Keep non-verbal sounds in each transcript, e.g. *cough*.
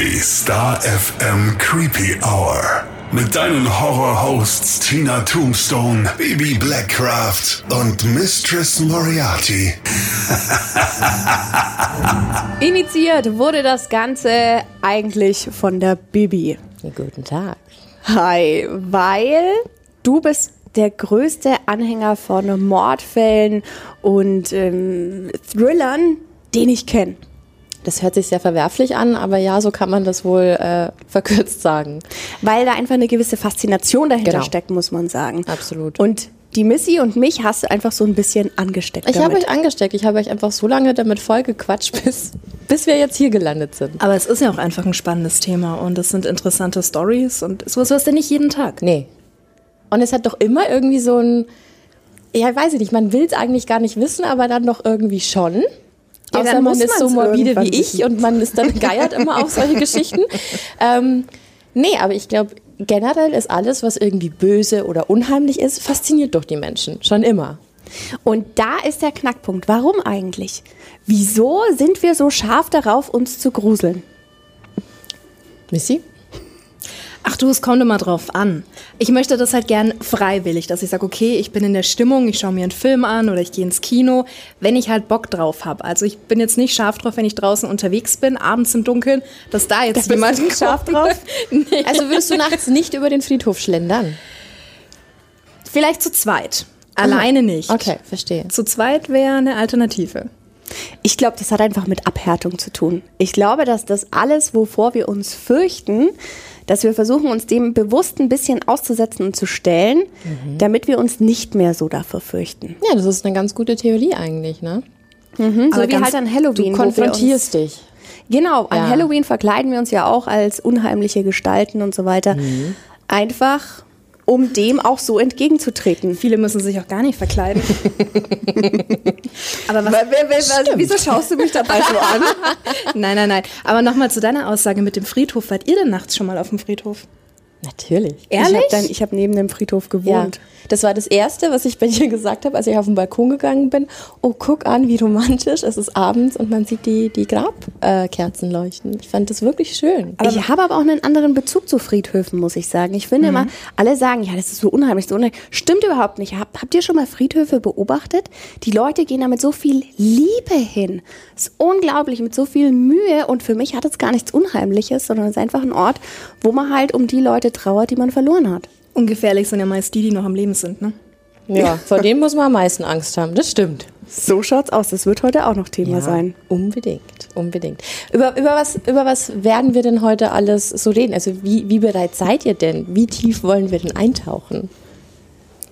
Die Star FM Creepy Hour. Mit deinen Horror-Hosts Tina Tombstone, Baby Blackcraft und Mistress Moriarty. *laughs* Initiiert wurde das Ganze eigentlich von der Bibi. Guten Tag. Hi, weil du bist der größte Anhänger von Mordfällen und ähm, Thrillern, den ich kenne. Das hört sich sehr verwerflich an, aber ja, so kann man das wohl äh, verkürzt sagen. Weil da einfach eine gewisse Faszination dahinter Genau. steckt, muss man sagen. Absolut. Und die Missy und mich hast du einfach so ein bisschen angesteckt. Ich habe euch angesteckt. Ich habe euch einfach so lange damit vollgequatscht, *laughs* bis, bis wir jetzt hier gelandet sind. Aber es ist ja auch einfach ein spannendes Thema und es sind interessante Stories und sowas hörst du nicht jeden Tag. Nee. Und es hat doch immer irgendwie so ein, ja, weiß ich nicht, man will es eigentlich gar nicht wissen, aber dann doch irgendwie schon. Ja, Außer man ist so morbide wie ich wissen. und man ist dann geiert immer auf solche *laughs* Geschichten. Ähm, nee, aber ich glaube, generell ist alles, was irgendwie böse oder unheimlich ist, fasziniert doch die Menschen. Schon immer. Und da ist der Knackpunkt. Warum eigentlich? Wieso sind wir so scharf darauf, uns zu gruseln? Missy? Ach du, es kommt immer drauf an. Ich möchte das halt gern freiwillig, dass ich sage, okay, ich bin in der Stimmung, ich schaue mir einen Film an oder ich gehe ins Kino, wenn ich halt Bock drauf habe. Also ich bin jetzt nicht scharf drauf, wenn ich draußen unterwegs bin, abends im Dunkeln, dass da jetzt bist jemand nicht scharf drauf? *laughs* nee. Also würdest du nachts nicht über den Friedhof schlendern? Vielleicht zu zweit. Alleine nicht. Okay, verstehe. Zu zweit wäre eine Alternative. Ich glaube, das hat einfach mit Abhärtung zu tun. Ich glaube, dass das alles, wovor wir uns fürchten, dass wir versuchen, uns dem bewusst ein bisschen auszusetzen und zu stellen, damit wir uns nicht mehr so dafür fürchten. Ja, das ist eine ganz gute Theorie eigentlich, ne? Mhm, so wie halt an Du Halloween. wir konfrontierst dich. Genau, an Ja. Halloween verkleiden wir uns ja auch als unheimliche Gestalten und so weiter. Einfach, um dem auch so entgegenzutreten. Viele müssen sich auch gar nicht verkleiden. *laughs* Aber was, wieso schaust du mich dabei so an? *laughs* nein, nein, nein. Aber nochmal zu deiner Aussage mit dem Friedhof. Wart ihr denn nachts schon mal auf dem Friedhof? Natürlich. Ich habe hab neben dem Friedhof Ja, gewohnt. das war das Erste, was ich bei dir gesagt habe, als ich auf den Balkon gegangen bin. Oh, guck an, wie romantisch. Es ist abends und man sieht die, die Grabkerzen Kerzen leuchten. Ich fand das wirklich schön. ich habe aber auch einen anderen Bezug zu Friedhöfen, muss ich sagen. Ich finde immer, alle sagen, ja, das ist so unheimlich, so unheimlich. Stimmt überhaupt nicht. Hab, habt ihr schon mal Friedhöfe beobachtet? Die Leute gehen da mit so viel Liebe hin. Das ist unglaublich, mit so viel Mühe. Und für mich hat es gar nichts Unheimliches, sondern es ist einfach ein Ort, wo man halt um die Leute trauert, die man verloren hat. Ungefährlich sind ja meist die, die noch am Leben sind, ne? Ja, vor denen muss man am meisten Angst haben. Das stimmt. So schaut's aus. Das wird heute auch noch Thema sein. Unbedingt, unbedingt. Über, über, was, über was werden wir denn heute alles so reden? Also wie, wie bereit seid ihr denn? Wie tief wollen wir denn eintauchen?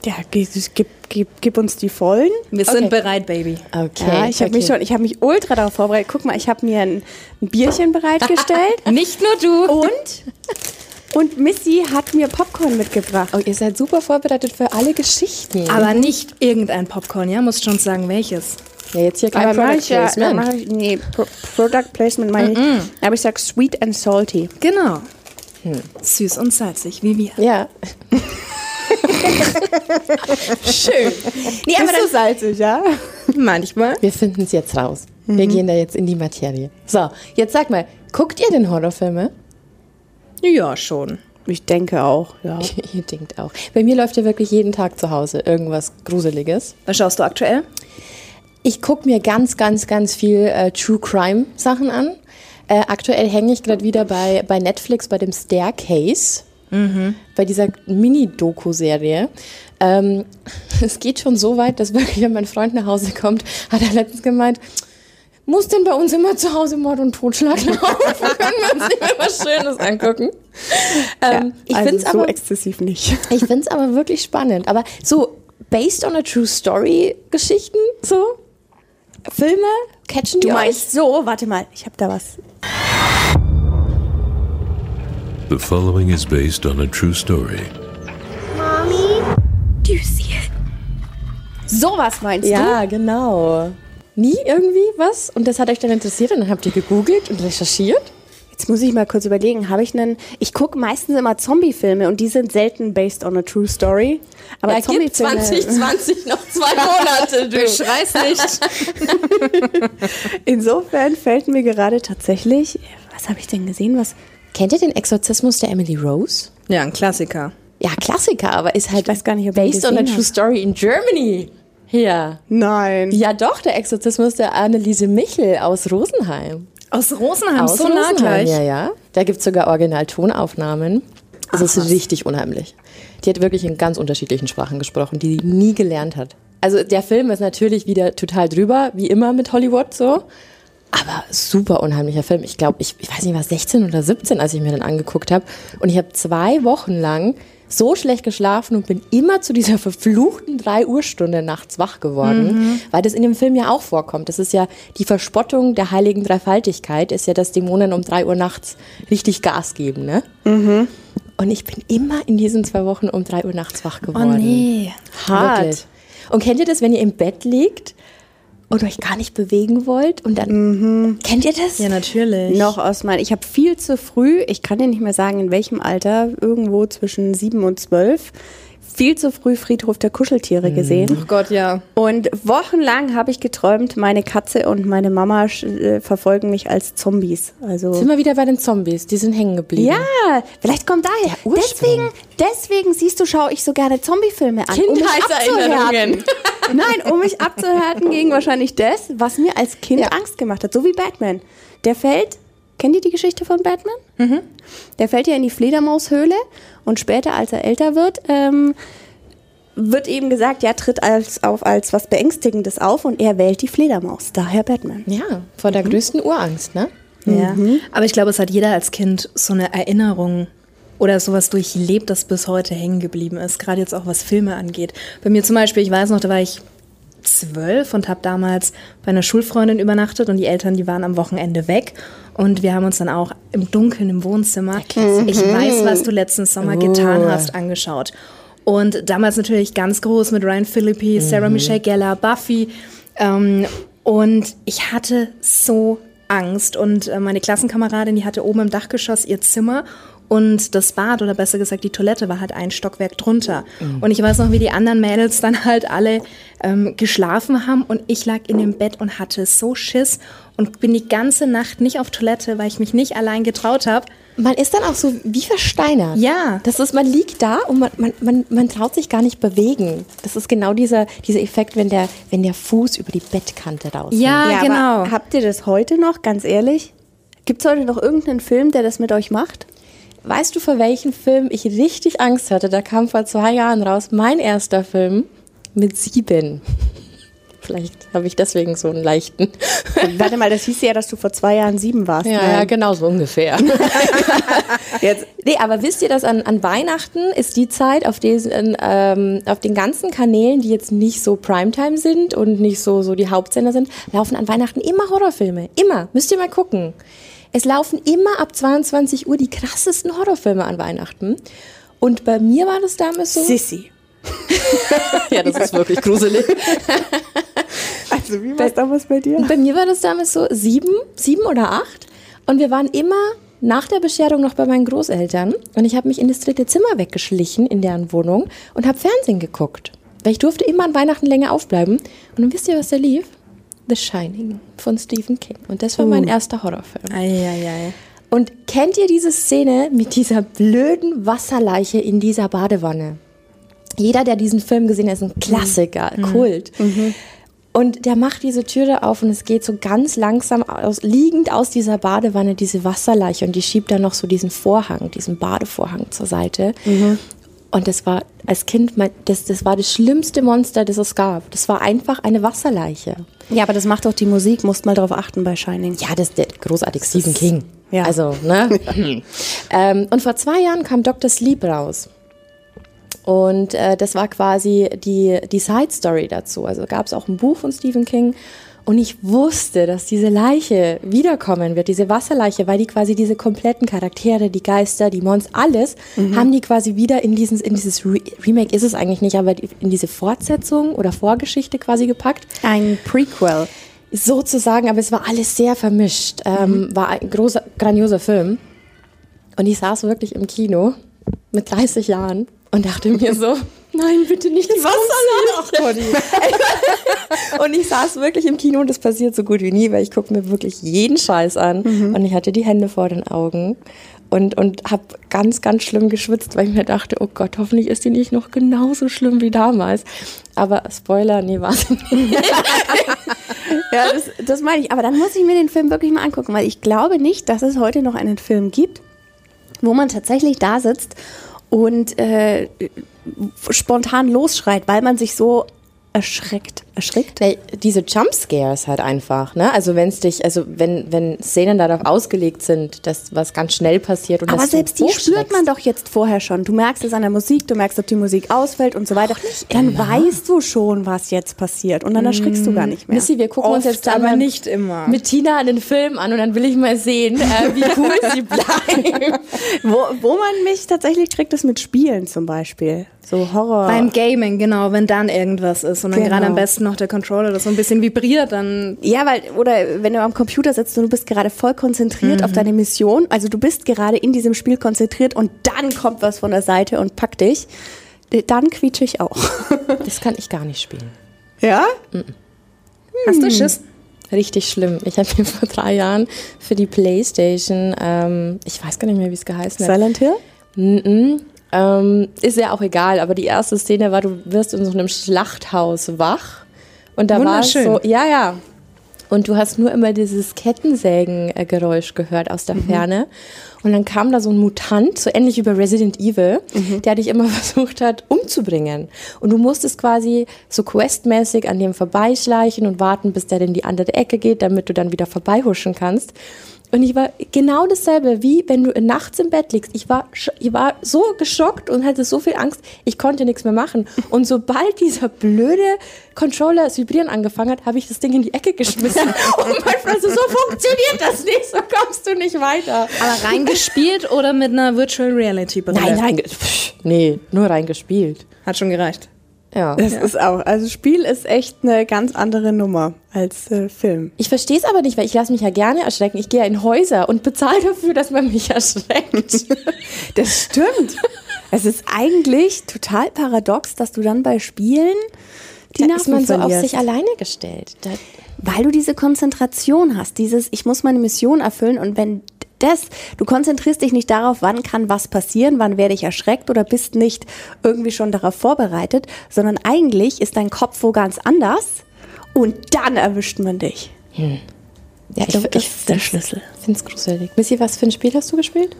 Ja, gib, gib, gib, gib uns die vollen. Wir Okay. sind bereit, Baby. Okay. Ja, ich habe mich schon, ich habe mich ultra darauf vorbereitet. Guck mal, ich habe mir ein, ein Bierchen bereitgestellt. *laughs* Nicht nur du. Und? *laughs* Und Missy hat mir Popcorn mitgebracht. Oh, ihr seid super vorbereitet für alle Geschichten. Aber nicht irgendein Popcorn, ja? Musst schon sagen, welches. ja, jetzt hier kein Aber Product ich Placement. ich, nee, Pro Product Placement meine ich. Aber ich sag sweet and salty. Genau. Süß und salzig, wie wir. Ja. Schön. Nee, aber das ist salzig, ja? Manchmal. Wir finden es jetzt raus. Wir gehen da jetzt in die Materie. So, jetzt sag mal, guckt ihr denn Horrorfilme? Ja, schon. Ich denke auch, ja. *laughs* ihr denkt auch. Bei mir läuft ja wirklich jeden Tag zu Hause irgendwas Gruseliges. Was schaust du aktuell? Ich gucke mir ganz, ganz, ganz viel äh, True Crime Sachen an. Äh, aktuell hänge ich gerade wieder bei, bei Netflix bei dem Staircase, bei dieser Mini-Doku-Serie. Ähm, *laughs* es geht schon so weit, dass wirklich, wenn mein Freund nach Hause kommt, hat er letztens gemeint, muss denn bei uns immer zu Hause Mord und Totschlag laufen? *laughs* Können wir uns nicht mehr was Schönes angucken? Ähm, ich also finde es so aber exzessiv nicht. *laughs* ich finde es aber wirklich spannend. Aber so based on a true story Geschichten, so Filme, catchen die Du euch? meinst so, warte mal, ich habe da was. The following is based on a true story. Do you see it? Sowas meinst Ja, genau. Nie irgendwie was? Und das hat euch dann interessiert und dann habt ihr gegoogelt und recherchiert? Jetzt muss ich mal kurz überlegen, habe ich einen. Ich gucke meistens immer Zombie-Filme und die sind selten based on a true story. Aber ja, gibt 2020 noch zwei *laughs* Monate, du. Schreiß nicht. *laughs* Insofern fällt mir gerade tatsächlich. Was habe ich denn gesehen? Was. Kennt ihr den Exorzismus der Emily Rose? Ja, ein Klassiker. Ja, Klassiker, aber ist halt Ich weiß gar nicht, ob based on a true story in Germany. Hier. Nein. Ja, doch, der Exorzismus der Anneliese Michel aus Rosenheim. Aus Rosenheim, Aus so nah Rosenheim, gleich. Ja, ja. Da gibt es sogar Original-Tonaufnahmen. Also es ist richtig unheimlich. Die hat wirklich in ganz unterschiedlichen Sprachen gesprochen, die sie nie gelernt hat. Also der Film ist natürlich wieder total drüber, wie immer mit Hollywood so. Aber super unheimlicher Film. Ich glaube, ich, ich weiß nicht, was 16 oder 17, als ich mir den angeguckt habe. Und ich habe zwei Wochen lang so schlecht geschlafen und bin immer zu dieser *laughs* verfluchten 3 Uhr Stunde nachts wach geworden, weil das in dem Film ja auch vorkommt. Das ist ja die Verspottung der heiligen Dreifaltigkeit, ist ja, dass Dämonen um 3 Uhr nachts richtig Gas geben, ne? Und ich bin immer in diesen zwei Wochen um 3 Uhr nachts wach Oh geworden. nee. Hart. Wirklich. Und kennt ihr das, wenn ihr im Bett liegt und euch gar nicht bewegen wollt und dann kennt ihr das? Ja, natürlich. Noch aus meinem. Ich habe viel zu früh, ich kann dir nicht mehr sagen, in welchem Alter, irgendwo zwischen sieben und zwölf, viel zu früh Friedhof der Kuscheltiere gesehen. Oh Gott, ja. Und wochenlang habe ich geträumt, meine Katze und meine Mama äh, verfolgen mich als Zombies. Also Sind wir wieder bei den Zombies, die sind hängen geblieben. ja, vielleicht kommt daher. Deswegen, deswegen siehst du, schaue ich so gerne Zombie-Filme an. Kindheitserinnerungen. Um. Nein, um mich abzuhärten *laughs* gegen wahrscheinlich das, was mir als Kind Ja. Angst gemacht hat. So wie Batman. Der fällt, kennt ihr die Geschichte von Batman? Mhm. Der fällt ja in die Fledermaushöhle und später, als er älter wird, ähm, wird eben gesagt, ja, tritt als, auf als was Beängstigendes auf und er wählt die Fledermaus. Daher Batman. Ja, vor der größten Urangst, ne? Ja. Aber ich glaube, es hat jeder als Kind so eine Erinnerung oder sowas durchlebt, das bis heute hängen geblieben ist. Gerade jetzt auch was Filme angeht. Bei mir zum Beispiel, ich weiß noch, da war ich zwölf und habe damals bei einer Schulfreundin übernachtet und die Eltern, die waren am Wochenende weg. Und wir haben uns dann auch im Dunkeln im Wohnzimmer, ich weiß, was du letzten Sommer getan hast, angeschaut. Und damals natürlich ganz groß mit Ryan Phillippe, Sarah Michelle Gellar, Buffy. Ähm, und ich hatte so Angst. Und äh, meine Klassenkameradin, die hatte oben im Dachgeschoss ihr Zimmer. Und das Bad, oder besser gesagt die Toilette, war halt ein Stockwerk drunter. Und ich weiß noch, wie die anderen Mädels dann halt alle ähm, geschlafen haben. Und ich lag in dem Bett und hatte so Schiss und bin die ganze Nacht nicht auf Toilette, weil ich mich nicht allein getraut habe. Man ist dann auch so wie versteinert. Ja. Das ist, man liegt da und man, man, man, man traut sich gar nicht bewegen. Das ist genau dieser, dieser Effekt, wenn der, wenn der Fuß über die Bettkante raus. Ja, Ja, genau. aber habt ihr das heute noch, ganz ehrlich? Gibt es heute noch irgendeinen Film, der das mit euch macht? Weißt du, vor welchen Film ich richtig Angst hatte? Da kam vor zwei Jahren raus mein erster Film mit sieben. *laughs* Vielleicht habe ich deswegen so einen leichten. *laughs* Warte mal, das hieß ja, dass du vor zwei Jahren sieben warst. Ja, ja, genau so ungefähr. *laughs* Jetzt, Nee, aber wisst ihr, dass an, an Weihnachten ist die Zeit, auf, diesen, ähm, auf den ganzen Kanälen, die jetzt nicht so Primetime sind und nicht so, so die Hauptsender sind, laufen an Weihnachten immer Horrorfilme. Immer. Müsst ihr mal gucken. Es laufen immer ab 22 Uhr die krassesten Horrorfilme an Weihnachten. Und bei mir war das damals so. Sissy. *laughs* ja, das ist wirklich gruselig. *laughs* Also, wie war es damals bei dir? Bei mir war das damals so sieben, sieben oder acht. Und wir waren immer nach der Bescherung noch bei meinen Großeltern. Und ich habe mich in das dritte Zimmer weggeschlichen in deren Wohnung und habe Fernsehen geguckt. Weil ich durfte immer an Weihnachten länger aufbleiben. Und dann wisst ihr, was da lief? The Shining von Stephen King. Und das war mein erster Horrorfilm. Eieiei. Und kennt ihr diese Szene mit dieser blöden Wasserleiche in dieser Badewanne? Jeder, der diesen Film gesehen hat, ist ein Klassiker, Kult. Und der macht diese Türe auf und es geht so ganz langsam aus, liegend aus dieser Badewanne diese Wasserleiche und die schiebt dann noch so diesen Vorhang, diesen Badevorhang zur Seite. Und das war als Kind, mein, das, das war das schlimmste Monster, das es gab. Das war einfach eine Wasserleiche. Ja, aber das macht doch die Musik, musst mal drauf achten bei Shining. Ja, das ist der großartig Stephen King. ja. Also, ne? *laughs* ähm, und vor zwei Jahren kam Dr. Sleep raus. Und äh, das war quasi die, die Side Story dazu. Also gab es auch ein Buch von Stephen King. Und ich wusste, dass diese Leiche wiederkommen wird, diese Wasserleiche, weil die quasi diese kompletten Charaktere, die Geister, die Monster, alles, haben die quasi wieder in, dieses in dieses Re Remake ist es eigentlich nicht, aber in diese Fortsetzung oder Vorgeschichte quasi gepackt. Ein Prequel. sozusagen, aber es war alles sehr vermischt. Ähm, war ein großer, grandioser Film. Und ich saß wirklich im Kino mit 30 Jahren und dachte mir so, *laughs* nein, bitte nicht die Wasser *laughs* Und ich saß wirklich im Kino und das passiert so gut wie nie, weil ich gucke mir wirklich jeden Scheiß an. Und ich hatte die Hände vor den Augen und, und habe ganz, ganz schlimm geschwitzt, weil ich mir dachte, oh Gott, hoffentlich ist die nicht noch genauso schlimm wie damals. Aber Spoiler, nee, war sie nicht. *laughs* Ja, das, das meine ich. Aber dann muss ich mir den Film wirklich mal angucken, weil ich glaube nicht, dass es heute noch einen Film gibt, wo man tatsächlich da sitzt und äh, spontan losschreit, weil man sich so erschreckt. Erschreckt? Nee, diese Jumpscares halt einfach, ne? Also wenn es dich, also wenn, wenn Szenen darauf ausgelegt sind, dass was ganz schnell passiert und Aber dass du selbst die spürt man doch jetzt vorher schon. Du merkst es an der Musik, du merkst, ob die Musik ausfällt und so weiter. Dann weißt du schon, was jetzt passiert und dann erschrickst du gar nicht mehr. Missy, wir gucken uns Oft, jetzt dann aber mal nicht immer. mit Tina einen Film an und dann will ich mal sehen, äh, wie cool *laughs* sie bleibt. Wo, wo man mich tatsächlich kriegt, ist mit Spielen zum Beispiel. So Horror. Beim Gaming, genau, wenn dann irgendwas ist und dann Genau. gerade am besten noch der Controller das so ein bisschen vibriert, dann Ja, weil, oder wenn du am Computer sitzt und du bist gerade voll konzentriert auf deine Mission, also du bist gerade in diesem Spiel konzentriert und dann kommt was von der Seite und packt dich, dann quietsche ich auch. *laughs* Das kann ich gar nicht spielen. Ja? hast du Schiss. Richtig schlimm. Ich habe *laughs* mir vor drei Jahren für die Playstation, ähm, ich weiß gar nicht mehr, wie es geheißen hat. Silent Hill? Mhm. Ähm, ist ja auch egal, aber die erste Szene war, du wirst in so einem Schlachthaus wach. Und da war es so, ja, ja. Und du hast nur immer dieses Kettensägen-Geräusch gehört aus der Ferne. Und dann kam da so ein Mutant, so ähnlich wie bei Resident Evil, der dich immer *laughs* versucht hat umzubringen. Und du musstest quasi so questmäßig an dem vorbeischleichen und warten, bis der in die andere Ecke geht, damit du dann wieder vorbeihuschen kannst. Und ich war genau dasselbe, wie wenn du nachts im Bett liegst. Ich war, ich war so geschockt und hatte so viel Angst, ich konnte nichts mehr machen. Und sobald dieser blöde Controller das Vibrieren angefangen hat, habe ich das Ding in die Ecke geschmissen. *laughs* und mein Freund so, so funktioniert das nicht, so kommst du nicht weiter. Aber reingespielt oder mit einer Virtual Reality Brille? Nein, nein, pff, nee, nur reingespielt. Hat schon gereicht. Ja. Das ist auch, also Spiel ist echt eine ganz andere Nummer als äh, Film. Ich verstehe es aber nicht, weil ich lasse mich ja gerne erschrecken. Ich gehe ja in Häuser und bezahle dafür, dass man mich erschreckt. *laughs* Das stimmt. es ist eigentlich total paradox, dass du dann bei Spielen die da ist Nerven man so auf verlierst. sich alleine gestellt. Da, Weil du diese Konzentration hast, dieses, ich muss meine Mission erfüllen und wenn das, du konzentrierst dich nicht darauf, wann kann was passieren, wann werde ich erschreckt oder bist nicht irgendwie schon darauf vorbereitet, sondern eigentlich ist dein Kopf wo ganz anders und dann erwischt man dich. ja, ich, glaube, das ich ist der Schlüssel. finde es gruselig. Missy, was für ein Spiel hast du gespielt?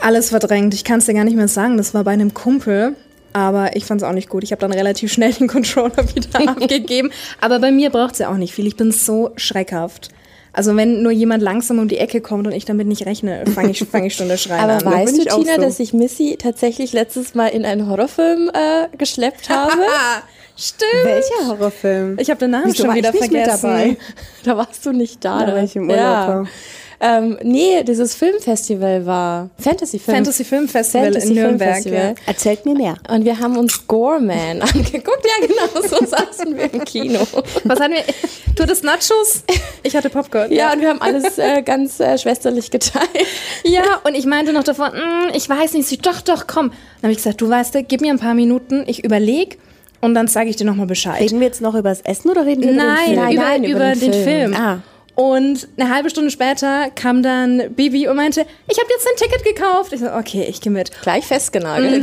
Alles verdrängt. Ich kann es dir gar nicht mehr sagen. Das war bei einem Kumpel. Aber ich fand es auch nicht gut. Ich habe dann relativ schnell den Controller *laughs* wieder *laughs* abgegeben. Aber bei mir braucht es ja auch nicht viel. Ich bin so schreckhaft. Also wenn nur jemand langsam um die Ecke kommt und ich damit nicht rechne, fange ich, fang ich schon das Schreien Aber an. weißt bin du, Tina, so. dass ich Missy tatsächlich letztes Mal in einen Horrorfilm äh, geschleppt habe? *laughs* Stimmt. Welcher Horrorfilm? Ich habe den Namen Wieso schon war wieder ich nicht mit vergessen. dabei? *laughs* da warst du nicht da. Da war ich im Urlaub, Ja. Ja. Ähm, nee, dieses Filmfestival war Fantasy Film. Fantasy Film Festival Fantasy in Nürnberg. Filmfestival. Ja. Erzählt mir mehr. Und wir haben uns Goreman *laughs* angeguckt. Ja, genau, so *laughs* saßen wir im Kino. Was hatten wir? Du hattest Nachos? Ich hatte Popcorn. Ja, und wir haben alles äh, ganz äh, schwesterlich geteilt. Ja, und ich meinte noch davon, "Mm, ich weiß nicht, sie doch, doch, komm. Dann habe ich gesagt, du weißt, gib mir ein paar Minuten, ich überlege und dann sage ich dir nochmal Bescheid. Reden wir jetzt noch über das Essen oder reden wir über den Nein, Film? Nein, über, nein, über, über den den, Film. Film. Ah. Und eine halbe Stunde später kam dann Bibi und meinte, ich habe jetzt ein Ticket gekauft. Ich so, okay, ich gehe mit. Gleich festgenagelt.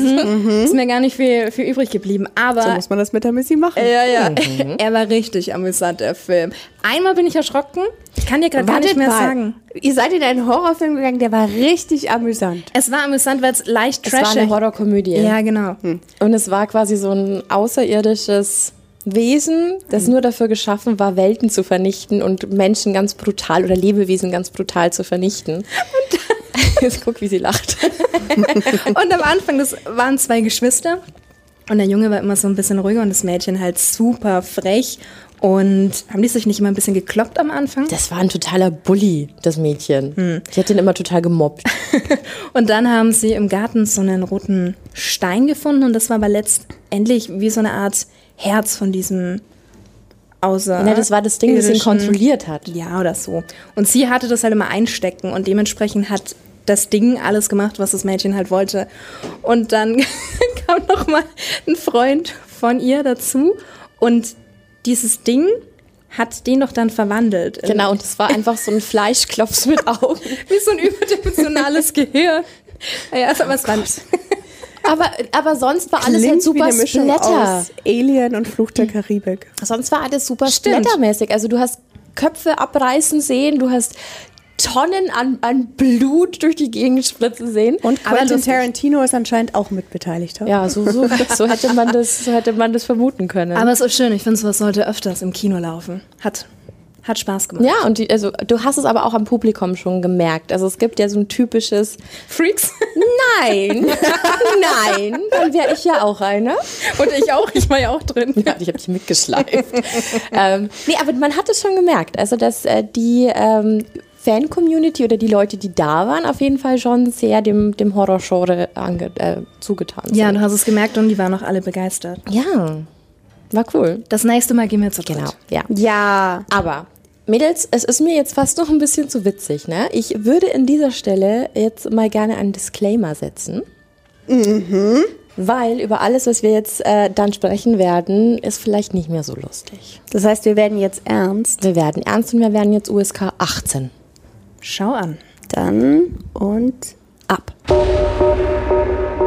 Ist mir gar nicht viel, viel übrig geblieben. Aber So muss man das mit der Missy machen. ja, ja, er war richtig amüsant, der Film. Einmal bin ich erschrocken. Ich kann dir gerade gar nicht mehr mal. sagen. Ihr seid in einen Horrorfilm gegangen, der war richtig amüsant. Es war amüsant, weil es leicht Es war trashig. eine Horrorkomödie. ja, genau. Und es war quasi so ein außerirdisches Wesen, das nur dafür geschaffen war, Welten zu vernichten und Menschen ganz brutal oder Lebewesen ganz brutal zu vernichten. *laughs* Jetzt guck, wie sie lacht. *laughs* Und am Anfang, das waren zwei Geschwister. Und der Junge war immer so ein bisschen ruhiger und das Mädchen halt super frech. Und haben die sich nicht immer ein bisschen gekloppt am Anfang? Das war ein totaler Bully, das Mädchen. Ich hätte ihn immer total gemobbt. *laughs* Und dann haben sie im Garten so einen roten Stein gefunden und das war aber letztendlich wie so eine Art Herz von diesem außer. Ja, das war das Ding, das ihn kontrolliert hat. Ja, oder so. Und sie hatte das halt immer einstecken und dementsprechend hat das Ding alles gemacht, was das Mädchen halt wollte. Und dann *laughs* kam noch mal ein Freund von ihr dazu und dieses Ding hat den doch dann verwandelt. Genau, und es war einfach so ein Fleischklops mit Augen. *laughs* Wie so ein überdimensionales Gehirn. Ja, aber es war aber, aber sonst war alles Klingt halt super wie Splatter. aus Alien und Fluch der Karibik. Sonst war alles super Stimmt. splattermäßig. Also du hast Köpfe abreißen sehen, du hast Tonnen an, an Blut durch die Gegend spritzen sehen. Und Aber Quentin. Tarantino ist anscheinend auch mitbeteiligt. Ja, so, so, so, hätte man das, so hätte man das vermuten können. Aber es ist schön, ich finde, sowas sollte öfters im Kino laufen. Hat, hat Spaß gemacht. ja, und die, also, du hast es aber auch am Publikum schon gemerkt. Also es gibt ja so ein typisches Freaks. Nein, *laughs* nein, dann wäre ich ja auch eine. Und ich auch, ich war ja auch drin. Ja, ich habe dich mitgeschleift. *laughs* ähm, nee, aber man hat es schon gemerkt. Also, dass äh, die ähm, Fan-Community oder die Leute, die da waren, auf jeden Fall schon sehr dem, dem Horror-Genre äh, zugetan sind. Ja, du hast es gemerkt und die waren auch alle begeistert. ja, war cool. Das nächste Mal gehen wir zu dritt. Genau, ja. Ja. Aber, Mädels, es ist mir jetzt fast noch ein bisschen zu witzig, ne? Ich würde in dieser Stelle jetzt mal gerne einen Disclaimer setzen. Weil über alles, was wir jetzt äh, dann sprechen werden, ist vielleicht nicht mehr so lustig. Das heißt, wir werden jetzt ernst. Wir werden ernst und wir werden jetzt USK 18. Schau an. Dann und ab.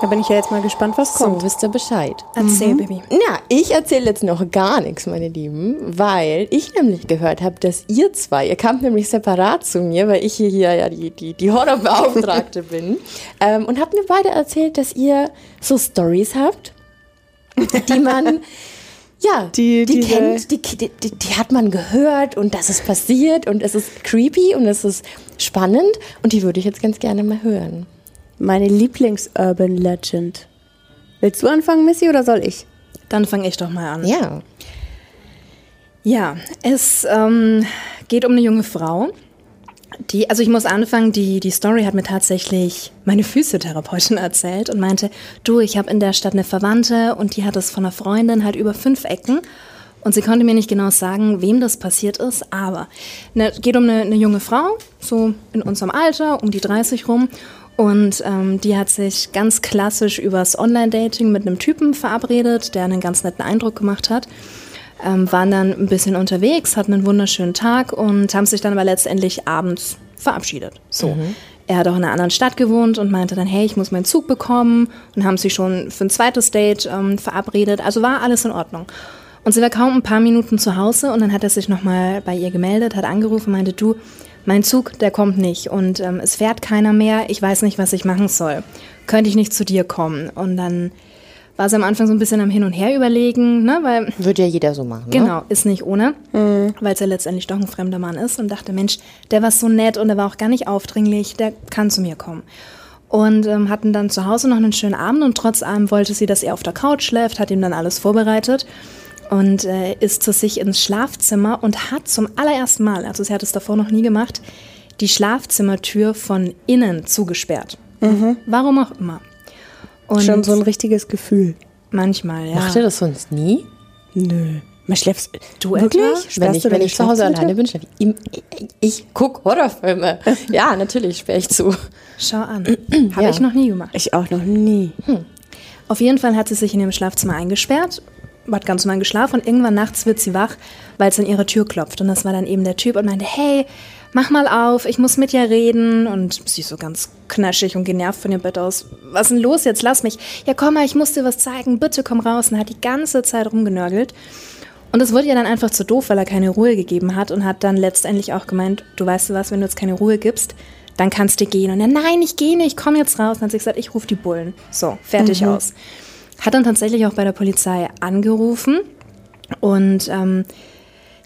Da bin ich ja jetzt mal gespannt, was So, kommt. wisst ihr Bescheid. Erzähl, Baby. Ja, ich erzähle jetzt noch gar nichts, meine Lieben, weil ich nämlich gehört habe, dass ihr zwei, ihr kamt nämlich separat zu mir, weil ich hier, hier ja die, die, die Horrorbeauftragte *laughs* bin, ähm, und habt mir beide erzählt, dass ihr so Stories habt, die man, *laughs* ja, Die- die, kennt, die, die, die, die hat man gehört und das ist passiert und es ist creepy und es ist spannend und die würde ich jetzt ganz gerne mal hören. Meine Lieblings-Urban Legend. Willst du anfangen, Missy, oder soll ich? Dann fange ich doch mal an. Ja. Ja, es ähm, geht um eine junge Frau. Die, also ich muss anfangen, die, die Story hat mir tatsächlich meine Physiotherapeutin *laughs* erzählt und meinte, du, ich habe in der Stadt eine Verwandte und die hat es von einer Freundin halt über fünf Ecken. Und sie konnte mir nicht genau sagen, wem das passiert ist, aber ne, geht um eine, eine junge Frau, so in unserem Alter, um die 30 rum. Und ähm, die hat sich ganz klassisch übers Online-Dating mit einem Typen verabredet, der einen ganz netten Eindruck gemacht hat ähm, waren dann ein bisschen unterwegs, hatten einen wunderschönen Tag und haben sich dann aber letztendlich abends verabschiedet. So. Er hat auch in einer anderen Stadt gewohnt und meinte dann, hey, ich muss meinen Zug bekommen und haben sich schon für ein zweites Date ähm, verabredet. Also war alles in Ordnung. Und sie war kaum ein paar Minuten zu Hause und dann hat er sich nochmal bei ihr gemeldet, hat angerufen, meinte, du, mein Zug, der kommt nicht und ähm, es fährt keiner mehr, ich weiß nicht, was ich machen soll. Könnte ich nicht zu dir kommen? Und dann war sie am Anfang so ein bisschen am Hin und Her überlegen, ne, weil Würde ja jeder so machen. Ne? Genau, ist nicht ohne, weil es ja letztendlich doch ein fremder Mann ist und dachte, Mensch, der war so nett und der war auch gar nicht aufdringlich, der kann zu mir kommen. Und ähm, hatten dann zu Hause noch einen schönen Abend und trotz allem wollte sie, dass er auf der Couch schläft, hat ihm dann alles vorbereitet und äh, ist zu sich ins Schlafzimmer und hat zum allerersten Mal, also sie hat es davor noch nie gemacht, die Schlafzimmertür von innen zugesperrt. Warum auch immer. Und Schon so ein richtiges Gefühl. manchmal, ja. Macht ihr das sonst nie? Nö. Man schläfst Du wirklich? etwa? Wenn ich, du wenn ich zu Hause alleine bin, schlafe ich. Ich, ich gucke Horrorfilme. *laughs* ja, natürlich sperre ich zu. Schau an. *clears throat* Habe Ja. ich noch nie gemacht. Ich auch noch nie. Auf jeden Fall hat sie sich in ihrem Schlafzimmer eingesperrt, hat ganz normal geschlafen und irgendwann nachts wird sie wach, weil es an ihre Tür klopft. Und das war dann eben der Typ und meinte, hey, mach mal auf, ich muss mit dir reden. Und sie ist so ganz knaschig und genervt von ihrem Bett aus. Was ist denn los jetzt? Lass mich. Ja, komm mal, ich muss dir was zeigen. Bitte komm raus. Und hat die ganze Zeit rumgenörgelt. Und es wurde ihr dann einfach zu doof, weil er keine Ruhe gegeben hat und hat dann letztendlich auch gemeint, du weißt du was, wenn du jetzt keine Ruhe gibst, dann kannst du gehen. Und er, nein, ich gehe nicht, komm jetzt raus. Und dann hat sie gesagt, ich rufe die Bullen. So, fertig aus. Hat dann tatsächlich auch bei der Polizei angerufen und ähm,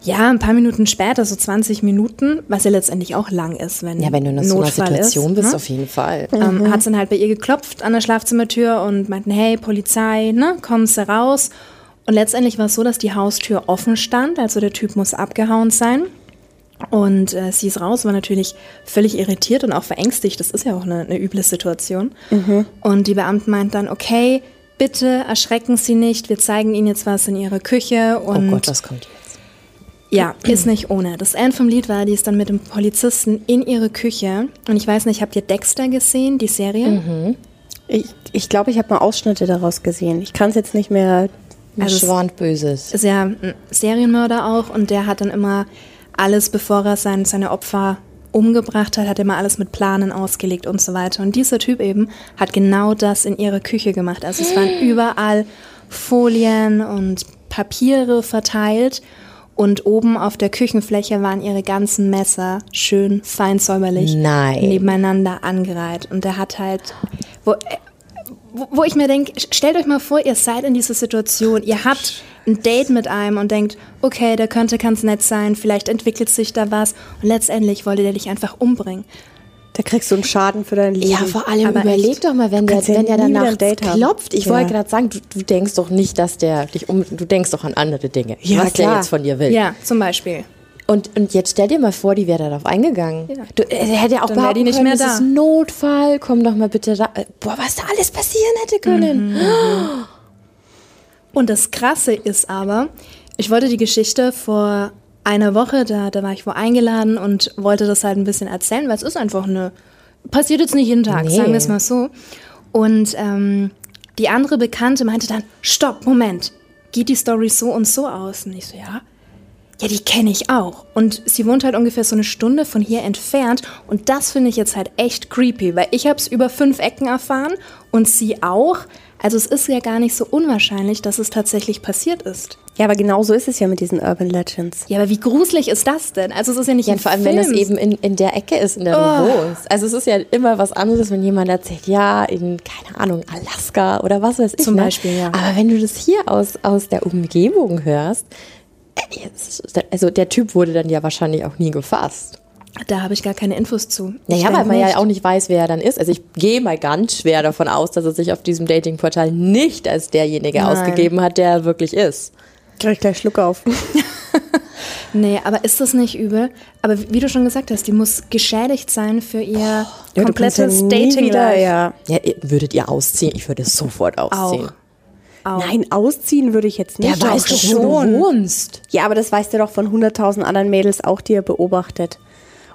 ja, ein paar Minuten später, so 20 Minuten, was ja letztendlich auch lang ist, wenn Ja, wenn du in so einer Notfall Situation ist, bist, ne? auf jeden Fall. ähm, hat dann halt bei ihr geklopft an der Schlafzimmertür und meinten, hey, Polizei, ne, kommen Sie raus. Und letztendlich war es so, dass die Haustür offen stand, also der Typ muss abgehauen sein. Und äh, sie ist raus, war natürlich völlig irritiert und auch verängstigt. Das ist ja auch eine, eine üble Situation. Und die Beamten meinten dann, okay, bitte erschrecken Sie nicht, wir zeigen Ihnen jetzt was in Ihrer Küche. Und oh Gott, was kommt jetzt? ja, ist nicht ohne. Das Ende vom Lied war, die ist dann mit dem Polizisten in ihre Küche. Und ich weiß nicht, habt ihr Dexter gesehen, die Serie? Ich, ich glaube, ich habe mal Ausschnitte daraus gesehen. Ich kann es jetzt nicht mehr. Also Schwand Böses. Ist ja ein Serienmörder auch und der hat dann immer alles, bevor er sein, seine Opfer umgebracht hat, hat er immer alles mit Planen ausgelegt und so weiter. Und dieser Typ eben hat genau das in ihrer Küche gemacht. Also es waren überall Folien und Papiere verteilt und oben auf der Küchenfläche waren ihre ganzen Messer schön fein säuberlich Nein. nebeneinander angereiht. Und der hat halt, wo, wo, wo ich mir denke, stellt euch mal vor, ihr seid in dieser Situation, ihr habt ein Date mit einem und denkt, okay, der könnte ganz nett sein, vielleicht entwickelt sich da was und letztendlich wollte der dich einfach umbringen. Da kriegst du einen Schaden für dein Leben. Ja, vor allem Aber überleg echt. doch mal, wenn der, wenn der danach Date klopft. Ich Ja. wollte gerade sagen, du, du denkst doch nicht, dass der dich um, du denkst doch an andere Dinge, Ja, was der klar. jetzt von dir will. Ja, zum Beispiel. Und, und jetzt stell dir mal vor, die wäre darauf eingegangen. Ja. Du, er hätte ja auch Dann behaupten die nicht können, mehr da. ist Notfall, komm doch mal bitte da. Äh, Boah, was da alles passieren hätte können. Mhm. Und das Krasse ist aber, ich wollte die Geschichte vor einer Woche, da, da war ich wo eingeladen und wollte das halt ein bisschen erzählen, weil es ist einfach eine, passiert jetzt nicht jeden Tag, Nee. sagen wir es mal so. Und ähm, die andere Bekannte meinte dann, stopp, Moment, geht die Story so und so aus? Und ich so, ja. Ja, die kenne ich auch. Und sie wohnt halt ungefähr so eine Stunde von hier entfernt. Und das finde ich jetzt halt echt creepy, weil ich habe es über fünf Ecken erfahren und sie auch. Also es ist ja gar nicht so unwahrscheinlich, dass es tatsächlich passiert ist. Ja, aber genau so ist es ja mit diesen Urban Legends. Ja, aber wie gruselig ist das denn? Also es ist ja nicht Ja, vor allem, Film. wenn das eben in, in der Ecke ist, in der du wohnst. Also es ist ja immer was anderes, wenn jemand erzählt, ja, in, keine Ahnung, Alaska oder was weiß ich. Zum ne? Beispiel, ja. Aber wenn du das hier aus, aus der Umgebung hörst, also der Typ wurde dann ja wahrscheinlich auch nie gefasst. Da habe ich gar keine Infos zu. Naja, weil man nicht. ja auch nicht weiß, wer er dann ist. Also ich gehe mal ganz schwer davon aus, dass er sich auf diesem Datingportal nicht als derjenige Nein. ausgegeben hat, der er wirklich ist. Krieg ich gleich Schluck auf. *laughs* Nee, aber ist das nicht übel? Aber wie du schon gesagt hast, die muss geschädigt sein für ihr Ja, ja komplettes nie dating wieder, ja. Ja, ihr- würdet ihr ausziehen? Ich würde sofort ausziehen. Auch. Nein, ausziehen würde ich jetzt nicht. Der weiß doch, wo du wohnst. Ja, aber das weißt du doch von 100.000 anderen Mädels auch, die er beobachtet.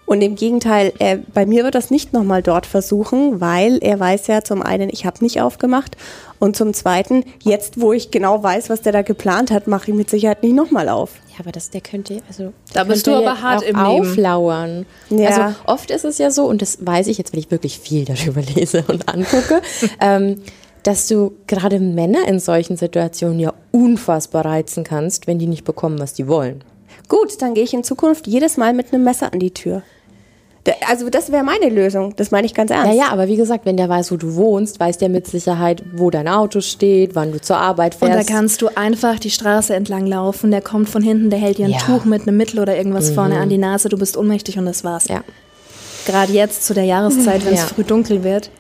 Und im Gegenteil, er, bei mir wird das nicht nochmal dort versuchen, weil er weiß ja zum einen, ich habe nicht aufgemacht und zum zweiten, jetzt wo ich genau weiß, was der da geplant hat, mache ich mit Sicherheit nicht nochmal auf. Ja, aber das, der könnte, also Da bist du aber hart auch im Leben. auflauern. Ja. Also oft ist es ja so, und das weiß ich jetzt, weil ich wirklich viel darüber *laughs* lese und angucke, ähm, dass du gerade Männer in solchen Situationen ja unfassbar reizen kannst, wenn die nicht bekommen, was die wollen. Gut, dann gehe ich in Zukunft jedes Mal mit einem Messer an die Tür. Also das wäre meine Lösung, das meine ich ganz ernst. Ja, ja, aber wie gesagt, wenn der weiß, wo du wohnst, weiß der mit Sicherheit, wo dein Auto steht, wann du zur Arbeit Und fährst. da kannst du einfach die Straße entlang laufen, der kommt von hinten, der hält dir ein Ja. Tuch mit einem Mittel oder irgendwas vorne an die Nase, du bist ohnmächtig und das war's. ja, Gerade jetzt zu der Jahreszeit, *laughs* wenn es Ja. früh dunkel wird.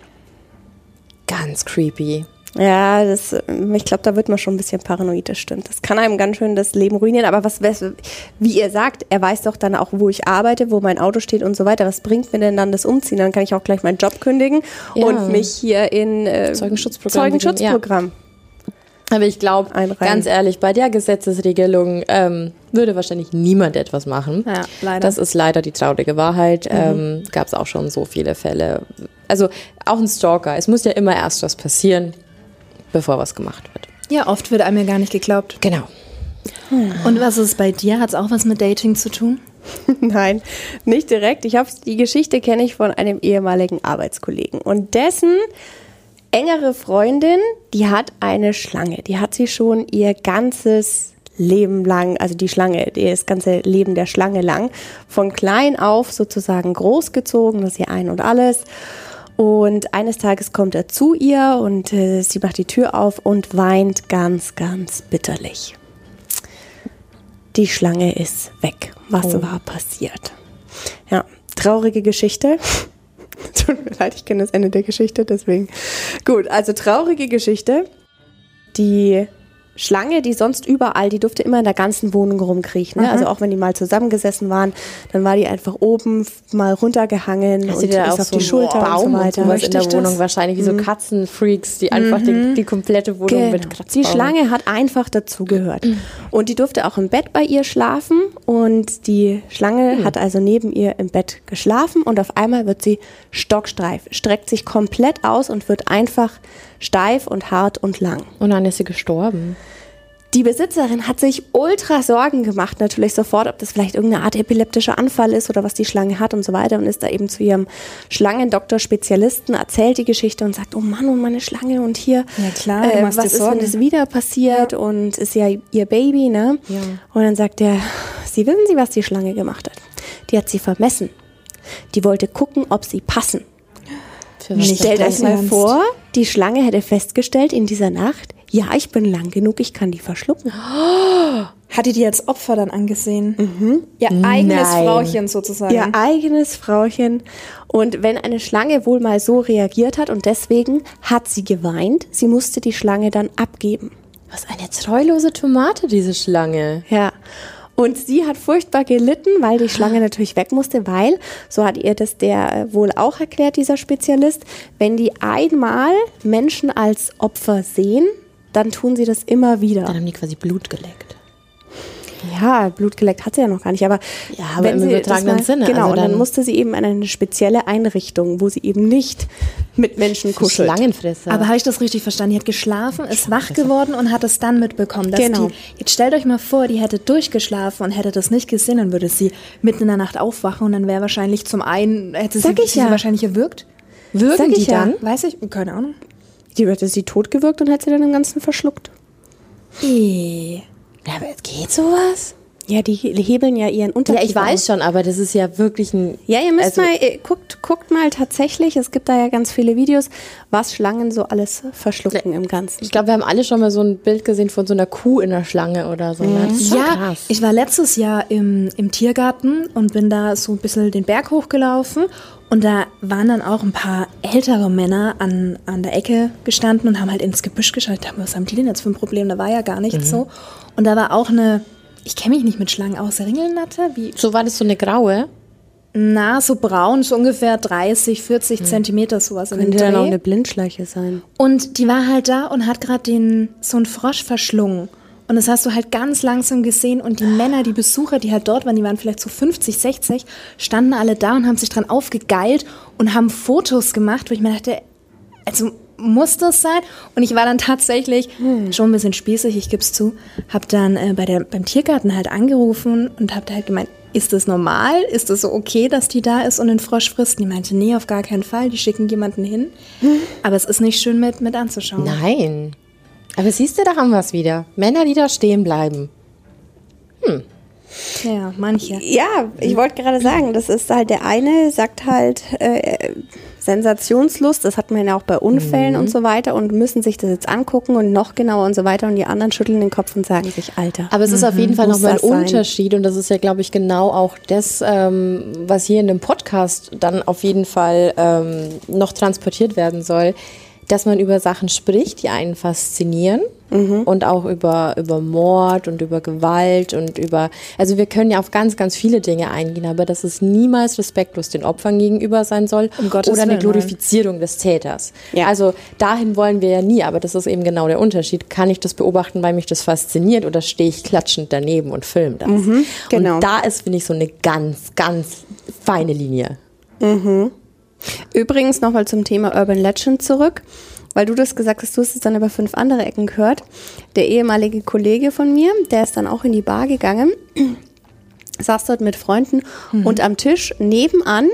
Ganz creepy. Ja, das, ähm, ich glaube, da wird man schon ein bisschen paranoid, das stimmt. Das kann einem ganz schön das Leben ruinieren. Aber was, wie ihr sagt, er weiß doch dann auch, wo ich arbeite, wo mein Auto steht und so weiter. Was bringt mir denn dann das Umziehen? Dann kann ich auch gleich meinen Job kündigen Ja. und mich hier in äh, Zeugenschutzprogramm Zeugenschutzprogramm. Aber ich glaube, ganz ehrlich, bei der Gesetzesregelung ähm, würde wahrscheinlich niemand etwas machen. Ja, leider. Das ist leider die traurige Wahrheit. Ähm, Gab es auch schon so viele Fälle. Also auch ein Stalker. Es muss ja immer erst was passieren, bevor was gemacht wird. Ja, oft wird einem ja gar nicht geglaubt. Genau. Und was ist bei dir? Hat es auch was mit Dating zu tun? *laughs* Nein, nicht direkt. Ich habe die Geschichte kenne ich von einem ehemaligen Arbeitskollegen und dessen engere Freundin, die hat eine Schlange. Die hat sie schon ihr ganzes Leben lang, also die Schlange, das ganze Leben der Schlange lang, von klein auf sozusagen großgezogen, das ist ihr ein und alles. Und eines Tages kommt er zu ihr und äh, sie macht die Tür auf und weint ganz, ganz bitterlich. Die Schlange ist weg. Was war passiert? Ja, traurige Geschichte. *laughs* Tut mir leid, ich kenne das Ende der Geschichte, deswegen. Gut, also traurige Geschichte. Die Schlange, die sonst überall, die durfte immer in der ganzen Wohnung rumkriechen. Ne? Also auch wenn die mal zusammengesessen waren, dann war die einfach oben mal runtergehangen Hast und ist auf so die Schulter Baum und so und weiter. sowas in der Wohnung das? wahrscheinlich, wie so Katzenfreaks, die einfach die, die komplette Wohnung Genau. mit Kratzbaum. Die Schlange hat einfach dazugehört. Und die durfte auch im Bett bei ihr schlafen. Und die Schlange hat also neben ihr im Bett geschlafen. Und auf einmal wird sie stocksteif, streckt sich komplett aus und wird einfach steif und hart und lang. Und dann ist sie gestorben. Die Besitzerin hat sich ultra Sorgen gemacht, natürlich sofort, ob das vielleicht irgendeine Art epileptischer Anfall ist oder was die Schlange hat und so weiter und ist da eben zu ihrem Schlangendoktor-Spezialisten, erzählt die Geschichte und sagt, oh Mann, und meine Schlange und hier, Ja, klar, äh, was ist, wenn das wieder passiert und ist ja ihr Baby, ne? Ja. Und dann sagt er, Sie wissen Sie, was die Schlange gemacht hat? Die hat sie vermessen. Die wollte gucken, ob sie passen. Stellt euch mal vor, die Schlange hätte festgestellt in dieser Nacht, ja, ich bin lang genug, ich kann die verschlucken. *gasps* Hat die die als Opfer dann angesehen? Ihr eigenes Nein. Frauchen sozusagen. Ihr eigenes Frauchen. Und wenn eine Schlange wohl mal so reagiert hat und deswegen hat sie geweint, sie musste die Schlange dann abgeben. Was eine treulose Tomate, diese Schlange. Ja. Und sie hat furchtbar gelitten, weil die Schlange *gasps* natürlich weg musste, weil, so hat ihr das der wohl auch erklärt, dieser Spezialist, wenn die einmal Menschen als Opfer sehen, dann tun sie das immer wieder. Dann haben die quasi Blut geleckt. Ja, Blut geleckt hat sie ja noch gar nicht, aber, Ja, aber wenn im sie übertragenen mal- Sinne, Genau, also und dann dann- musste sie eben in eine spezielle Einrichtung, wo sie eben nicht mit Menschen kuschelt. Schlangenfresser. Aber habe ich das richtig verstanden? Die hat geschlafen, ist wach geworden und hat es dann mitbekommen. Dass Genau. Die, jetzt stellt euch mal vor, die hätte durchgeschlafen und hätte das nicht gesehen, dann würde sie mitten in der Nacht aufwachen und dann wäre wahrscheinlich zum einen, hätte sie, Sag ich sie ja. wahrscheinlich erwürgt. Würgen Sag die ich ja. dann? Weiß ich? Keine Ahnung. Die hätte sie totgewirkt und hätte sie dann im Ganzen verschluckt. Ja, aber geht sowas? Ja, die he- hebeln ja ihren Ja, Unterkiefer ich weiß schon, aber das ist ja wirklich ein. Ja, ihr müsst also, mal, äh, guckt, guckt mal tatsächlich, es gibt da ja ganz viele Videos, was Schlangen so alles verschlucken im Ganzen. Ich glaube, wir haben alle schon mal so ein Bild gesehen von so einer Kuh in der Schlange oder so. ne? Schon Ja, krass. ich war letztes Jahr im, im Tiergarten und bin da so ein bisschen den Berg hochgelaufen. Und da waren dann auch ein paar ältere Männer an, an der Ecke gestanden und haben halt ins Gebüsch geschaut. Ich dachte, mir, was haben die denn jetzt für ein Problem? Da war ja gar nichts so. Und da war auch eine, ich kenne mich nicht mit Schlangen aus, Ringelnatter, wie so war das so eine graue. na, so braun, so ungefähr 30, 40 Zentimeter, sowas in Könnte dann auch eine Blindschleiche sein. Und die war halt da und hat gerade den so einen Frosch verschlungen. Und das hast du halt ganz langsam gesehen. Und die Männer, die Besucher, die halt dort waren, die waren vielleicht so 50, 60, standen alle da und haben sich dran aufgegeilt und haben Fotos gemacht, wo ich mir dachte, also muss das sein? Und ich war dann tatsächlich schon ein bisschen spießig, ich gebe es zu, habe dann äh, bei der, beim Tiergarten halt angerufen und habe halt gemeint, ist das normal? Ist das so okay, dass die da ist und den Frosch frisst? Die meinte, nee, auf gar keinen Fall, die schicken jemanden hin. Aber es ist nicht schön mit, mit anzuschauen. Nein. Aber siehst du, da haben wir es wieder. Männer, die da stehen bleiben. Ja, manche. Ja, ich wollte gerade sagen, das ist halt der eine, sagt halt äh, Sensationslust, das hat man ja auch bei Unfällen und so weiter und müssen sich das jetzt angucken und noch genauer und so weiter und die anderen schütteln den Kopf und sagen sich, Alter. Aber es ist auf jeden Fall Muss nochmal ein? Unterschied und das ist ja, glaube ich, genau auch das, ähm, was hier in dem Podcast dann auf jeden Fall ähm, noch transportiert werden soll, dass man über Sachen spricht, die einen faszinieren und auch über, über Mord und über Gewalt und über, also wir können ja auf ganz, ganz viele Dinge eingehen, aber dass es niemals respektlos den Opfern gegenüber sein soll Um oder eine Willen, nein. Glorifizierung des Täters. Ja. Also dahin wollen wir ja nie, aber das ist eben genau der Unterschied. Kann ich das beobachten, weil mich das fasziniert oder stehe ich klatschend daneben und filme das? genau. Und da ist, finde ich, so eine ganz, ganz feine Linie. Übrigens nochmal zum Thema Urban Legend zurück, weil du das gesagt hast, du hast es dann über fünf andere Ecken gehört. Der ehemalige Kollege von mir, der ist dann auch in die Bar gegangen, *clears throat* saß dort mit Freunden und am Tisch nebenan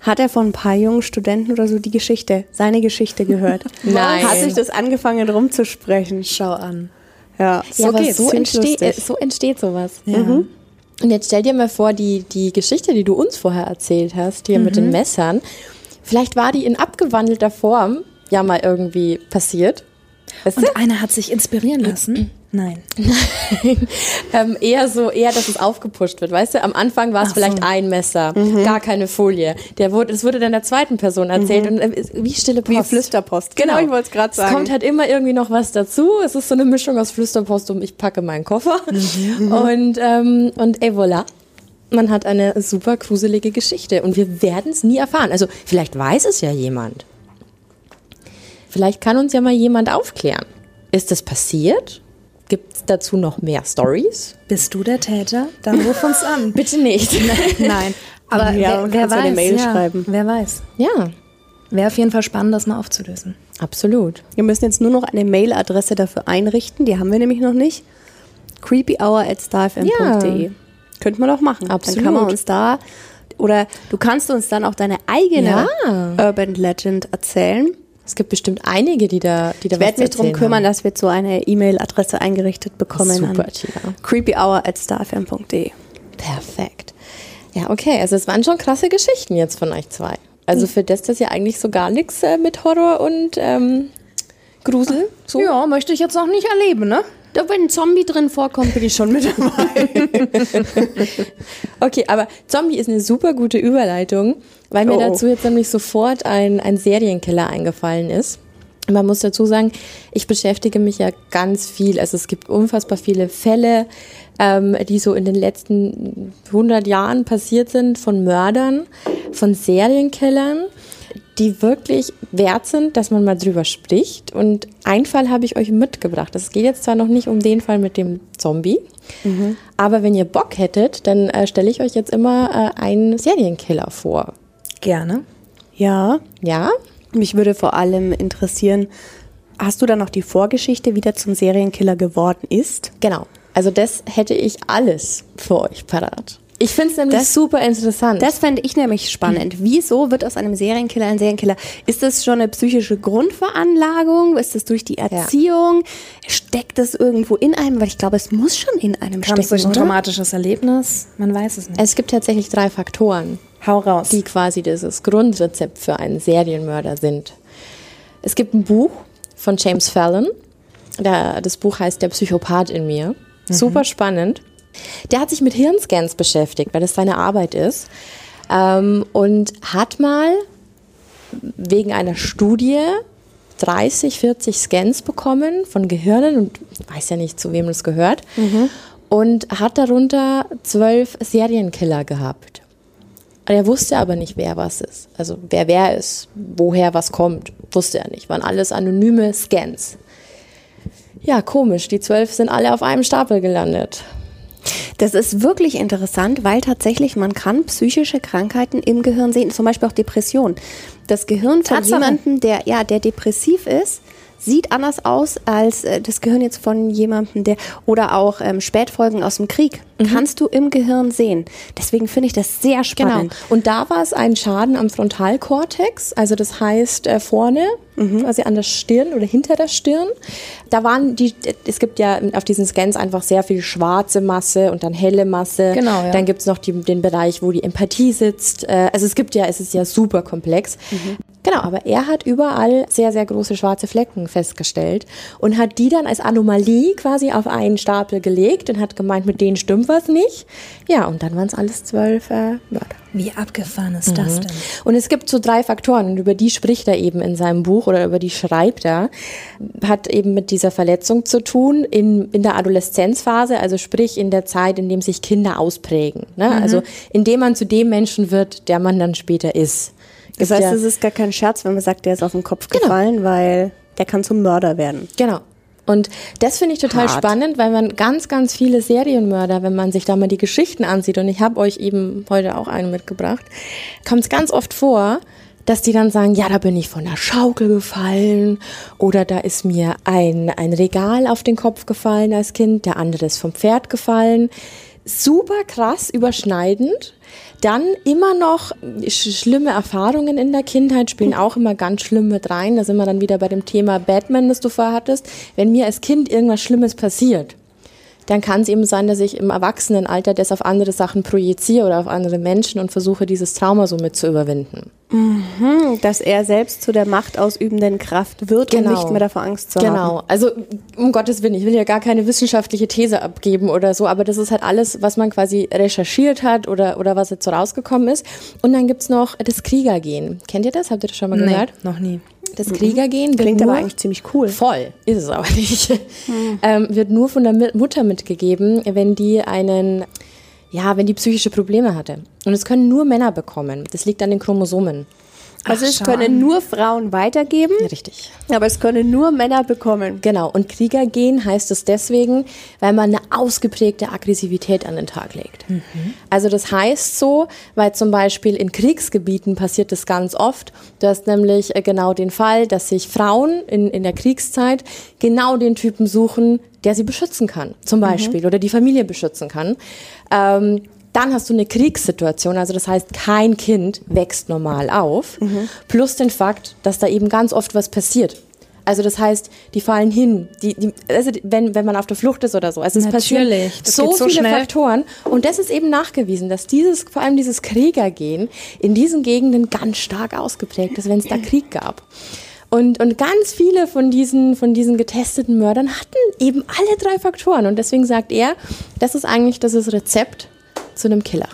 hat er von ein paar jungen Studenten oder so die Geschichte, seine Geschichte gehört. *laughs* Nein. Hat sich das angefangen rumzusprechen. Schau an. Ja, Ja, aber geht's. so entsteht, so entsteht sowas. Ja. Und jetzt stell dir mal vor, die, die Geschichte, die du uns vorher erzählt hast, hier mit den Messern, vielleicht war die in abgewandelter Form ja mal irgendwie passiert. Weißt du? Und einer hat sich inspirieren lassen. *clears throat* Nein. *laughs* ähm, eher so, eher, dass es aufgepusht wird. Weißt du, am Anfang war es vielleicht ein Messer, gar keine Folie. Der wurde, es wurde dann der zweiten Person erzählt und äh, wie stille Post. Wie Flüsterpost. Genau, Genau, ich wollte es gerade sagen. Es kommt halt immer irgendwie noch was dazu. Es ist so eine Mischung aus Flüsterpost und ich packe meinen Koffer. Und, ähm, und et voilà. Man hat eine super gruselige Geschichte und wir werden es nie erfahren. Also vielleicht weiß es ja jemand. Vielleicht kann uns ja mal jemand aufklären. Ist das passiert? Dazu noch mehr Stories? Bist du der Täter? Dann ruf uns *laughs* an. Bitte nicht. Nein. *laughs* Aber Ja, wer, wer weiß? eine Mail ja, schreiben. Wer weiß. ja, Wäre auf jeden Fall spannend, das mal aufzulösen. absolut. Wir müssen jetzt nur noch eine Mailadresse dafür einrichten. Die haben wir nämlich noch nicht. creepyhour.starfm.de. Ja. Könnte man doch machen. Dann kann man Absolut. uns da oder du kannst uns dann auch deine eigene Ja. Urban Legend erzählen. Es gibt bestimmt einige, die da, die da Ich werde mich darum kümmern, haben. dass wir so eine E-Mail-Adresse eingerichtet bekommen Super, an Tina. creepyhour.starfm.de. Perfekt. Ja, okay. Also es waren schon krasse Geschichten jetzt von euch zwei. Also für das das ja eigentlich so gar nichts äh, mit Horror und ähm, Grusel. So. Ja, möchte ich jetzt noch nicht erleben, ne? Da, wenn ein Zombie drin vorkommt, bin ich schon mit dabei. *laughs* Okay, aber Zombie ist eine super gute Überleitung, weil mir Oh, dazu jetzt nämlich sofort ein, ein Serienkiller eingefallen ist. Man muss dazu sagen, ich beschäftige mich ja ganz viel. Also es gibt unfassbar viele Fälle, ähm, die so in den letzten 100 Jahren passiert sind von Mördern, von Serienkillern, die wirklich wert sind, dass man mal drüber spricht. Und einen Fall habe ich euch mitgebracht. Es geht jetzt zwar noch nicht um den Fall mit dem Zombie, aber wenn ihr Bock hättet, dann äh, stelle ich euch jetzt immer äh, einen Serienkiller vor. Gerne. ja, Ja? mich würde vor allem interessieren, hast du da noch die Vorgeschichte, wie der zum Serienkiller geworden ist? Genau. Also das hätte ich alles für euch parat. Ich finde es nämlich Das- super interessant. Das fände ich nämlich spannend. Wieso wird aus einem Serienkiller ein Serienkiller? Ist das schon eine psychische Grundveranlagung? Ist das durch die Erziehung? Steckt das irgendwo in einem? Weil ich glaube, es muss schon in einem Kam stecken, durch ein oder? traumatisches Erlebnis? Man weiß es nicht. es gibt tatsächlich drei Faktoren, Hau raus. die quasi dieses Grundrezept für einen Serienmörder sind. Es gibt ein Buch von James Fallon. Das Buch heißt Der Psychopath in mir. Super spannend. Der hat sich mit Hirnscans beschäftigt, weil das seine Arbeit ist. Ähm, und hat mal wegen einer Studie 30, 40 Scans bekommen von Gehirnen und weiß ja nicht, zu wem das gehört. Und hat darunter zwölf Serienkiller gehabt. Er wusste aber nicht, wer was ist. Also wer wer ist, woher was kommt, wusste er nicht. Waren alles anonyme Scans. Ja, komisch. Die zwölf sind alle auf einem Stapel gelandet. Das ist wirklich interessant, weil tatsächlich man kann psychische Krankheiten im Gehirn sehen, zum Beispiel auch Depression. Das Gehirn von Tatsache. jemandem, der ja, der depressiv ist, sieht anders aus als äh, das Gehirn jetzt von jemandem, der oder auch ähm, Spätfolgen aus dem Krieg. Kannst du im Gehirn sehen. Deswegen finde ich das sehr spannend. Genau. Und da war es ein Schaden am Frontalkortex, also das heißt äh, vorne, quasi an der Stirn oder hinter der Stirn. Da waren die, es gibt ja auf diesen Scans einfach sehr viel schwarze Masse und dann helle Masse. Genau, ja. Dann gibt es noch die, den Bereich, wo die Empathie sitzt. Äh, also es gibt ja, es ist ja super komplex. Genau, aber er hat überall sehr, sehr große schwarze Flecken festgestellt und hat die dann als Anomalie quasi auf einen Stapel gelegt und hat gemeint, mit denen stimmt was nicht. Ja, und dann waren es alles zwölf äh, Mörder. Wie abgefahren ist das denn? Und es gibt so drei Faktoren und über die spricht er eben in seinem Buch oder über die schreibt er. Hat eben mit dieser Verletzung zu tun in, in der Adoleszenzphase, also sprich in der Zeit, in dem sich Kinder ausprägen. Ne? Also indem man zu dem Menschen wird, der man dann später ist. Das heißt, ja- es ist gar kein Scherz, wenn man sagt, der ist auf den Kopf Genau. gefallen, weil der kann zum Mörder werden. Genau. Und das finde ich total Hart. spannend, weil man ganz, ganz viele Serienmörder, wenn man sich da mal die Geschichten ansieht, und ich habe euch eben heute auch einen mitgebracht, kommt es ganz oft vor, dass die dann sagen, ja, da bin ich von der Schaukel gefallen oder da ist mir ein, ein Regal auf den Kopf gefallen als Kind, der andere ist vom Pferd gefallen. Super krass überschneidend. Dann immer noch sch schlimme Erfahrungen in der Kindheit spielen auch immer ganz schlimm mit rein. Da sind wir dann wieder bei dem Thema Batman, das du vorher hattest. Wenn mir als Kind irgendwas Schlimmes passiert, dann kann es eben sein, dass ich im Erwachsenenalter das auf andere Sachen projiziere oder auf andere Menschen und versuche, dieses Trauma so mit zu überwinden. Mhm, dass er selbst zu der machtausübenden Kraft wird genau. und nicht mehr davor Angst zu genau. haben. Genau. Also um Gottes Willen, ich will ja gar keine wissenschaftliche These abgeben oder so, aber das ist halt alles, was man quasi recherchiert hat oder, oder was jetzt so rausgekommen ist. Und dann gibt es noch das Kriegergehen. Kennt ihr das? Habt ihr das schon mal nee, gehört? noch nie. Das mhm. Kriegergehen klingt aber eigentlich ziemlich cool. Voll, ist es aber *laughs* nicht. Mhm. Ähm, wird nur von der Mutter mitgegeben, wenn die einen ja, wenn die psychische Probleme hatte. Und es können nur Männer bekommen. Das liegt an den Chromosomen. Also Ach, es können nur Frauen weitergeben. Ja, richtig. Aber es können nur Männer bekommen. Genau. Und Kriegergehen heißt es deswegen, weil man eine ausgeprägte Aggressivität an den Tag legt. Mhm. Also das heißt so, weil zum Beispiel in Kriegsgebieten passiert das ganz oft. Du hast nämlich äh, genau den Fall, dass sich Frauen in, in der Kriegszeit genau den Typen suchen, der sie beschützen kann, zum mhm. Beispiel, mhm. oder die Familie beschützen kann. Ähm, dann hast du eine Kriegssituation, also das heißt, kein Kind wächst normal auf, mhm. plus den Fakt, dass da eben ganz oft was passiert. Also das heißt, die fallen hin, die, die, also wenn, wenn man auf der Flucht ist oder so. Also es Natürlich, passieren so, so viele schnell. Faktoren. Und das ist eben nachgewiesen, dass dieses, vor allem dieses Kriegergehen in diesen Gegenden ganz stark ausgeprägt ist, wenn es da Krieg gab. Und, und ganz viele von diesen, von diesen getesteten Mördern hatten eben alle drei Faktoren. Und deswegen sagt er, das ist eigentlich das ist Rezept zu einem Killer.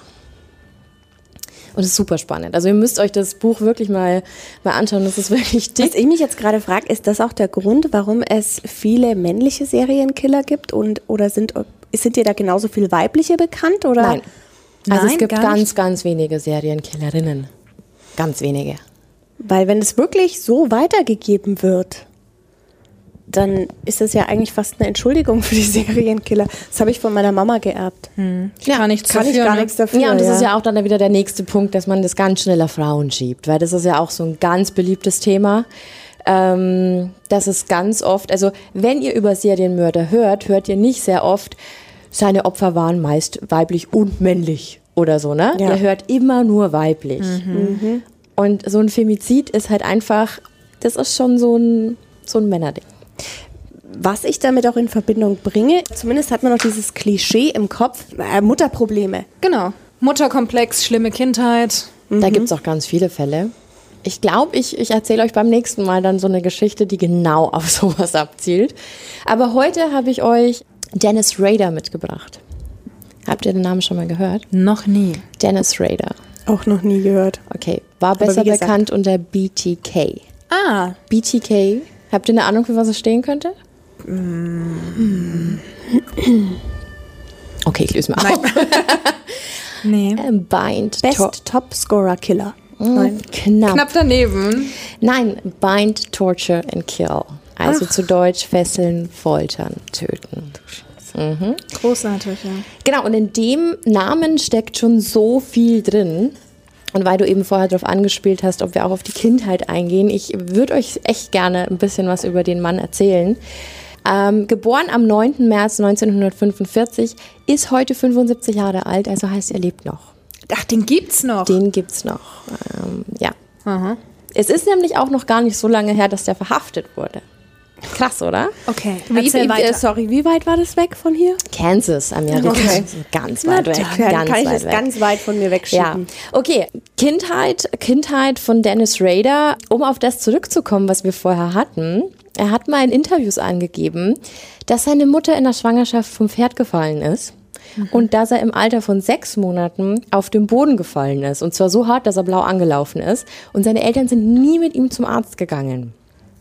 Und es ist super spannend. Also ihr müsst euch das Buch wirklich mal, mal anschauen. Das ist wirklich dick. Was ich mich jetzt gerade frage, ist das auch der Grund, warum es viele männliche Serienkiller gibt? Und, oder sind, sind dir da genauso viele weibliche bekannt? Oder? Nein. Also Nein, es gibt ganz, ganz wenige Serienkillerinnen. Ganz wenige. Weil wenn es wirklich so weitergegeben wird, dann ist das ja eigentlich fast eine Entschuldigung für die *laughs* Serienkiller. Das habe ich von meiner Mama geerbt. Hm. Ich ja, kann, nichts, kann dafür, ich gar ne? nichts dafür. Ja, und das ja. ist ja auch dann wieder der nächste Punkt, dass man das ganz schnell auf Frauen schiebt, weil das ist ja auch so ein ganz beliebtes Thema. Ähm, das ist ganz oft, also wenn ihr über Serienmörder hört, hört ihr nicht sehr oft, seine Opfer waren meist weiblich und männlich oder so, ne? Ja. Ihr hört immer nur weiblich. Mhm. Mhm. Und so ein Femizid ist halt einfach, das ist schon so ein, so ein Männerding was ich damit auch in Verbindung bringe, zumindest hat man noch dieses Klischee im Kopf, äh, Mutterprobleme. Genau. Mutterkomplex, schlimme Kindheit. Mhm. Da gibt es auch ganz viele Fälle. Ich glaube, ich, ich erzähle euch beim nächsten Mal dann so eine Geschichte, die genau *laughs* auf sowas abzielt. Aber heute habe ich euch Dennis Rader mitgebracht. Habt ihr den Namen schon mal gehört? Noch nie. Dennis Rader. Auch noch nie gehört. Okay, war besser bekannt unter BTK. Ah. BTK. Habt ihr eine Ahnung, für was es stehen könnte? Okay, ich löse mal auf. *laughs* nee. Äh, bind Best Top, Top Scorer Killer. Hm, Nein. Knapp. Knapp daneben. Nein, Bind, Torture and Kill. Also Ach. zu Deutsch fesseln, foltern, töten. Mhm. Großartig, ja. Genau, und in dem Namen steckt schon so viel drin. Und weil du eben vorher darauf angespielt hast, ob wir auch auf die Kindheit eingehen, ich würde euch echt gerne ein bisschen was über den Mann erzählen. Ähm, geboren am 9. März 1945, ist heute 75 Jahre alt, also heißt er lebt noch. Ach, den gibt's noch? Den gibt's noch, ähm, ja. Aha. Es ist nämlich auch noch gar nicht so lange her, dass der verhaftet wurde. Krass, oder? Okay, wie, wie, äh, sorry, wie weit war das weg von hier? Kansas, Amerika. Okay. Ganz weit weg. Dann ganz kann ich das weg. ganz weit von mir wegschieben. Ja. Okay, Kindheit, Kindheit von Dennis Rader. Um auf das zurückzukommen, was wir vorher hatten. Er hat mal in Interviews angegeben, dass seine Mutter in der Schwangerschaft vom Pferd gefallen ist. Mhm. Und dass er im Alter von sechs Monaten auf den Boden gefallen ist. Und zwar so hart, dass er blau angelaufen ist. Und seine Eltern sind nie mit ihm zum Arzt gegangen.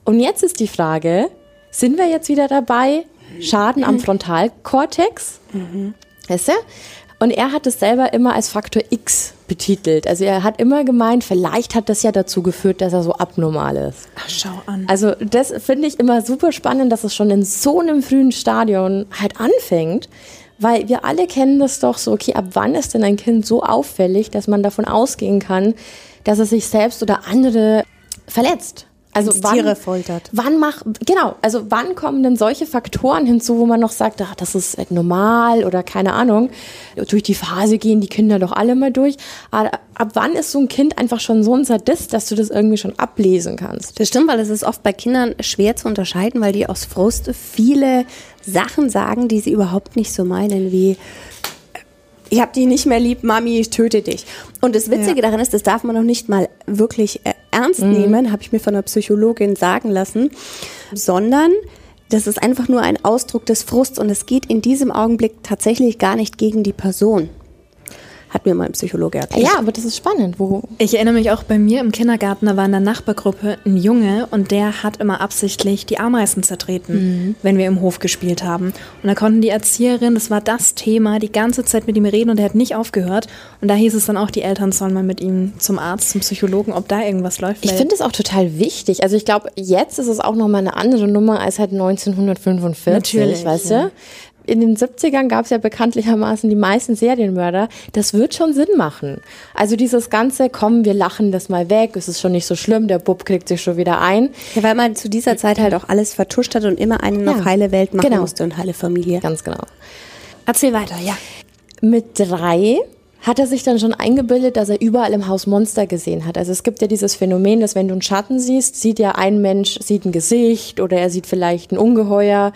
Und jetzt ist die Frage, sind wir jetzt wieder dabei? Schaden am Frontalkortex? Mhm. Weißt du? Und er hat es selber immer als Faktor X betitelt. Also er hat immer gemeint, vielleicht hat das ja dazu geführt, dass er so abnormal ist. Ach, schau an. Also das finde ich immer super spannend, dass es schon in so einem frühen Stadion halt anfängt. Weil wir alle kennen das doch so, okay, ab wann ist denn ein Kind so auffällig, dass man davon ausgehen kann, dass es sich selbst oder andere verletzt? Also wann, Tiere foltert. Wann mach, genau, also wann kommen denn solche Faktoren hinzu, wo man noch sagt, ach, das ist normal oder keine Ahnung, durch die Phase gehen die Kinder doch alle mal durch. Aber ab wann ist so ein Kind einfach schon so ein Sadist, dass du das irgendwie schon ablesen kannst? Das stimmt, weil es ist oft bei Kindern schwer zu unterscheiden, weil die aus Frust viele Sachen sagen, die sie überhaupt nicht so meinen, wie ich hab dich nicht mehr lieb, Mami, ich töte dich. Und das Witzige daran ist, das darf man noch nicht mal wirklich ernst nehmen, habe ich mir von einer Psychologin sagen lassen, sondern das ist einfach nur ein Ausdruck des Frusts und es geht in diesem Augenblick tatsächlich gar nicht gegen die Person. Hat mir mein Psychologe erklärt. Ja, aber das ist spannend. Wo, Ich erinnere mich auch bei mir im Kindergarten, da war in der Nachbargruppe ein Junge und der hat immer absichtlich die Ameisen zertreten, wenn wir im Hof gespielt haben. Und da konnten die Erzieherin, das war das Thema, die ganze Zeit mit ihm reden und er hat nicht aufgehört. Und da hieß es dann auch, die Eltern sollen mal mit ihm zum Arzt, zum Psychologen, ob da irgendwas läuft. ich finde es auch total wichtig. Also ich glaube, jetzt ist es auch nochmal eine andere Nummer als halt 1945, Natürlich, weißt ja. du? In den 70ern gab es ja bekanntlichermaßen die meisten Serienmörder. Das wird schon Sinn machen. Also dieses ganze, komm, wir lachen das mal weg, es ist schon nicht so schlimm, der Bub kriegt sich schon wieder ein. Ja, weil man zu dieser Zeit halt auch alles vertuscht hat und immer einen Ja. auf heile Welt machen Genau. musste und heile Familie. Ganz genau. Erzähl weiter, ja. Mit drei hat er sich dann schon eingebildet, dass er überall im Haus Monster gesehen hat. Also es gibt ja dieses Phänomen, dass wenn du einen Schatten siehst, sieht ja ein Mensch, sieht ein Gesicht oder er sieht vielleicht ein Ungeheuer.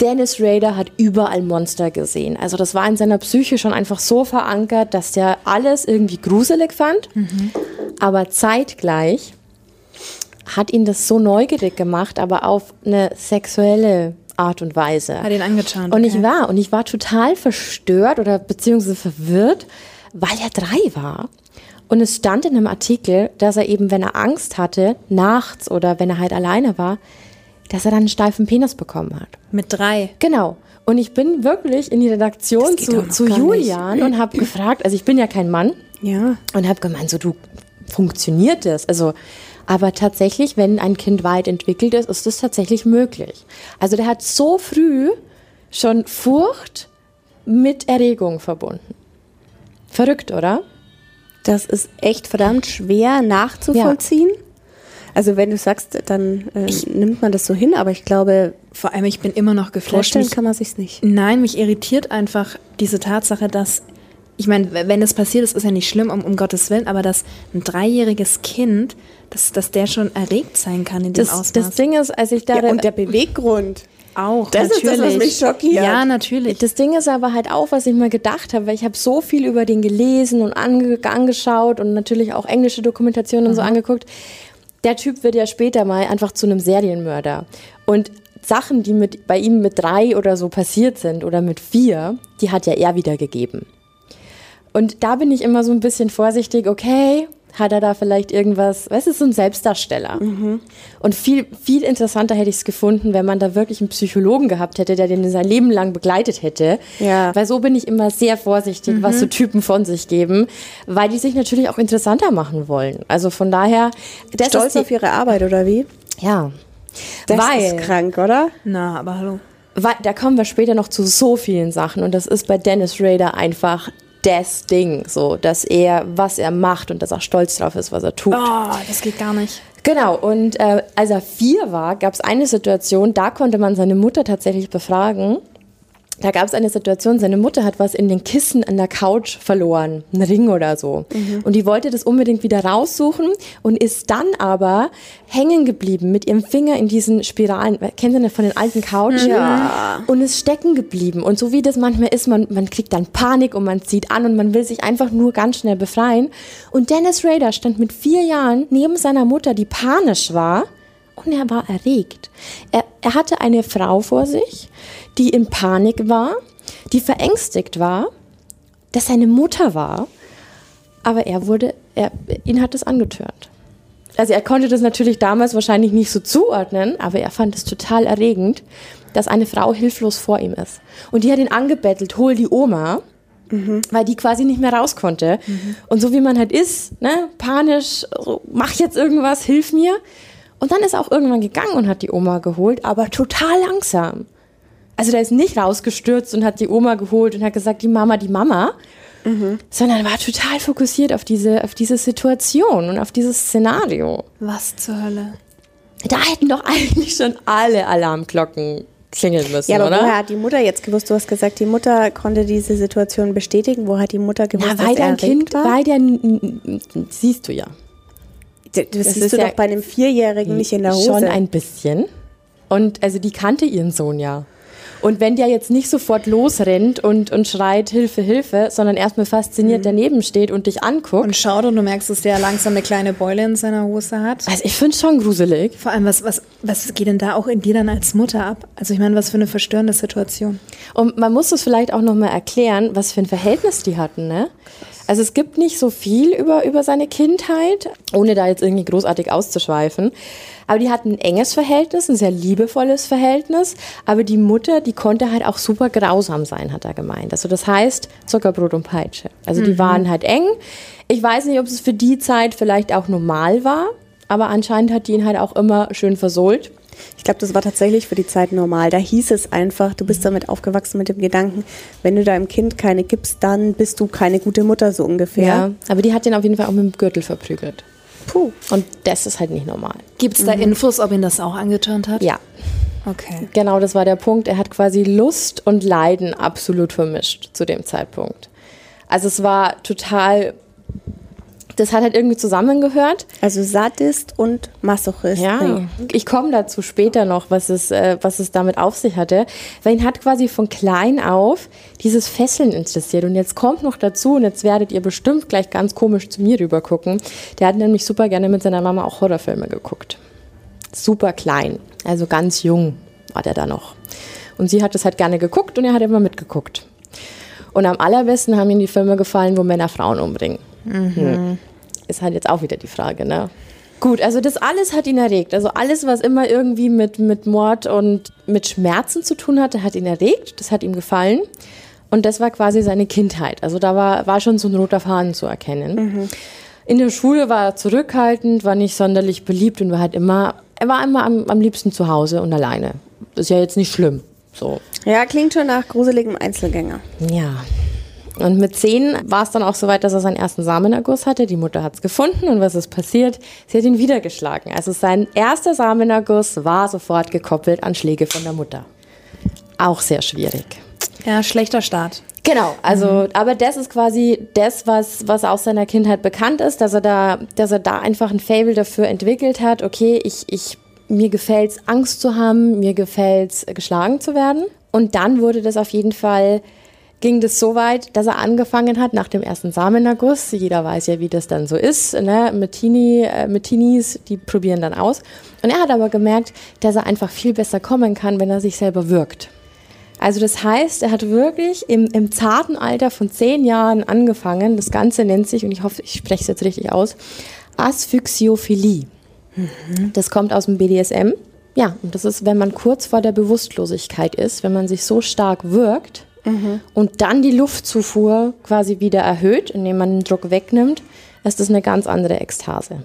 Dennis Rader hat überall Monster gesehen. Also das war in seiner Psyche schon einfach so verankert, dass der alles irgendwie gruselig fand. Aber zeitgleich hat ihn das so neugierig gemacht, aber auf eine sexuelle Art und Weise. Hat ihn angetan. Und ich war, und ich war total verstört oder beziehungsweise verwirrt, weil er drei war. Und es stand in einem Artikel, dass er eben, wenn er Angst hatte, nachts oder wenn er halt alleine war, dass er dann einen steifen Penis bekommen hat. Mit drei. Genau. Und ich bin wirklich in die Redaktion zu, zu Julian und habe gefragt, also ich bin ja kein Mann, Ja. und habe gemeint, so du funktioniert das? Also, aber tatsächlich, wenn ein Kind weit entwickelt ist, ist das tatsächlich möglich. Also der hat so früh schon Furcht mit Erregung verbunden. Verrückt, oder? Das ist echt verdammt schwer nachzuvollziehen. Also wenn du sagst, dann äh, nimmt man das so hin, aber ich glaube, Vor allem, ich bin immer noch geflasht. vorstellen Mich- kann man sich's nicht. Nein, mich irritiert einfach diese Tatsache, dass, ich meine, wenn es passiert ist, ist ja nicht schlimm, um, um Gottes Willen, aber dass ein dreijähriges Kind, dass, dass der schon erregt sein kann in dem Das, Ausmaß. das Ding ist, als ich da Ja, und der Beweggrund. auch, Das ist das, natürlich. was mich schockiert. Ja, natürlich. Das Ding ist aber halt auch, was ich mir gedacht habe, weil ich habe so viel über den gelesen und ange angeschaut und natürlich auch englische Dokumentationen und so angeguckt. Der Typ wird ja später mal einfach zu einem Serienmörder. Und Sachen, die mit, bei ihm mit drei oder so passiert sind oder mit vier, die hat ja er wiedergegeben. Und da bin ich immer so ein bisschen vorsichtig, okay, hat er da vielleicht irgendwas, weißt du, so ein Selbstdarsteller. Und viel, viel interessanter hätte ich es gefunden, wenn man da wirklich einen Psychologen gehabt hätte, der den sein Leben lang begleitet hätte. Ja. Weil so bin ich immer sehr vorsichtig, was so Typen von sich geben, weil die sich natürlich auch interessanter machen wollen. Also von daher, das Stolz ist die, auf ihre Arbeit, oder wie? ja. Das weil, ist krank, oder? Na, aber hallo. weil, da kommen wir später noch zu so vielen Sachen und das ist bei Dennis Rader einfach das Ding, so, dass er, was er macht und dass er stolz drauf ist, was er tut. Oh, das geht gar nicht. Genau, und äh, als er vier war, gab es eine Situation, da konnte man seine Mutter tatsächlich befragen. Da gab es eine Situation, seine Mutter hat was in den Kissen an der Couch verloren, einen Ring oder so. Und die wollte das unbedingt wieder raussuchen und ist dann aber hängen geblieben mit ihrem Finger in diesen Spiralen. Kennen Sie das von den alten Couchen? Ja. Und ist stecken geblieben. Und so wie das manchmal ist, man, man kriegt dann Panik und man zieht an und man will sich einfach nur ganz schnell befreien. Und Dennis Rader stand mit vier Jahren neben seiner Mutter, die panisch war und er war erregt. Er, er hatte eine Frau vor sich, die in Panik war, die verängstigt war, dass seine Mutter war, aber er wurde, er, ihn hat es angetörnt. Also er konnte das natürlich damals wahrscheinlich nicht so zuordnen, aber er fand es total erregend, dass eine Frau hilflos vor ihm ist. Und die hat ihn angebettelt, hol die Oma, weil die quasi nicht mehr raus konnte. Und so wie man halt ist, ne, panisch, so, mach jetzt irgendwas, hilf mir. Und dann ist er auch irgendwann gegangen und hat die Oma geholt, aber total langsam. Also der ist nicht rausgestürzt und hat die Oma geholt und hat gesagt, die Mama, die Mama, sondern war total fokussiert auf diese, auf diese Situation und auf dieses Szenario. Was zur Hölle? Da hätten doch eigentlich schon alle Alarmglocken klingeln müssen, Ja, aber oder? woher hat die Mutter jetzt gewusst? Du hast gesagt, die Mutter konnte diese Situation bestätigen. Wo hat die Mutter gewusst, Na, weil dass dein Kind, war? weil der, siehst du ja. Das, das ist siehst du ja- doch bei einem Vierjährigen nicht in der Hose. Schon ein bisschen. Und also die kannte ihren Sohn ja. Und wenn der jetzt nicht sofort losrennt und, und schreit Hilfe, Hilfe, sondern erstmal fasziniert daneben steht und dich anguckt. Und schaut und du merkst, dass der langsam eine kleine Beule in seiner Hose hat. also ich finde es schon gruselig. Vor allem, was, was, was geht denn da auch in dir dann als Mutter ab? Also ich meine, was für eine verstörende Situation. Und man muss es vielleicht auch nochmal erklären, was für ein Verhältnis die hatten, ne? Also es gibt nicht so viel über, über seine Kindheit, ohne da jetzt irgendwie großartig auszuschweifen. Aber die hatten ein enges Verhältnis, ein sehr liebevolles Verhältnis. Aber die Mutter, die konnte halt auch super grausam sein, hat er gemeint. Also das heißt Zuckerbrot und Peitsche. Also die waren halt eng. Ich weiß nicht, ob es für die Zeit vielleicht auch normal war. Aber anscheinend hat die ihn halt auch immer schön versohlt. Ich glaube, das war tatsächlich für die Zeit normal. Da hieß es einfach, du bist damit aufgewachsen mit dem Gedanken, wenn du deinem Kind keine gibst, dann bist du keine gute Mutter, so ungefähr. Ja. Aber die hat ihn auf jeden Fall auch mit dem Gürtel verprügelt. Puh. Und das ist halt nicht normal. Gibt es da Infos, ob ihn das auch angeturnt hat? Ja, Okay. genau, das war der Punkt. Er hat quasi Lust und Leiden absolut vermischt zu dem Zeitpunkt. Also es war total, das hat halt irgendwie zusammengehört. Also Sadist und Masochist. Ja, ich komme dazu später noch, was es, äh, was es damit auf sich hatte. Weil ihn hat quasi von klein auf dieses Fesseln interessiert. Und jetzt kommt noch dazu, und jetzt werdet ihr bestimmt gleich ganz komisch zu mir rüber gucken. Der hat nämlich super gerne mit seiner Mama auch Horrorfilme geguckt. Super klein, also ganz jung war der da noch. Und sie hat es halt gerne geguckt und er hat immer mitgeguckt. Und am allerbesten haben ihm die Filme gefallen, wo Männer Frauen umbringen. Hm. Ist halt jetzt auch wieder die Frage, ne? Gut, also das alles hat ihn erregt. Also alles, was immer irgendwie mit, mit Mord und mit Schmerzen zu tun hatte, hat ihn erregt. Das hat ihm gefallen. Und das war quasi seine Kindheit. Also da war, war schon so ein roter Faden zu erkennen. In der Schule war er zurückhaltend, war nicht sonderlich beliebt und war halt immer, er war immer am, am liebsten zu Hause und alleine. Das ist ja jetzt nicht schlimm. So. Ja, klingt schon nach gruseligem Einzelgänger. Ja. Und mit zehn war es dann auch so weit, dass er seinen ersten Samenerguss hatte. Die Mutter hat es gefunden und was ist passiert? Sie hat ihn wieder geschlagen. Also sein erster Samenerguss war sofort gekoppelt an Schläge von der Mutter. Auch sehr schwierig. Ja, schlechter Start. Genau, also, aber das ist quasi das, was, was aus seiner Kindheit bekannt ist, dass er da, dass er da einfach ein Fable dafür entwickelt hat, okay, ich, ich, mir gefällt's Angst zu haben, mir gefällt's geschlagen zu werden. Und dann wurde das auf jeden Fall, ging das so weit, dass er angefangen hat nach dem ersten Samenerguss. Jeder weiß ja, wie das dann so ist, ne? Mit, Teenie, äh, mit Teenies, die probieren dann aus. Und er hat aber gemerkt, dass er einfach viel besser kommen kann, wenn er sich selber wirkt. Also das heißt, er hat wirklich im, im zarten Alter von zehn Jahren angefangen. Das Ganze nennt sich, und ich hoffe, ich spreche es jetzt richtig aus, Asphyxiophilie. Das kommt aus dem BDSM. Ja, und das ist, wenn man kurz vor der Bewusstlosigkeit ist, wenn man sich so stark wirkt und dann die Luftzufuhr quasi wieder erhöht, indem man den Druck wegnimmt, ist das eine ganz andere Ekstase.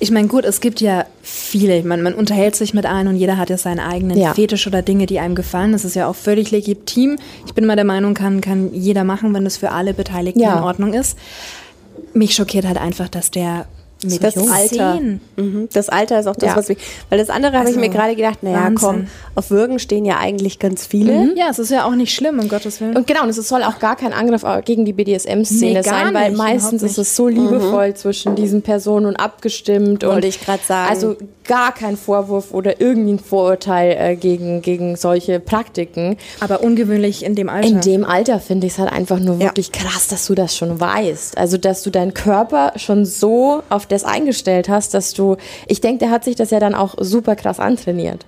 Ich meine, gut, es gibt ja viele. Ich meine, man unterhält sich mit allen und jeder hat ja seinen eigenen Ja. Fetisch oder Dinge, die einem gefallen. Das ist ja auch völlig legitim. Ich bin mal der Meinung, kann, kann jeder machen, wenn das für alle Beteiligten Ja. in Ordnung ist. Mich schockiert halt einfach, dass der mit Das Alter. Mhm. Das Alter ist auch das, Ja. was wir. Weil das andere habe ich Also, mir gerade gedacht, naja, Wahnsinn. komm, auf Würgen stehen ja eigentlich ganz viele. Ja, es ist ja auch nicht schlimm, um Gottes Willen. Und genau, und es soll auch gar kein Angriff gegen die BDSM-Szene Nee, sein, weil nicht, meistens ist es so liebevoll zwischen diesen Personen und abgestimmt. und Wollte ich grad sagen. Also gar kein Vorwurf oder irgendwie ein Vorurteil äh, gegen, gegen solche Praktiken. Aber ungewöhnlich in dem Alter. In dem Alter finde ich es halt einfach nur Ja. wirklich krass, dass du das schon weißt. Also, dass du deinen Körper schon so auf das eingestellt hast, dass du, ich denke, der hat sich das ja dann auch super krass antrainiert.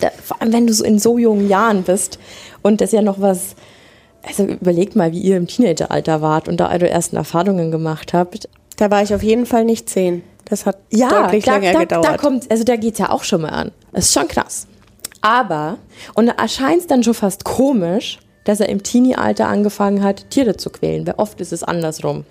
Da, vor allem, wenn du so in so jungen Jahren bist und das ja noch was, also überlegt mal, wie ihr im Teenageralter wart und da eure ersten Erfahrungen gemacht habt. Da war ich auf jeden Fall nicht zehn. Das hat deutlich da, länger da, gedauert. Da kommt, also da geht's ja auch schon mal an. Das ist schon krass. Aber, und da erscheint es dann schon fast komisch, dass er im Teenie-Alter angefangen hat, Tiere zu quälen. Weil oft ist es andersrum.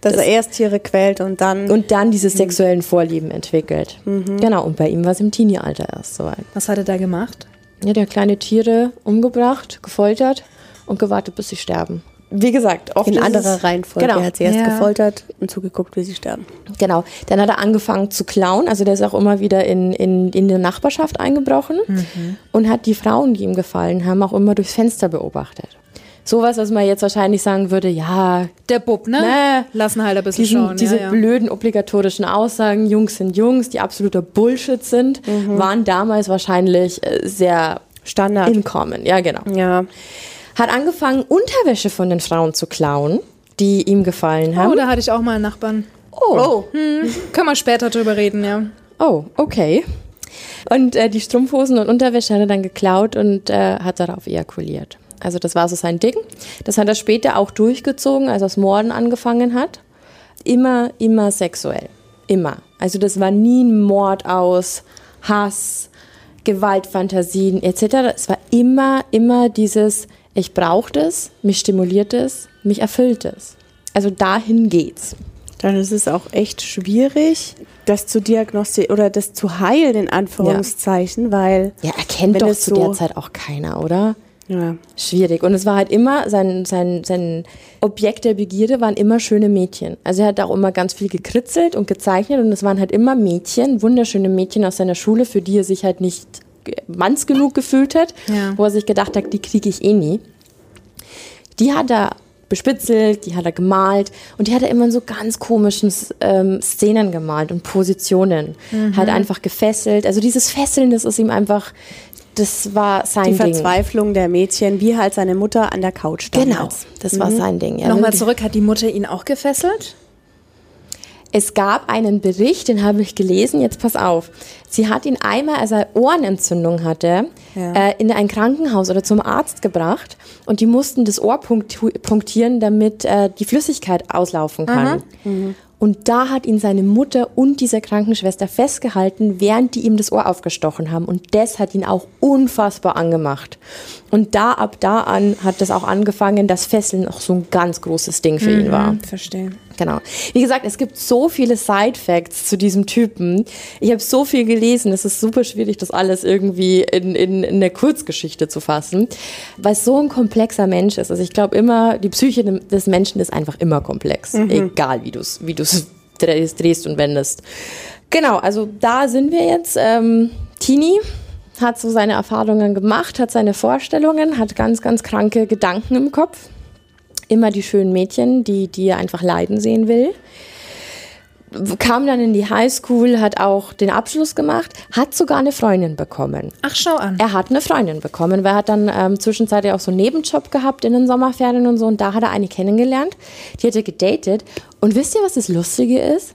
Dass er erst Tiere quält und dann. Und dann diese sexuellen Vorlieben entwickelt. Genau, und bei ihm war es im Teenie-Alter erst soweit. Was hat er da gemacht? Ja, der hat kleine Tiere umgebracht, gefoltert und gewartet, bis sie sterben. wie gesagt, oft In anderer Reihenfolge. Genau. Er hat sie erst Ja. gefoltert und zugeguckt, wie sie sterben. Genau. Dann hat er angefangen zu klauen. Also der ist auch immer wieder in, in, in die Nachbarschaft eingebrochen und hat die Frauen, die ihm gefallen haben, auch immer durchs Fenster beobachtet. Sowas, was man jetzt wahrscheinlich sagen würde, ja, Der Bub, ne? Ne. Lassen halt ein bisschen diesen, schauen. diese ja, ja. blöden obligatorischen Aussagen, Jungs sind Jungs, die absoluter Bullshit sind, waren damals wahrscheinlich äh, sehr Standard. in common. Ja, genau. ja. Hat angefangen, Unterwäsche von den Frauen zu klauen, die ihm gefallen haben. Oh, da hatte ich auch mal einen Nachbarn. oh. Können wir später drüber reden, ja. Oh, okay. Und äh, die Strumpfhosen und Unterwäsche hat er dann geklaut und äh, hat darauf ejakuliert. Also das war so sein Ding. Das hat er später auch durchgezogen, als er das Morden angefangen hat. Immer, immer sexuell. Immer. Also das war nie ein Mord aus Hass, Gewaltfantasien etc. Es war immer, immer dieses, ich brauche das, mich stimuliert es, mich erfüllt es. Also dahin geht's. Dann ist es auch echt schwierig, das zu diagnostizieren oder das zu heilen, in Anführungszeichen, weil. Ja, erkennt doch zu so- der Zeit auch keiner, oder? Ja. Schwierig. Und es war halt immer, sein, sein, sein Objekt der Begierde waren immer schöne Mädchen. Also er hat auch immer ganz viel gekritzelt und gezeichnet und es waren halt immer Mädchen, wunderschöne Mädchen aus seiner Schule, für die er sich halt nicht manns genug gefühlt hat, Ja. wo er sich gedacht hat, die kriege ich eh nie. Die hat er bespitzelt, die hat er gemalt und die hat er immer in so ganz komischen ähm, Szenen gemalt und Positionen. Halt einfach gefesselt. Also dieses Fesseln, das ist ihm einfach, das war sein Die Ding. Verzweiflung der Mädchen, wie halt seine Mutter an der Couch Genau, damals. das war sein Ding. Er Nochmal zurück, hat die Mutter ihn auch gefesselt? Es gab einen Bericht, den habe ich gelesen, jetzt pass auf. Sie hat ihn einmal, als er Ohrenentzündung hatte, Ja. äh, in ein Krankenhaus oder zum Arzt gebracht und die mussten das Ohr punktieren, damit äh, die Flüssigkeit auslaufen kann. Und da hat ihn seine Mutter und diese Krankenschwester festgehalten, während die ihm das Ohr aufgestochen haben. Und das hat ihn auch unfassbar angemacht. Und da, ab da an, hat das auch angefangen, dass Fesseln auch so ein ganz großes Ding für ihn war. Verstehe. Genau. Wie gesagt, es gibt so viele Side-Facts zu diesem Typen. Ich habe so viel gelesen, es ist super schwierig, das alles irgendwie in, in, in eine Kurzgeschichte zu fassen, weil es so ein komplexer Mensch ist. Also ich glaube immer, die Psyche des Menschen ist einfach immer komplex, egal wie du es wie du's drehst, drehst und wendest. Genau, also da sind wir jetzt. Ähm, Tini hat so seine Erfahrungen gemacht, hat seine Vorstellungen, hat ganz, ganz kranke Gedanken im Kopf immer die schönen Mädchen, die, die er einfach leiden sehen will. Kam dann in die Highschool, hat auch den Abschluss gemacht, hat sogar eine Freundin bekommen. Ach, schau an. Er hat eine Freundin bekommen, weil er hat dann ähm, zwischenzeitlich auch so einen Nebenjob gehabt in den Sommerferien und so und da hat er eine kennengelernt, die hat er gedatet und wisst ihr, was das Lustige ist?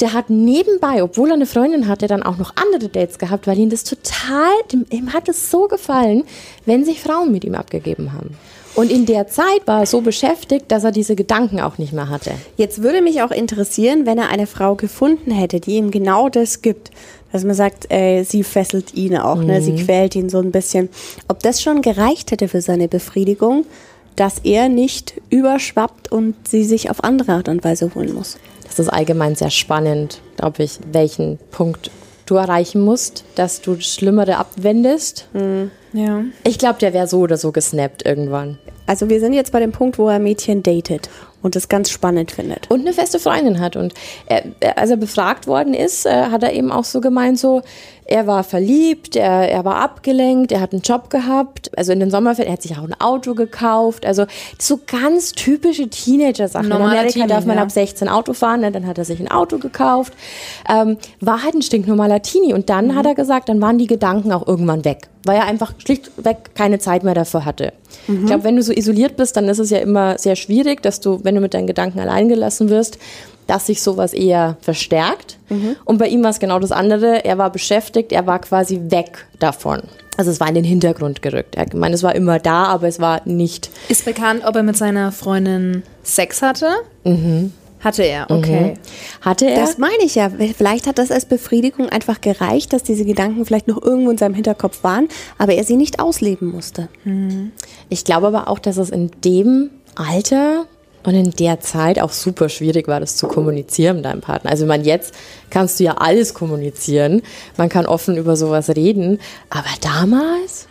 Der hat nebenbei, obwohl er eine Freundin hatte, dann auch noch andere Dates gehabt, weil ihm das total, ihm hat es so gefallen, wenn sich Frauen mit ihm abgegeben haben. Und in der Zeit war er so beschäftigt, dass er diese Gedanken auch nicht mehr hatte. Jetzt würde mich auch interessieren, wenn er eine Frau gefunden hätte, die ihm genau das gibt. Dass man sagt, äh, sie fesselt ihn auch, ne? sie quält ihn so ein bisschen. Ob das schon gereicht hätte für seine Befriedigung, dass er nicht überschwappt und sie sich auf andere Art und Weise holen muss. Das ist allgemein sehr spannend, glaube ich, welchen Punkt du erreichen musst, dass du das Schlimmere abwendest. Ja. Ich glaube, der wäre so oder so gesnappt irgendwann. Also wir sind jetzt bei dem Punkt, wo er Mädchen datet und das ganz spannend findet. Und eine feste Freundin hat. Und er, er, als er befragt worden ist, äh, hat er eben auch so gemeint, so, er war verliebt, er, er war abgelenkt, er hat einen Job gehabt. Also in den Sommerferien, er hat sich auch ein Auto gekauft. Also so ganz typische Teenager-Sachen. In Amerika Teenie, darf man ja. ab 16 Auto fahren, ne? dann hat er sich ein Auto gekauft. Ähm, war halt ein stinknormaler Teenie. Und dann hat er gesagt, dann waren die Gedanken auch irgendwann weg. Weil er einfach schlichtweg keine Zeit mehr dafür hatte. Ich glaube, wenn du so isoliert bist, dann ist es ja immer sehr schwierig, dass du, wenn du mit deinen Gedanken allein gelassen wirst, dass sich sowas eher verstärkt. Und bei ihm war es genau das andere. Er war beschäftigt, er war quasi weg davon. Also es war in den Hintergrund gerückt. Er meint, es war immer da, aber es war nicht. Ist bekannt, ob er mit seiner Freundin Sex hatte? Hatte er, okay. Hatte er? Das meine ich ja. Vielleicht hat das als Befriedigung einfach gereicht, dass diese Gedanken vielleicht noch irgendwo in seinem Hinterkopf waren, aber er sie nicht ausleben musste. Ich glaube aber auch, dass es in dem Alter und in der Zeit auch super schwierig war, das zu kommunizieren mit deinem Partner. Also, ich meine, jetzt kannst du ja alles kommunizieren. Man kann offen über sowas reden. Aber damals,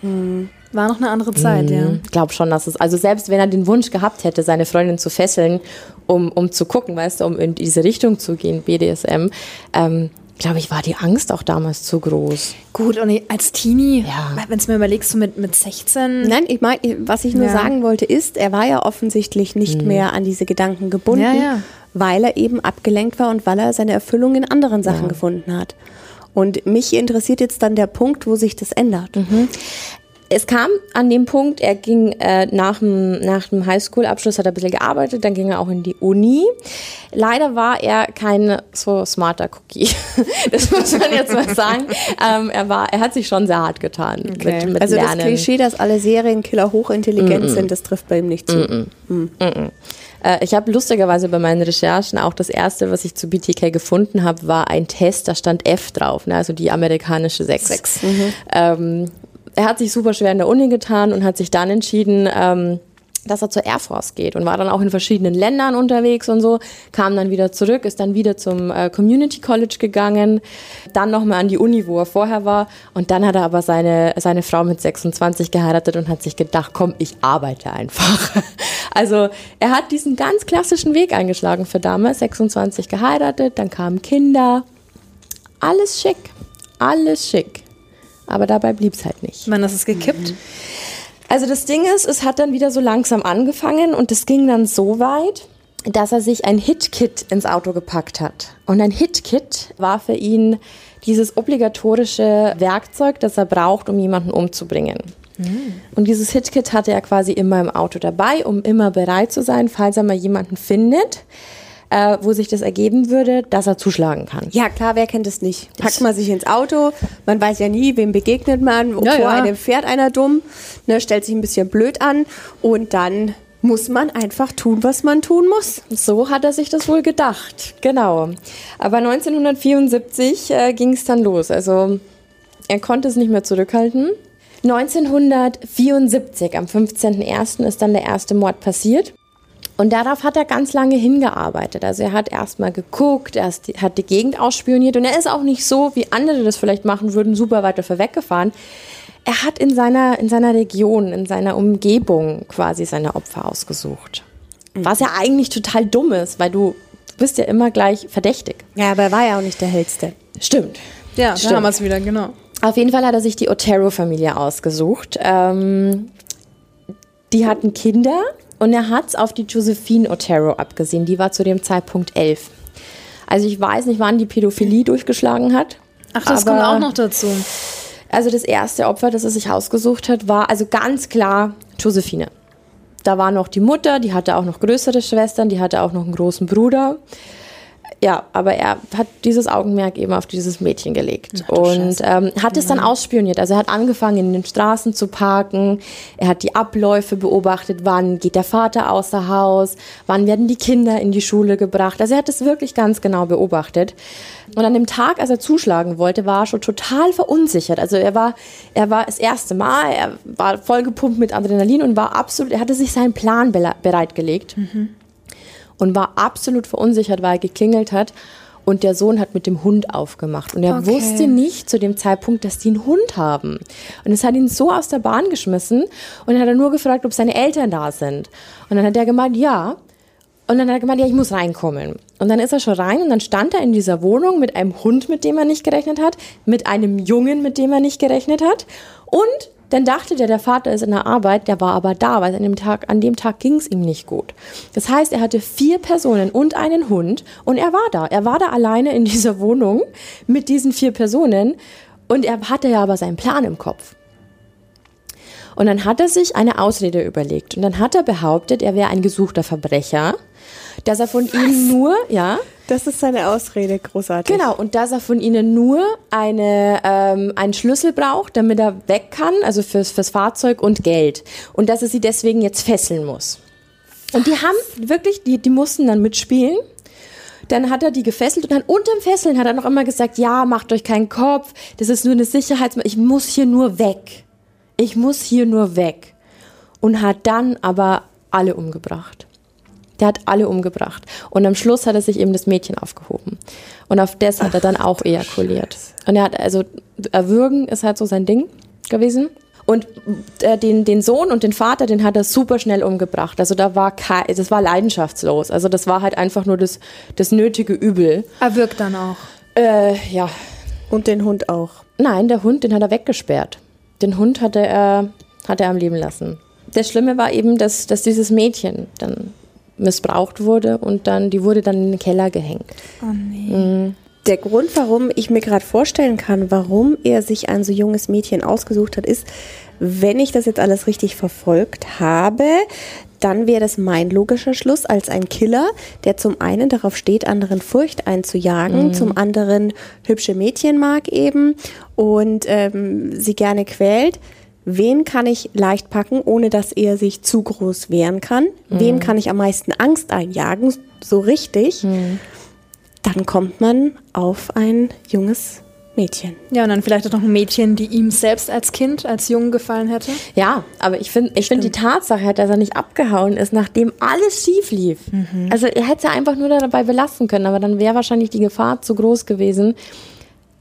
War noch eine andere Zeit, ja. Ich glaube schon, dass es, also selbst wenn er den Wunsch gehabt hätte, seine Freundin zu fesseln, um, um zu gucken, weißt du, um in diese Richtung zu gehen, BDSM, ähm, glaube ich, war die Angst auch damals zu groß. Gut, und als Teenie, Ja. wenn du mir überlegst, so mit, mit 16. Nein, ich meine, was ich nur Ja. sagen wollte, ist, er war ja offensichtlich nicht mehr an diese Gedanken gebunden, Ja, weil er eben abgelenkt war und weil er seine Erfüllung in anderen Sachen gefunden hat. Und mich interessiert jetzt dann der Punkt, wo sich das ändert. Es kam an dem Punkt, er ging äh, nach dem, nach dem Highschool-Abschluss, hat er ein bisschen gearbeitet, dann ging er auch in die Uni. Leider war er kein so smarter Cookie. *laughs* Das muss man jetzt mal sagen. ähm, er, war, er hat sich schon sehr hart getan mit, mit also Lernen. das Klischee, dass alle Serienkiller hochintelligent sind, das trifft bei ihm nicht zu. Äh, ich habe lustigerweise bei meinen Recherchen auch das erste, was ich zu BTK gefunden habe, war ein Test, da stand F drauf, ne? also die amerikanische Sechs. Sechs. Ähm, er hat sich super schwer in der Uni getan und hat sich dann entschieden, ähm, dass er zur Air Force geht und war dann auch in verschiedenen Ländern unterwegs und so, kam dann wieder zurück, ist dann wieder zum äh, Community College gegangen, dann nochmal an die Uni, wo er vorher war und dann hat er aber seine, seine Frau mit 26 geheiratet und hat sich gedacht, komm, ich arbeite einfach. *laughs* Also er hat diesen ganz klassischen Weg eingeschlagen für damals, 26 geheiratet, dann kamen Kinder, alles schick, alles schick. Aber dabei blieb's halt nicht. Wann ist es gekippt? Also das Ding ist, es hat dann wieder so langsam angefangen und es ging dann so weit, dass er sich ein Hit-Kit ins Auto gepackt hat. Und ein Hit-Kit war für ihn dieses obligatorische Werkzeug, das er braucht, um jemanden umzubringen. Und dieses Hit-Kit hatte er quasi immer im Auto dabei, um immer bereit zu sein, falls er mal jemanden findet, äh, wo sich das ergeben würde, dass er zuschlagen kann. Ja, klar, wer kennt es nicht? Packt man sich ins Auto, man weiß ja nie, wem begegnet man, Ja, vor ja. einem fährt einer dumm, ne, stellt sich ein bisschen blöd an und dann muss man einfach tun, was man tun muss. So hat er sich das wohl gedacht, genau. Aber 1974 äh, ging es dann los. Also er konnte es nicht mehr zurückhalten. 1974, am 15.01. ist dann der erste Mord passiert. Und darauf hat er ganz lange hingearbeitet. Also er hat erstmal geguckt, er hat die Gegend ausspioniert und er ist auch nicht so, wie andere das vielleicht machen würden, super weit dafür weggefahren. Er hat in seiner, in seiner Region, in seiner Umgebung quasi seine Opfer ausgesucht. Was ja eigentlich total dumm ist, weil du bist ja immer gleich verdächtig. Ja, aber er war ja auch nicht der hellste. Stimmt. Ja, da Stimmt. haben wir es wieder, genau. Auf jeden Fall hat er sich die Otero-Familie ausgesucht. Ähm, die hatten Kinder und er hat es auf die Josephine Otero abgesehen. Die war zu dem Zeitpunkt elf. Also ich weiß nicht, wann die Pädophilie durchgeschlagen hat. Ach, das kommt auch noch dazu. Also das erste Opfer, das er sich ausgesucht hat, war also ganz klar Josephine. Da war noch die Mutter, die hatte auch noch größere Schwestern, die hatte auch noch einen großen Bruder. Ja, aber er hat dieses Augenmerk eben auf dieses Mädchen gelegt und ähm, hat es dann ausspioniert. Also er hat angefangen, in den Straßen zu parken. Er hat die Abläufe beobachtet. Wann geht der Vater außer Haus? Wann werden die Kinder in die Schule gebracht? Also er hat es wirklich ganz genau beobachtet. Und an dem Tag, als er zuschlagen wollte, war er schon total verunsichert. Also er war, er war das erste Mal, er war voll gepumpt mit Adrenalin und war absolut, er hatte sich seinen Plan bereitgelegt und war absolut verunsichert, weil er geklingelt hat. Und der Sohn hat mit dem Hund aufgemacht. Und er Okay. wusste nicht zu dem Zeitpunkt, dass die einen Hund haben. Und es hat ihn so aus der Bahn geschmissen. Und dann hat er nur gefragt, ob seine Eltern da sind. Und dann hat er gemeint, ja. Und dann hat er gemeint, ja, ich muss reinkommen. Und dann ist er schon rein und dann stand er in dieser Wohnung mit einem Hund, mit dem er nicht gerechnet hat, mit einem Jungen, mit dem er nicht gerechnet hat. Und dann dachte der, der Vater ist in der Arbeit, der war aber da, weil an dem Tag, an dem Tag ging es ihm nicht gut. Das heißt, er hatte vier Personen und einen Hund und er war da. Er war da alleine in *laughs* dieser Wohnung mit diesen vier Personen und er hatte ja aber seinen Plan im Kopf. Und dann hat er sich eine Ausrede überlegt. Und dann hat er behauptet, er wäre ein gesuchter Verbrecher, dass er von ihm nur, ja, Das ist seine Ausrede, großartig. genau, und dass er von ihnen nur eine, ähm, einen Schlüssel braucht, damit er weg kann, also fürs, fürs Fahrzeug und Geld. Und dass er sie deswegen jetzt fesseln muss. Und die haben wirklich, die, die mussten dann mitspielen. Dann hat er die gefesselt und dann unterm Fesseln hat er noch immer gesagt, ja, macht euch keinen Kopf, das ist nur eine Sicherheitsmaßnahme, ich muss hier nur weg. Ich muss hier nur weg. Und hat dann aber alle umgebracht. Der hat alle umgebracht. Und am Schluss hat er sich eben das Mädchen aufgehoben. Und auf das hat er dann auch ejakuliert. Und er hat, also, erwürgen ist halt so sein Ding gewesen. Und äh, den, den Sohn und den Vater, den hat er super schnell umgebracht. Also da war kein, das war leidenschaftslos. Also das war halt einfach nur das, das nötige Übel. Er wirkt dann auch. Äh, ja. Und den Hund auch. Nein, der Hund, den hat er weggesperrt. Den Hund hatte er, hat er am Leben lassen. Das Schlimme war eben, dass, dass dieses Mädchen dann missbraucht wurde und dann, die wurde dann in den Keller gehängt. Oh nee. Der Grund, warum ich mir gerade vorstellen kann, warum er sich ein so junges Mädchen ausgesucht hat, ist, wenn ich das jetzt alles richtig verfolgt habe, dann wäre das mein logischer Schluss als ein Killer, der zum einen darauf steht, anderen Furcht einzujagen, zum anderen hübsche Mädchen mag eben und ähm, sie gerne quält. Wen kann ich leicht packen, ohne dass er sich zu groß wehren kann? Wem kann ich am meisten Angst einjagen, so richtig? Dann kommt man auf ein junges Mädchen. Ja, und dann vielleicht auch noch ein Mädchen, die ihm selbst als Kind, als Jungen gefallen hätte. Ja, aber ich finde ich find die Tatsache, dass er nicht abgehauen ist, nachdem alles schief lief. Also er hätte es ja einfach nur dabei belassen können, aber dann wäre wahrscheinlich die Gefahr zu groß gewesen,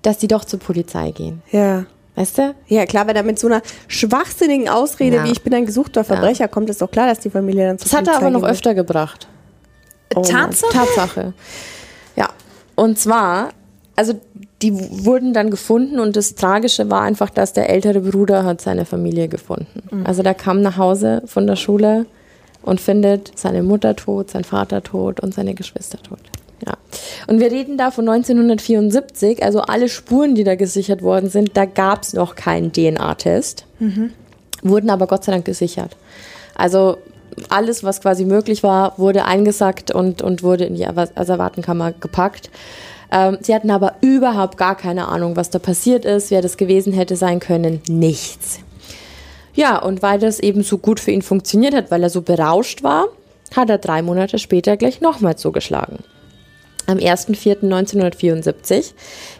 dass die doch zur Polizei gehen. Ja. Weißt du? Ja, klar, wenn er mit so einer schwachsinnigen Ausrede, Ja. wie ich bin ein gesuchter Verbrecher, kommt, ist doch klar, dass die Familie dann zur Das hat er aber noch wird. öfter gebracht. Oh Mann. Tatsache? Tatsache. Ja. Und zwar, also die wurden dann gefunden und das Tragische war einfach, dass der ältere Bruder hat seine Familie gefunden. Also der kam nach Hause von der Schule und findet seine Mutter tot, sein Vater tot und seine Geschwister tot. Ja. Und wir reden da von 1974, also alle Spuren, die da gesichert worden sind, da gab es noch keinen DNA-Test, wurden aber Gott sei Dank gesichert. Also alles, was quasi möglich war, wurde eingesackt und, und wurde in die Asser- Asservatenkammer gepackt. Ähm, sie hatten aber überhaupt gar keine Ahnung, was da passiert ist, wer das gewesen hätte sein können. Nichts. Ja, und weil das eben so gut für ihn funktioniert hat, weil er so berauscht war, hat er drei Monate später gleich nochmal zugeschlagen. Am 1.4.1974.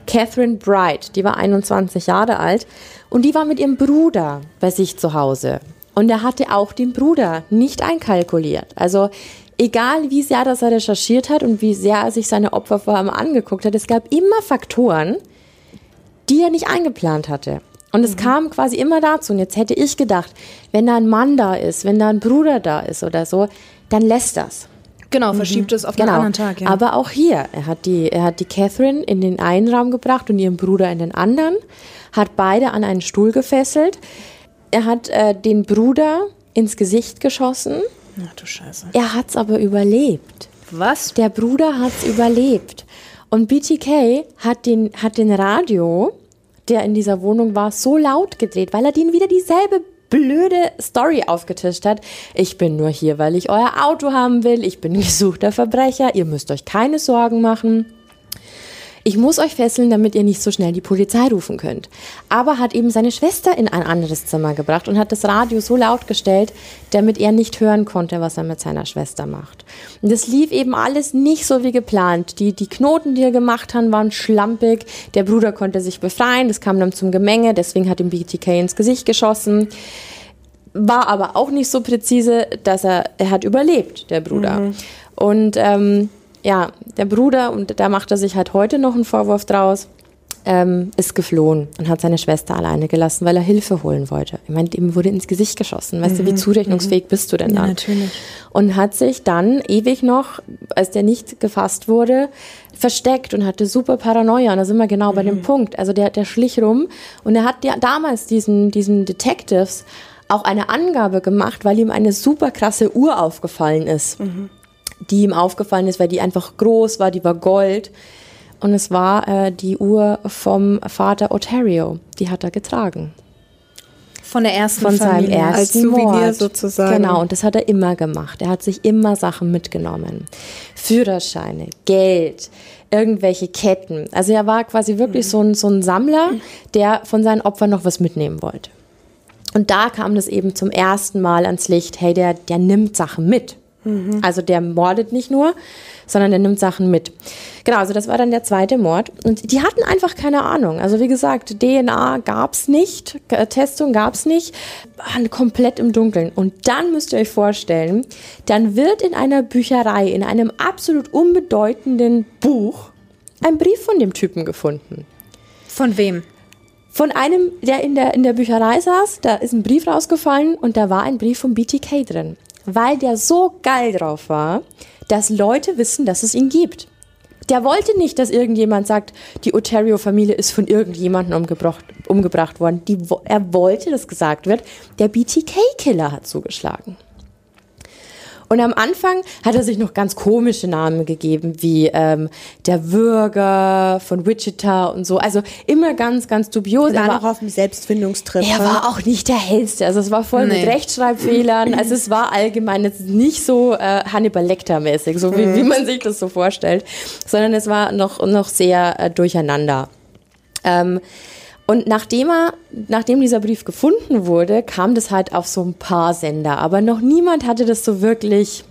Catherine Bright, die war 21 Jahre alt und die war mit ihrem Bruder bei sich zu Hause. Und er hatte auch den Bruder nicht einkalkuliert. Also egal wie sehr das er recherchiert hat und wie sehr er sich seine Opfer vor allem angeguckt hat, es gab immer Faktoren, die er nicht eingeplant hatte. Und es kam quasi immer dazu. Und jetzt hätte ich gedacht, wenn da ein Mann da ist, wenn da ein Bruder da ist oder so, dann lässt das. Genau, verschiebt es auf einen anderen Tag. Ja. Aber auch hier, er hat, die, er hat die Catherine in den einen Raum gebracht und ihren Bruder in den anderen, hat beide an einen Stuhl gefesselt. Er hat äh, den Bruder ins Gesicht geschossen. Ach du Scheiße. Er hat's aber überlebt. Was? Der Bruder hat's überlebt. Und BTK hat den, hat den Radio, der in dieser Wohnung war, so laut gedreht, weil er denen wieder dieselbe blöde Story aufgetischt hat. Ich bin nur hier, weil ich euer Auto haben will. Ich bin gesuchter Verbrecher. Ihr müsst euch keine Sorgen machen. Ich muss euch fesseln, damit ihr nicht so schnell die Polizei rufen könnt. Aber hat eben seine Schwester in ein anderes Zimmer gebracht und hat das Radio so laut gestellt, damit er nicht hören konnte, was er mit seiner Schwester macht. Und das lief eben alles nicht so wie geplant. Die, die Knoten, die er gemacht hat, waren schlampig. Der Bruder konnte sich befreien. Das kam dann zum Gemenge. Deswegen hat ihm BTK ins Gesicht geschossen. War aber auch nicht so präzise, dass er, er hat überlebt, der Bruder. Und ähm, ja, der Bruder, und da macht er sich halt heute noch einen Vorwurf draus, ähm, ist geflohen und hat seine Schwester alleine gelassen, weil er Hilfe holen wollte. Ich meine, ihm wurde ins Gesicht geschossen. Weißt du, wie zurechnungsfähig bist du denn Ja, dann? natürlich. Und hat sich dann ewig noch, als der nicht gefasst wurde, versteckt und hatte super Paranoia. Und da sind wir genau bei dem Punkt. Also der, der schlich rum und er hat ja damals diesen, diesen Detectives auch eine Angabe gemacht, weil ihm eine super krasse Uhr aufgefallen ist die ihm aufgefallen ist, weil die einfach groß war, die war Gold. Und es war äh, die Uhr vom Vater Ontario. Die hat er getragen. Von der ersten Von seinem Familie. ersten Als Souvenir Mord. sozusagen. Genau, und das hat er immer gemacht. Er hat sich immer Sachen mitgenommen. Führerscheine, Geld, irgendwelche Ketten. Also er war quasi wirklich so, ein, so ein Sammler, der von seinen Opfern noch was mitnehmen wollte. Und da kam das eben zum ersten Mal ans Licht, hey, der, der nimmt Sachen mit. Also der mordet nicht nur, sondern der nimmt Sachen mit. Genau, also das war dann der zweite Mord. Und die hatten einfach keine Ahnung. Also wie gesagt, DNA gab's nicht, K- Testung gab's nicht, waren komplett im Dunkeln. Und dann müsst ihr euch vorstellen, dann wird in einer Bücherei, in einem absolut unbedeutenden Buch, ein Brief von dem Typen gefunden Von wem? von einem, der in der, in der Bücherei saß, da ist ein Brief rausgefallen und da war ein Brief vom BTK drin. Weil der so geil drauf war, dass Leute wissen, dass es ihn gibt. Der wollte nicht, dass irgendjemand sagt, die Ontario-Familie ist von irgendjemandem umgebracht, umgebracht worden. Die, er wollte, dass gesagt wird, der BTK-Killer hat zugeschlagen. Und am Anfang hat er sich noch ganz komische Namen gegeben, wie ähm, der Würger von Wichita und so. Also immer ganz, ganz dubios. Er war war noch auf dem Selbstfindungstrip. er ne? war auch nicht der hellste. Also es war voll Nee. mit Rechtschreibfehlern. Also es war allgemein jetzt nicht so äh, Hannibal Lecter-mäßig, so wie, wie man sich das so vorstellt, sondern es war noch, noch sehr äh, durcheinander. Ähm, und nachdem, er, nachdem dieser Brief gefunden wurde, kam das halt auf so ein paar Sender. Aber noch niemand hatte das so wirklich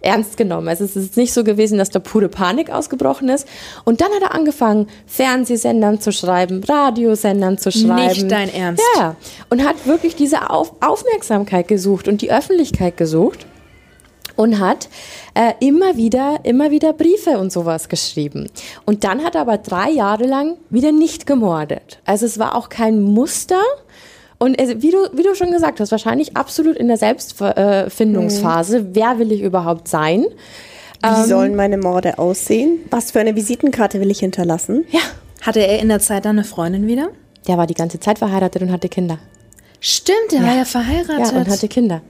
ernst genommen. Also es ist nicht so gewesen, dass da pure Panik ausgebrochen ist. Und dann hat er angefangen, Fernsehsendern zu schreiben, Radiosendern zu schreiben. Nicht dein Ernst. Ja. Und hat wirklich diese Auf Aufmerksamkeit gesucht und die Öffentlichkeit gesucht und hat äh, immer wieder, immer wieder Briefe und sowas geschrieben. Und dann hat er aber drei Jahre lang wieder nicht gemordet. Also es war auch kein Muster. Und es, wie, du, wie du schon gesagt hast, wahrscheinlich absolut in der Selbstfindungsphase. Wer will ich überhaupt sein? Wie sollen meine Morde aussehen? Was für eine Visitenkarte will ich hinterlassen? Ja, Hatte er in der Zeit dann eine Freundin wieder? der war die ganze Zeit verheiratet und hatte Kinder. Stimmt, er war ja verheiratet. Ja, und hatte Kinder.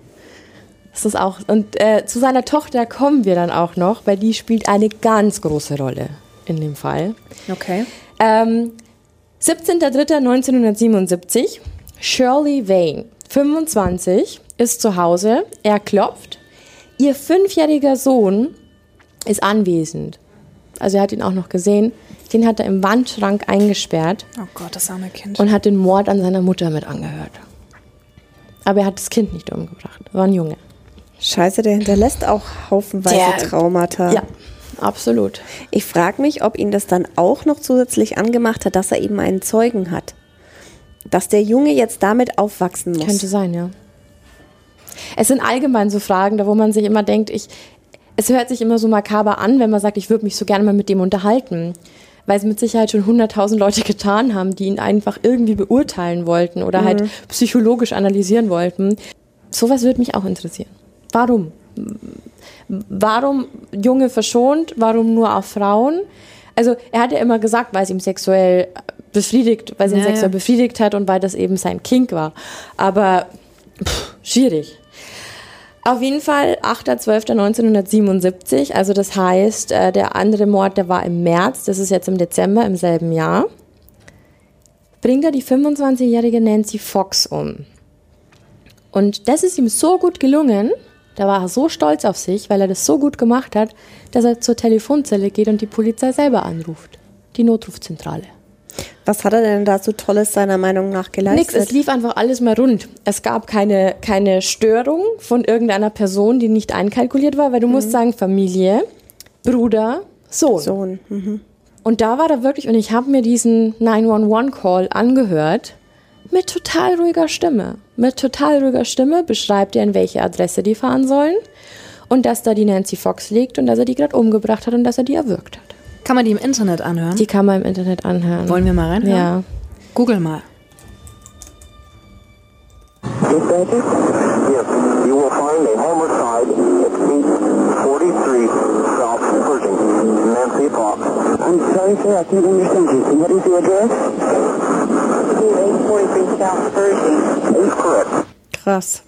Das ist auch. Und äh, zu seiner Tochter kommen wir dann auch noch, weil die spielt eine ganz große Rolle in dem Fall. okay. Ähm, 17.03.1977, Shirley Vane, 25, ist zu Hause. Er klopft. Ihr fünfjähriger Sohn ist anwesend. Also er hat ihn auch noch gesehen. Den hat er im Wandschrank eingesperrt Oh Gott, das arme Kind. und hat den Mord an seiner Mutter mit angehört. Aber er hat das Kind nicht umgebracht. War ein Junge. Scheiße, der hinterlässt auch haufenweise Der- Traumata. Ja, absolut. Ich frage mich, ob ihn das dann auch noch zusätzlich angemacht hat, dass er eben einen Zeugen hat. Dass der Junge jetzt damit aufwachsen muss. Könnte sein, ja. Es sind allgemein so Fragen, da wo man sich immer denkt, ich, es hört sich immer so makaber an, wenn man sagt, ich würde mich so gerne mal mit dem unterhalten. Weil es mit Sicherheit schon 100.000 Leute getan haben, die ihn einfach irgendwie beurteilen wollten oder halt psychologisch analysieren wollten. Sowas würde mich auch interessieren. Warum? Warum Junge verschont? Warum nur auf Frauen? Also er hat ja immer gesagt, weil es ihm sexuell befriedigt, weil es ihn Ja, sexuell ja. befriedigt hat und weil das eben sein Kink war. Aber pff, schwierig. Auf jeden Fall 8.12.1977, also das heißt, äh, der andere Mord, der war im März, das ist jetzt im Dezember im selben Jahr, bringt er die 25-jährige Nancy Fox um. Und das ist ihm so gut gelungen, da war er so stolz auf sich, weil er das so gut gemacht hat, dass er zur Telefonzelle geht und die Polizei selber anruft. Die Notrufzentrale. Was hat er denn da so Tolles seiner Meinung nach geleistet? Nix, es lief einfach alles mal rund. Es gab keine, keine Störung von irgendeiner Person, die nicht einkalkuliert war, weil du musst sagen, Familie, Bruder, Sohn. Sohn. Mhm. Und da war er wirklich, und ich habe mir diesen 911-Call angehört, mit total ruhiger Stimme. Mit total ruhiger Stimme beschreibt er, in welche Adresse die fahren sollen und dass da die Nancy Fox liegt und dass er die gerade umgebracht hat und dass er die erwürgt hat. Kann man die im Internet anhören? Die kann man im Internet anhören. Wollen wir mal reinhören? Ja. Google mal. Dispatcher? Yes. You will find a homicide at 843 South Pershing. Nancy Fox. I'm sorry, sir. I can't understand you. What is the address? Krass.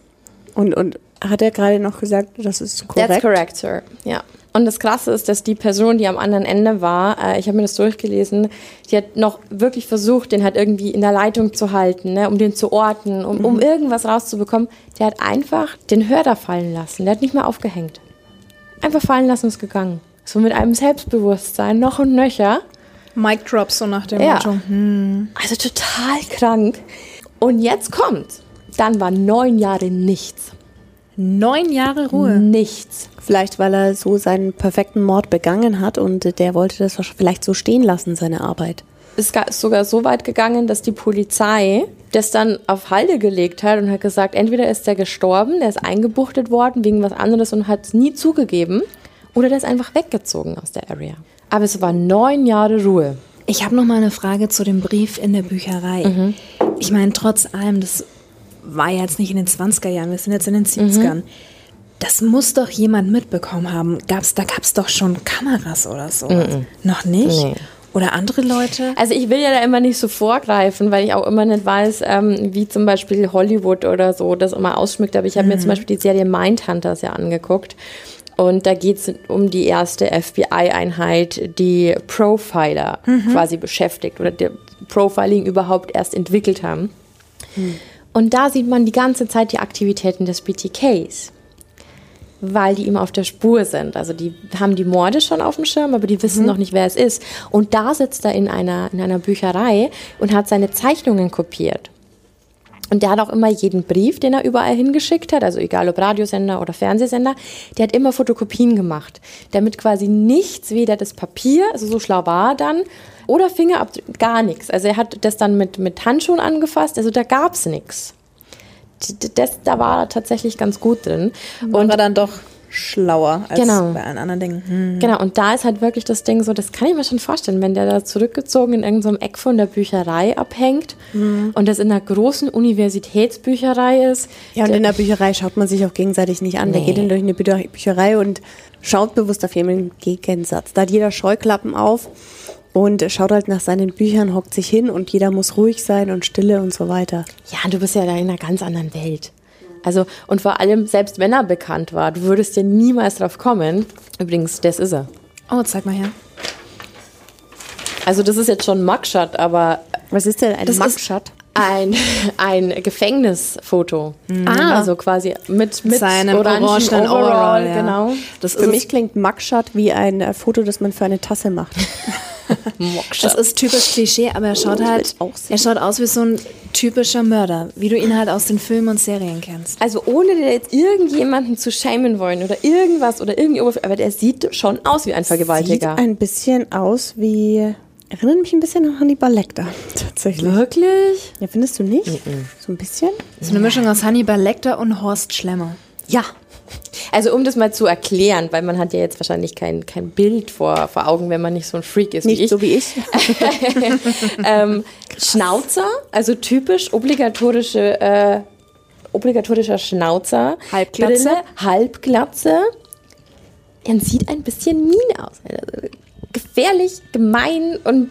Und, und hat er gerade noch gesagt, das ist korrekt? That's correct, sir. Ja. Und das Krasse ist, dass die Person, die am anderen Ende war, äh, ich habe mir das durchgelesen, die hat noch wirklich versucht, den halt irgendwie in der Leitung zu halten, ne, um den zu orten, um, um irgendwas rauszubekommen. Der hat einfach den Hörer fallen lassen. Der hat nicht mehr aufgehängt. Einfach fallen lassen und ist gegangen. So mit einem Selbstbewusstsein, noch und nöcher. Mic Drop, so nach dem Ja. Motto. Also total krank. Und jetzt kommt. Dann war neun Jahre nichts. Neun Jahre Ruhe. Nichts. Vielleicht, weil er so seinen perfekten Mord begangen hat und der wollte das vielleicht so stehen lassen, seine Arbeit. Es ist sogar so weit gegangen, dass die Polizei das dann auf Halde gelegt hat und hat gesagt, entweder ist er gestorben, der ist eingebuchtet worden wegen was anderes und hat es nie zugegeben, oder der ist einfach weggezogen aus der Area. Aber es war neun Jahre Ruhe. Ich habe noch mal eine Frage zu dem Brief in der Bücherei. Mhm. Ich meine, trotz allem, das war ja jetzt nicht in den 20er Jahren, wir sind jetzt in den 70ern. Mhm. Das muss doch jemand mitbekommen haben. Gab's, da gab es doch schon Kameras oder sowas. Noch nicht? Nee. Oder andere Leute? Also ich will ja da immer nicht so vorgreifen, weil ich auch immer nicht weiß, ähm, wie zum Beispiel Hollywood oder so das immer ausschmückt. Aber ich habe mir zum Beispiel die Serie Mindhunters ja angeguckt. Und da geht es um die erste FBI-Einheit, die Profiler quasi beschäftigt oder der Profiling überhaupt erst entwickelt haben. Und da sieht man die ganze Zeit die Aktivitäten des BTKs weil die ihm auf der Spur sind. Also die haben die Morde schon auf dem Schirm, aber die wissen noch nicht, wer es ist. Und da sitzt er in einer, in einer Bücherei und hat seine Zeichnungen kopiert. Und der hat auch immer jeden Brief, den er überall hingeschickt hat, also egal ob Radiosender oder Fernsehsender, der hat immer Fotokopien gemacht, damit quasi nichts, weder das Papier, also so schlau war er dann, oder Fingerabdrücke, gar nichts. Also er hat das dann mit, mit Handschuhen angefasst, also da gab's nichts. Das, da war er tatsächlich ganz gut drin. Und war dann doch schlauer als Genau. bei allen anderen Dingen. Hm. Genau, und da ist halt wirklich das Ding so, das kann ich mir schon vorstellen, wenn der da zurückgezogen in irgendeinem Eck von der Bücherei abhängt und das in einer großen Universitätsbücherei ist. Ja, und in der Bücherei schaut man sich auch gegenseitig nicht an. Der Nee. geht dann durch eine Bücher- Bücherei und schaut bewusst auf jemanden Gegensatz. Da hat jeder Scheuklappen auf und schaut halt nach seinen Büchern, hockt sich hin und jeder muss ruhig sein und stille und so weiter. Ja, du bist ja da in einer ganz anderen Welt. Also, und vor allem, selbst wenn er bekannt war, du würdest ja niemals drauf kommen. Übrigens, das ist er. Oh, zeig mal her. Also, das ist jetzt schon Mugshot, aber Was ist denn ein Das ist- Mugshot? Ein, ein Gefängnisfoto. Ah. Also quasi mit, mit Seinem orangen Overall, Overall, ja. genau. Das Für mich klingt Mugshot wie ein äh, Foto, das man für eine Tasse macht. *laughs* das ist typisch Klischee, aber er schaut halt, auch sehen. er schaut aus wie so ein typischer Mörder, wie du ihn halt aus den Filmen und Serien kennst. Also ohne jetzt irgendjemanden zu schämen wollen oder irgendwas oder irgendwie, aber der sieht schon aus wie ein Sieht Vergewaltiger. ein bisschen aus wie. Erinnert mich ein bisschen an Hannibal Lecter, *laughs* tatsächlich. Wirklich? Ja, findest du nicht? So ein bisschen? So eine Mischung aus Hannibal Lecter und Horst Schlemmer. Ja. Also um das mal zu erklären, weil man hat ja jetzt wahrscheinlich kein, kein Bild vor, vor Augen, wenn man nicht so ein Freak ist wie Nicht ich. so wie ich. *laughs* ähm, Schnauzer, also typisch obligatorische, äh, obligatorischer Schnauzer. Halbglatze. Brille, Halbglatze. Er sieht ein bisschen mean aus. Also, gefährlich, gemein und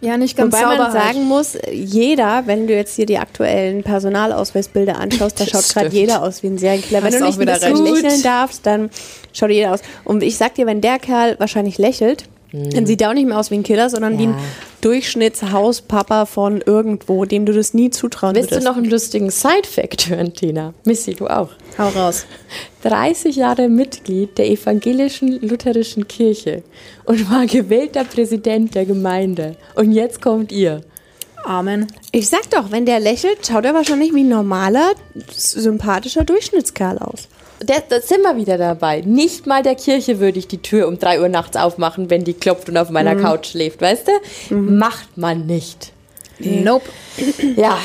Ja, nicht ganz Wobei man sagen muss, jeder, wenn du jetzt hier die aktuellen Personalausweisbilder anschaust, da schaut gerade jeder aus wie ein Serienkiller. Wenn du auch nicht ein wieder bisschen recht. lächeln darfst, dann schaut jeder aus. Und ich sag dir, wenn der Kerl wahrscheinlich lächelt, dann sieht er auch nicht mehr aus wie ein Killer, sondern wie ein Ja. Durchschnittshauspapa von irgendwo, dem du das nie zutrauen Willst du würdest. noch einen lustigen Side-Fact hören, Tina? Missy, du auch. Hau raus. 30 Jahre Mitglied der evangelischen lutherischen Kirche und war gewählter Präsident der Gemeinde. Und jetzt kommt ihr. Amen. Ich sag doch, wenn der lächelt, schaut er wahrscheinlich wie ein normaler, sympathischer Durchschnittskerl aus. Da, da sind wir wieder dabei. Nicht mal der Kirche würde ich die Tür um 3 Uhr nachts aufmachen, wenn die klopft und auf meiner Couch schläft, weißt du? Macht man nicht. Nope. Ja,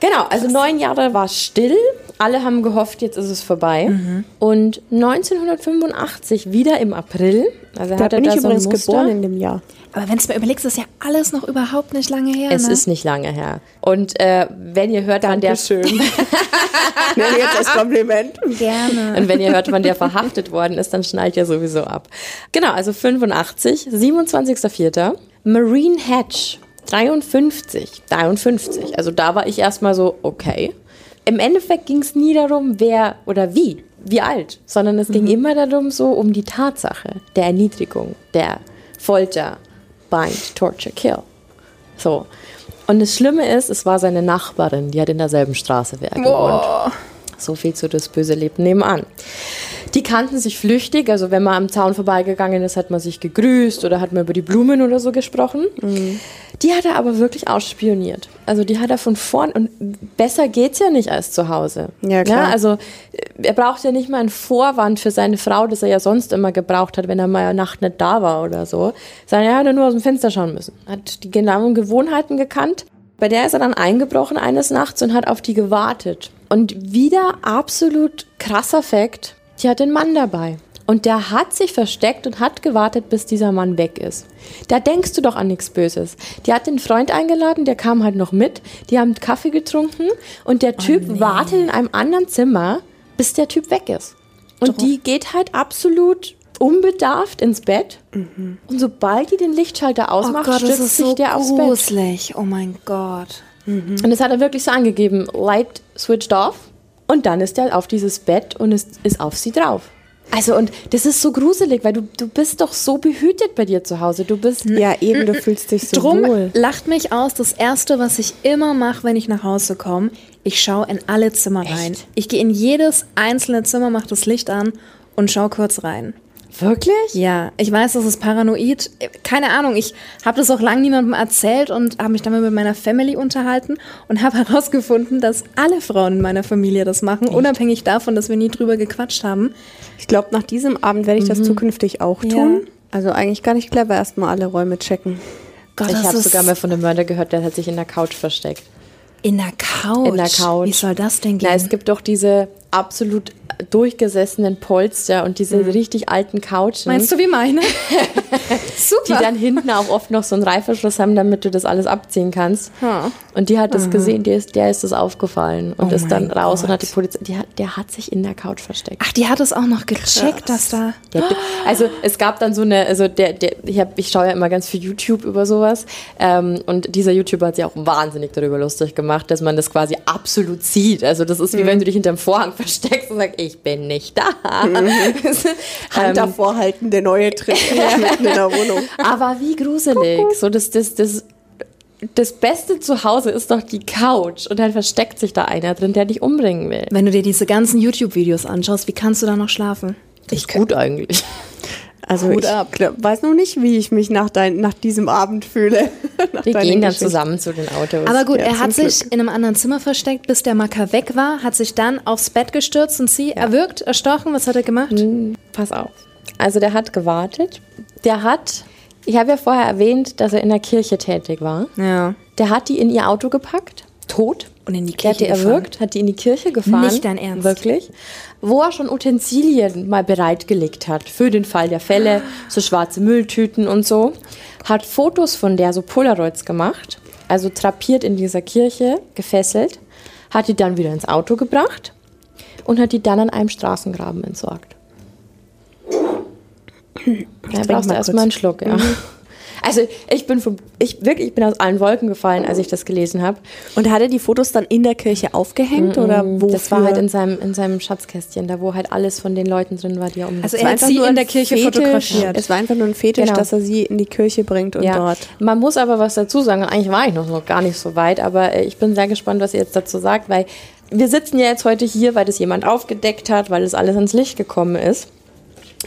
genau. Also neun Jahre war still. Alle haben gehofft, jetzt ist es vorbei. Und 1985, wieder im April, also Da hat er bin da ich so übrigens geboren in dem Jahr. Aber wenn du mir überlegst, ist ja alles noch überhaupt nicht lange her. Es ne? ist nicht lange her. Und äh, wenn ihr hört, wann der Dankeschön. *laughs* Nenne jetzt als Kompliment. gerne. und wenn ihr hört, wann der verhaftet worden ist, dann schnallt ihr sowieso ab. Genau, also 85, 27.04. Marine Hatch, 53, 53. Also da war ich erstmal so, okay. Im Endeffekt ging es nie darum, wer oder wie, wie alt, sondern es ging immer darum, so um die Tatsache der Erniedrigung, der Folter, Bind, Torture, Kill. So. Und das Schlimme ist, es war seine Nachbarin, die hat in derselben Straße wie er gewohnt. So viel zu das böse Leben nebenan. Die kannten sich flüchtig, also wenn man am Zaun vorbeigegangen ist, hat man sich gegrüßt oder hat man über die Blumen oder so gesprochen. Die hat er aber wirklich ausspioniert. Also die hat er von vorn und besser geht's ja nicht als zu Hause. Ja, klar. also äh, er braucht ja nicht mal einen Vorwand für seine Frau, das er ja sonst immer gebraucht hat, wenn er mal eine Nacht nicht da war oder so. Sondern er hätte nur aus dem Fenster schauen müssen. Hat die genauen Gewohnheiten gekannt. Bei der ist er dann eingebrochen eines Nachts und hat auf die gewartet. Und wieder absolut krasser Fakt, die hat den Mann dabei. Und der hat sich versteckt und hat gewartet, bis dieser Mann weg ist. Da denkst du doch an nichts Böses. Die hat den Freund eingeladen, der kam halt noch mit. Die haben Kaffee getrunken und der Typ wartet in einem anderen Zimmer, bis der Typ weg ist. Und die geht halt absolut unbedarft ins Bett. Und sobald die den Lichtschalter Oh ausmacht, Gott, das stürzt ist sich so der aufs Bett. gruselig. Oh mein Gott. Und das hat er wirklich so angegeben. Light switched off. Und dann ist er auf dieses Bett und ist, ist auf sie drauf. Also, und das ist so gruselig, weil du, du bist doch so behütet bei dir zu Hause. Du bist. Ja, eben, du fühlst dich so Drum wohl. lacht mich aus. Das erste, was ich immer mache, wenn ich nach Hause komme, ich schaue in alle Zimmer rein. Ich gehe in jedes einzelne Zimmer, mache das Licht an und schaue kurz rein. Wirklich? Ja, ich weiß, das ist paranoid. Keine Ahnung, ich habe das auch lange niemandem erzählt und habe mich damit mit meiner Family unterhalten und habe *laughs* herausgefunden, dass alle Frauen in meiner Familie das machen, unabhängig davon, dass wir nie drüber gequatscht haben. Ich glaube, nach diesem Abend werde ich das zukünftig auch tun. Also eigentlich gar nicht clever, erstmal alle Räume checken. Gott, Ich habe sogar mal von einem Mörder gehört, der hat sich in der Couch versteckt. in der Couch. In der Couch. Wie soll das denn gehen? Na, es gibt doch diese absolut durchgesessenen Polster und diese richtig alten Couchen. Meinst du wie meine? *laughs* Super. die dann hinten auch oft noch so einen Reißverschluss haben, damit du das alles abziehen kannst. Und die hat das gesehen, der ist, der ist das aufgefallen und Oh ist dann raus und hat die Gott. Polizei, die hat, der hat sich in der Couch versteckt. Ach, die hat es auch noch gecheckt, dass da. Der, also es gab dann so eine, also der, der, ich, hab, ich schaue ja immer ganz viel YouTube über sowas ähm, und dieser YouTuber hat sich auch wahnsinnig darüber lustig gemacht, dass man das quasi absolut sieht. Also das ist wie wenn du dich hinterm Vorhang versteckst und sagst, ich bin nicht da. *laughs* Hand davor halten, der neue Trick *laughs* mitten in der Wohnung. Aber wie gruselig. So das, das, das, das Beste zu Hause ist doch die Couch und dann versteckt sich da einer drin, der dich umbringen will. Wenn du dir diese ganzen YouTube-Videos anschaust, wie kannst du da noch schlafen? Ich gut eigentlich. Also Hut ich ab. glaub, weiß noch nicht, wie ich mich nach, dein, nach diesem Abend fühle. *laughs* Nach Wir gehen dann zusammen zu den Autos. Aber gut, Ja, er hat sich in einem anderen Zimmer versteckt, bis der Macker weg war, hat sich dann aufs Bett gestürzt und sie erwürgt, erstochen. Was hat er gemacht? Pass auf. Also der hat gewartet. Der hat, ich habe ja vorher erwähnt, dass er in der Kirche tätig war. Ja. Der hat die in ihr Auto gepackt, tot. Und in die Der hat die Kirche gefahren. erwürgt, hat die in die Kirche gefahren. Nicht dein Ernst? Wirklich. Wo er schon Utensilien mal bereitgelegt hat. Für den Fall der Fälle. So schwarze Mülltüten und so. Hat Fotos von der, so Polaroids gemacht. Also trapiert in dieser Kirche, gefesselt. Hat die dann wieder ins Auto gebracht. Und hat die dann an einem Straßengraben entsorgt. Da brauchst du mal erstmal. Mhm. einen Schluck, ja. Also ich bin vom, ich wirklich, ich bin aus allen Wolken gefallen, als ich das gelesen habe. Und hat er die Fotos dann in der Kirche aufgehängt oder wo? Das war halt in seinem, in seinem Schatzkästchen, da wo halt alles von den Leuten drin war, die er um Also er hat sie in der Kirche fotografiert. Es war einfach nur ein Fetisch, Genau. dass er sie in die Kirche bringt und ja. dort. Man muss aber was dazu sagen. Eigentlich war ich noch, noch gar nicht so weit, aber äh, ich bin sehr gespannt, was ihr jetzt dazu sagt, weil wir sitzen ja jetzt heute hier, weil das jemand aufgedeckt hat, weil das alles ans Licht gekommen ist.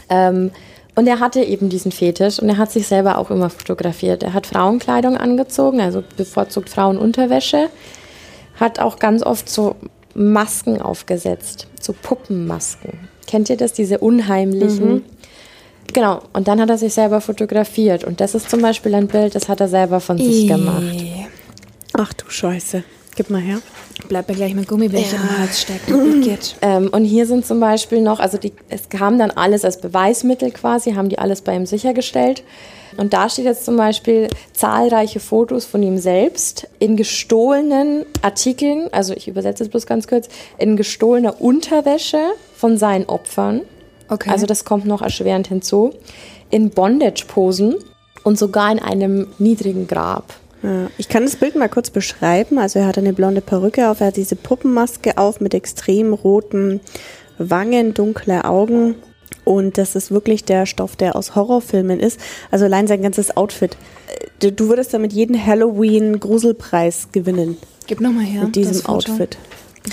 Ähm, und er hatte eben diesen Fetisch und er hat sich selber auch immer fotografiert. Er hat Frauenkleidung angezogen, also bevorzugt Frauenunterwäsche. Hat auch ganz oft so Masken aufgesetzt, so Puppenmasken. Kennt ihr das, diese unheimlichen? Genau, und dann hat er sich selber fotografiert. Und das ist zum Beispiel ein Bild, das hat er selber von sich gemacht. Ach du Scheiße. Gib mal her. Bleib mir gleich mit Gummibärchen im Hals stecken. *laughs* Ähm, und hier sind zum Beispiel noch, also die, es kam dann alles als Beweismittel quasi, haben die alles bei ihm sichergestellt. Und da steht jetzt zum Beispiel zahlreiche Fotos von ihm selbst in gestohlenen Artikeln, also ich übersetze es bloß ganz kurz, in gestohlener Unterwäsche von seinen Opfern. Okay. Also das kommt noch erschwerend hinzu. In Bondage-Posen und sogar in einem niedrigen Grab. Ja, Ich kann das Bild mal kurz beschreiben. Also er hat eine blonde Perücke auf, er hat diese Puppenmaske auf mit extrem roten Wangen, dunkle Augen. Und das ist wirklich der Stoff, der aus Horrorfilmen ist. Also allein sein ganzes Outfit. Äh, Du würdest damit jeden Halloween-Gruselpreis gewinnen. Gib nochmal her. mit diesem. Outfit.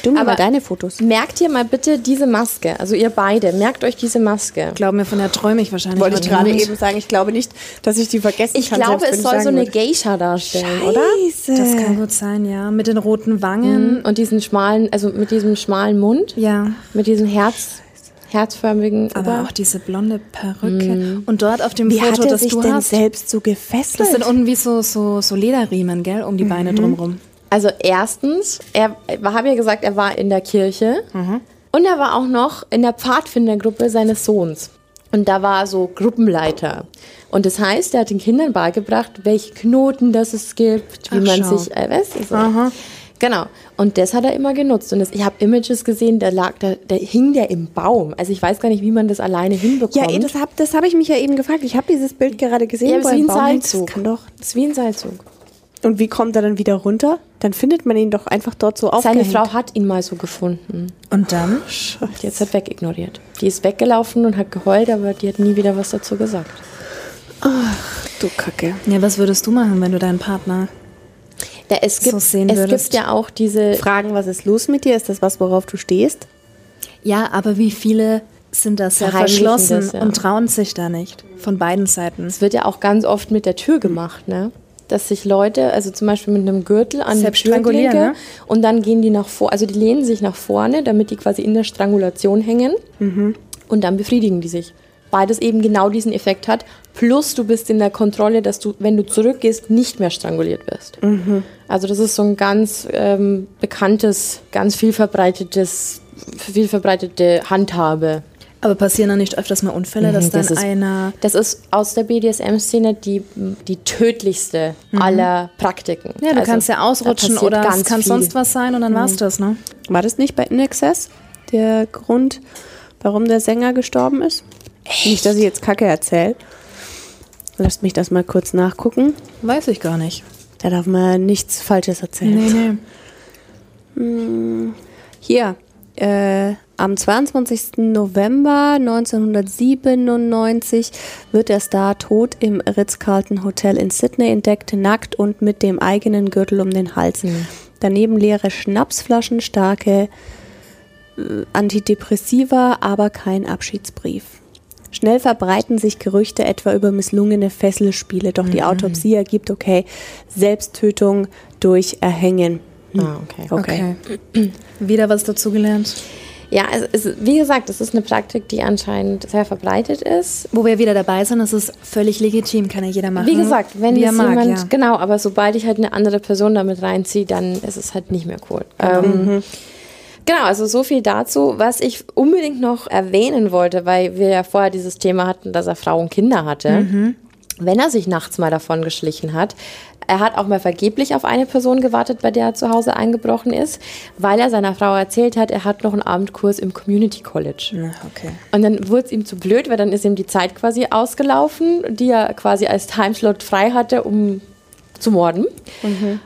Du mir Aber- mal deine Fotos. Merkt ihr mal bitte diese Maske, also ihr beide, merkt euch diese Maske. Glaub mir, von der träume ich wahrscheinlich. Wollte ich gerade eben sagen. Ich glaube nicht, dass ich die vergessen Ich kann. glaube, selbst wenn es ich soll so eine. Geisha darstellen, oder? Scheiße. Das kann gut sein, ja. Mit den roten Wangen. Und diesen schmalen, also mit diesem schmalen Mund, Ja. mit diesem Herz, herzförmigen Aber Ober- auch diese blonde Perücke. Und dort auf dem Wie hat Foto, er das sich du denn hast, selbst so gefesselt? das sind unten wie so, so, so Lederriemen, gell? Um die Beine drumrum. Also erstens, er habe ja gesagt, er war in der Kirche Mhm. und er war auch noch in der Pfadfindergruppe seines Sohns. Und da war so Gruppenleiter. Und das heißt, er hat den Kindern beigebracht, welche Knoten das es gibt, wie Ach, man schau. sich, äh, weißt du, so. Genau. Und das hat er immer genutzt. Und das, ich habe Images gesehen, da lag, da, da hing der im Baum. Also ich weiß gar nicht, wie man das alleine hinbekommt. Ja, eh, das habe das hab ich mich ja eben gefragt. Ich habe dieses Bild gerade gesehen. Ja, ist er wie ein. Seilzug. Das kann doch. Das ist wie ein Seilzug. Und wie kommt er dann wieder runter? Dann findet man ihn doch einfach dort so Seine aufgehängt. Frau hat ihn mal so gefunden. Und dann? Die hat es wegignoriert. Die ist weggelaufen und hat geheult, aber die hat nie wieder was dazu gesagt. Du Kacke. Ja, was würdest du machen, wenn du deinen Partner Ja, es So gibt, sehen es würdest. gibt ja auch diese. Fragen, was ist los mit dir? Ist das was, worauf du stehst? Ja, aber wie viele sind da sehr verschlossen das, ja. und trauen sich da nicht? Von beiden Seiten. Es wird ja auch ganz oft mit der Tür gemacht, ne? Dass sich Leute, also zum Beispiel mit einem Gürtel an die Selbst Tür strangulieren, klinken ne? und dann gehen die nach vor, also die lehnen sich nach vorne, damit die quasi in der Strangulation hängen und dann befriedigen die sich. Beides eben genau diesen Effekt hat. Plus du bist in der Kontrolle, dass du, wenn du zurückgehst, nicht mehr stranguliert wirst. Also das ist so ein ganz ähm, bekanntes, ganz viel verbreitetes, viel verbreitete Handhabe. Aber passieren da nicht öfters mal Unfälle, dass Mhm, dann das ist- einer. Das ist aus der BDSM-Szene die, die tödlichste aller Praktiken. Ja, du Also, kannst ja ausrutschen oder es ganz kann viel. Mhm. sonst was sein und dann war's das, ne? War das nicht bei In Excess der Grund, warum der Sänger gestorben ist? Nicht, dass ich jetzt Kacke erzähle. Lasst mich das mal kurz nachgucken. Weiß ich gar nicht. Da darf man nichts Falsches erzählen. nee. Hier, äh, am 22. November 1997 wird der Star tot im Ritz-Carlton Hotel in Sydney entdeckt, nackt und mit dem eigenen Gürtel um den Hals. Daneben leere Schnapsflaschen, starke äh, Antidepressiva, aber kein Abschiedsbrief. Schnell verbreiten sich Gerüchte etwa über misslungene Fesselspiele, doch die Autopsie ergibt, okay, Selbsttötung durch Erhängen. Ah, okay. Okay. Okay. *clears throat* Wieder was dazugelernt. Ja, also es, wie gesagt, es ist eine Praktik, die anscheinend sehr verbreitet ist. Wo wir wieder dabei sind, das ist völlig legitim, kann ja jeder machen. Wie gesagt, wenn wie es mag, jemand, ja. genau, aber sobald ich halt eine andere Person damit reinziehe, dann ist es halt nicht mehr cool. Ähm, Genau, also so viel dazu. Was ich unbedingt noch erwähnen wollte, weil wir ja vorher dieses Thema hatten, dass er Frau und Kinder hatte. Wenn er sich nachts mal davon geschlichen hat, er hat auch mal vergeblich auf eine Person gewartet, bei der er zu Hause eingebrochen ist, weil er seiner Frau erzählt hat, er hat noch einen Abendkurs im Community College. Okay. Und dann wurde es ihm zu blöd, weil dann ist ihm die Zeit quasi ausgelaufen, die er quasi als Timeslot frei hatte, um zu morden.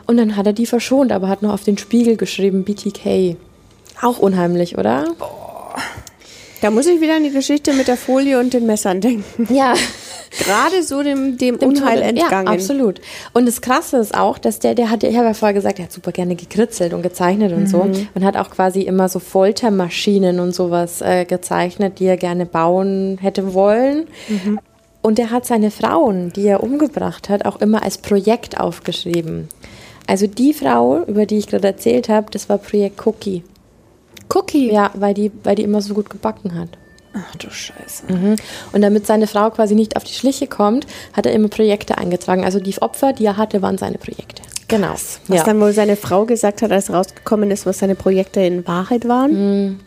Und dann hat er die verschont, aber hat noch auf den Spiegel geschrieben, BTK. Auch unheimlich, oder? Da muss ich wieder an die Geschichte mit der Folie und den Messern denken. Ja. *laughs* Gerade so dem, dem, Dem Unheil Tode. entgangen. Ja, absolut. Und das Krasse ist auch, dass der, der hat, ich habe ja vorher gesagt, er hat super gerne gekritzelt und gezeichnet und so. Und hat auch quasi immer so Foltermaschinen und sowas äh, gezeichnet, die er gerne bauen hätte wollen. Und er hat seine Frauen, die er umgebracht hat, auch immer als Projekt aufgeschrieben. Also die Frau, über die ich gerade erzählt habe, das war Projekt Cookie. Cookie. Ja, weil die, weil die immer so gut gebacken hat. Ach du Scheiße. Mhm. Und damit seine Frau quasi nicht auf die Schliche kommt, hat er immer Projekte eingetragen. Also die Opfer, die er hatte, waren seine Projekte. Genau. Was ja. dann wohl seine Frau gesagt hat, als rausgekommen ist, was seine Projekte in Wahrheit waren.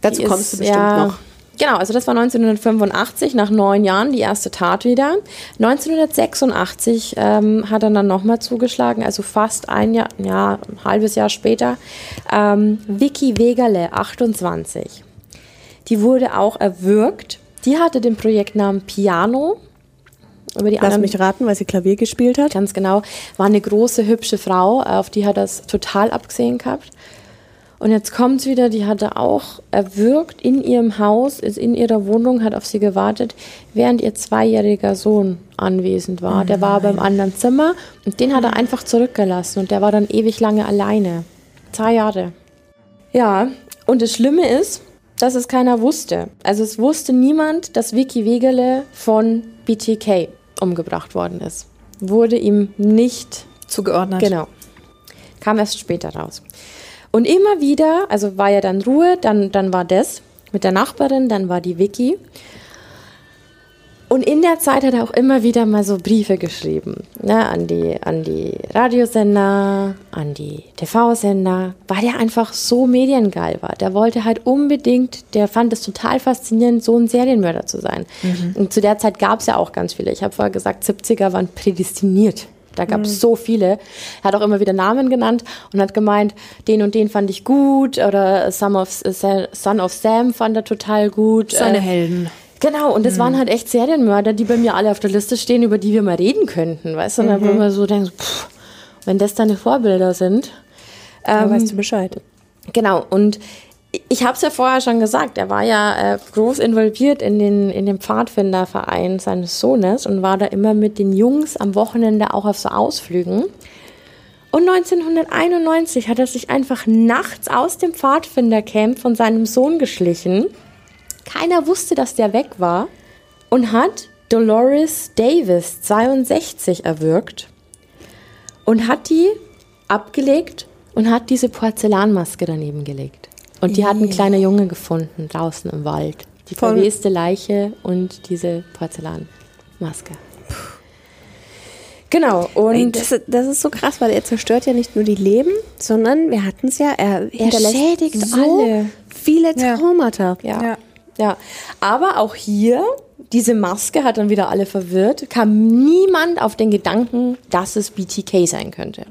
Dazu Die kommst du ist, bestimmt ja, noch. Genau, also das war 1985, nach neun Jahren, die erste Tat wieder. 1986 ähm, hat er dann nochmal zugeschlagen, also fast ein Jahr, ja, ein halbes Jahr später. Ähm, Vicky Wegerle, 28. Die wurde auch erwürgt. Die hatte den Projektnamen Piano. Über die Lass anderen mich raten, weil sie Klavier gespielt hat. Ganz genau. War eine große, hübsche Frau, auf die hat das total abgesehen gehabt. Und jetzt kommt's wieder, die hatte auch erwürgt in ihrem Haus, ist in ihrer Wohnung, hat auf sie gewartet, während ihr zweijähriger Sohn anwesend war. Der war aber im anderen Zimmer und den hat er einfach zurückgelassen und der war dann ewig lange alleine. Zwei Jahre. Ja, und das Schlimme ist, dass es keiner wusste. Also es wusste niemand, dass Vicky Wegele von BTK umgebracht worden ist. Wurde ihm nicht Zugeordnet. Genau. Kam erst später raus. Und immer wieder, also war ja dann Ruhe, dann, dann war das mit der Nachbarin, dann war die Vicky. Und in der Zeit hat er auch immer wieder mal so Briefe geschrieben, ne, an die, an die Radiosender, an die TV-Sender, weil er einfach so mediengeil war. Der wollte halt unbedingt, der fand es total faszinierend, so ein Serienmörder zu sein. Und zu der Zeit gab es ja auch ganz viele. Ich habe vorher gesagt, 70er waren prädestiniert. Da gab es so viele. Er hat auch immer wieder Namen genannt und hat gemeint, den und den fand ich gut oder Son of, Son of Sam fand er total gut. Seine Äh, Helden. Genau, und das waren halt echt Serienmörder, die bei mir alle auf der Liste stehen, über die wir mal reden könnten, weißt du? Und dann, wo man so denkt, pff, wenn das deine Vorbilder sind. Da Ähm, weißt du Bescheid. Genau, und ich habe es ja vorher schon gesagt, er war ja äh, groß involviert in den, in den Pfadfinderverein seines Sohnes und war da immer mit den Jungs am Wochenende auch auf so Ausflügen. Und 1991 hat er sich einfach nachts aus dem Pfadfindercamp von seinem Sohn geschlichen. Keiner wusste, dass der weg war und hat Dolores Davis, 62, erwürgt und hat die abgelegt und hat diese Porzellanmaske daneben gelegt. Und die hat ein kleiner Junge gefunden draußen im Wald. Die Von- verweste Leiche und diese Porzellanmaske. Genau, und Ey, das, ist- das ist so krass, weil er zerstört ja nicht nur die Leben, sondern wir hatten es ja, er, hinterlässt schädigt so alle. viele Traumata. Ja. Ja. ja. Aber auch hier, diese Maske hat dann wieder alle verwirrt, kam niemand auf den Gedanken, dass es BTK sein könnte.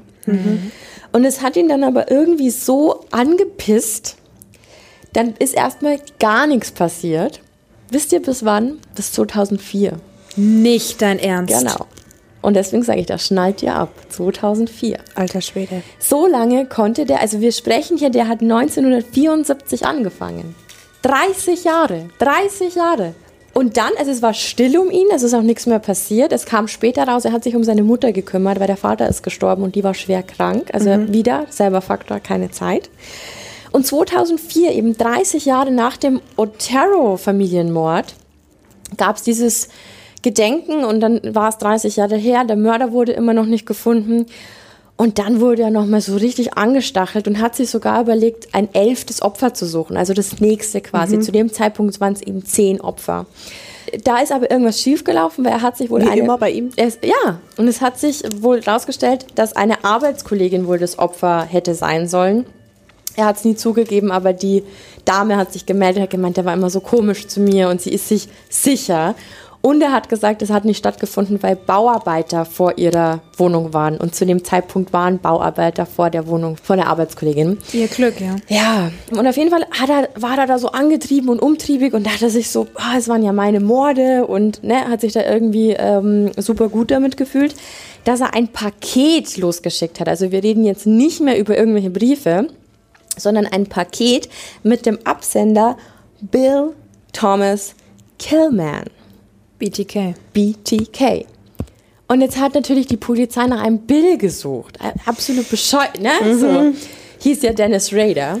Und es hat ihn dann aber irgendwie so angepisst, dann ist erstmal gar nichts passiert. Wisst ihr bis wann? Bis 2004. Nicht dein Ernst. Genau. Und deswegen sage ich, das schnallt ihr ab. 2004. Alter Schwede. So lange konnte der, also wir sprechen hier, der hat 1974 angefangen. 30 Jahre, 30 Jahre. Und dann, also es war still um ihn, es ist auch nichts mehr passiert. Es kam später raus, er hat sich um seine Mutter gekümmert, weil der Vater ist gestorben und die war schwer krank. Also wieder, selber Faktor, keine Zeit. Und 2004, eben 30 Jahre nach dem Otero-Familienmord, gab es dieses Gedenken und dann war es 30 Jahre her, der Mörder wurde immer noch nicht gefunden. Und dann wurde er nochmal so richtig angestachelt und hat sich sogar überlegt, ein elftes Opfer zu suchen, also das nächste quasi. Mhm. Zu dem Zeitpunkt waren es eben zehn Opfer. Da ist aber irgendwas schiefgelaufen, weil er hat sich wohl Wie eine, immer bei ihm. Ist, ja, und es hat sich wohl herausgestellt, dass eine Arbeitskollegin wohl das Opfer hätte sein sollen. Er hat es nie zugegeben, aber die Dame hat sich gemeldet, hat gemeint, der war immer so komisch zu mir und sie ist sich sicher. Und er hat gesagt, es hat nicht stattgefunden, weil Bauarbeiter vor ihrer Wohnung waren. Und zu dem Zeitpunkt waren Bauarbeiter vor der Wohnung, vor der Arbeitskollegin. Ihr Glück, ja. Ja, und auf jeden Fall er, war er da so angetrieben und umtriebig und dachte sich so, ah, es waren ja meine Morde und ne, hat sich da irgendwie ähm, super gut damit gefühlt, dass er ein Paket losgeschickt hat. Also wir reden jetzt nicht mehr über irgendwelche Briefe, sondern ein Paket mit dem Absender Bill Thomas Killman. BTK. BTK. Und jetzt hat natürlich die Polizei nach einem Bill gesucht. Absolut bescheuert, ne? So. Hieß ja Dennis Rader.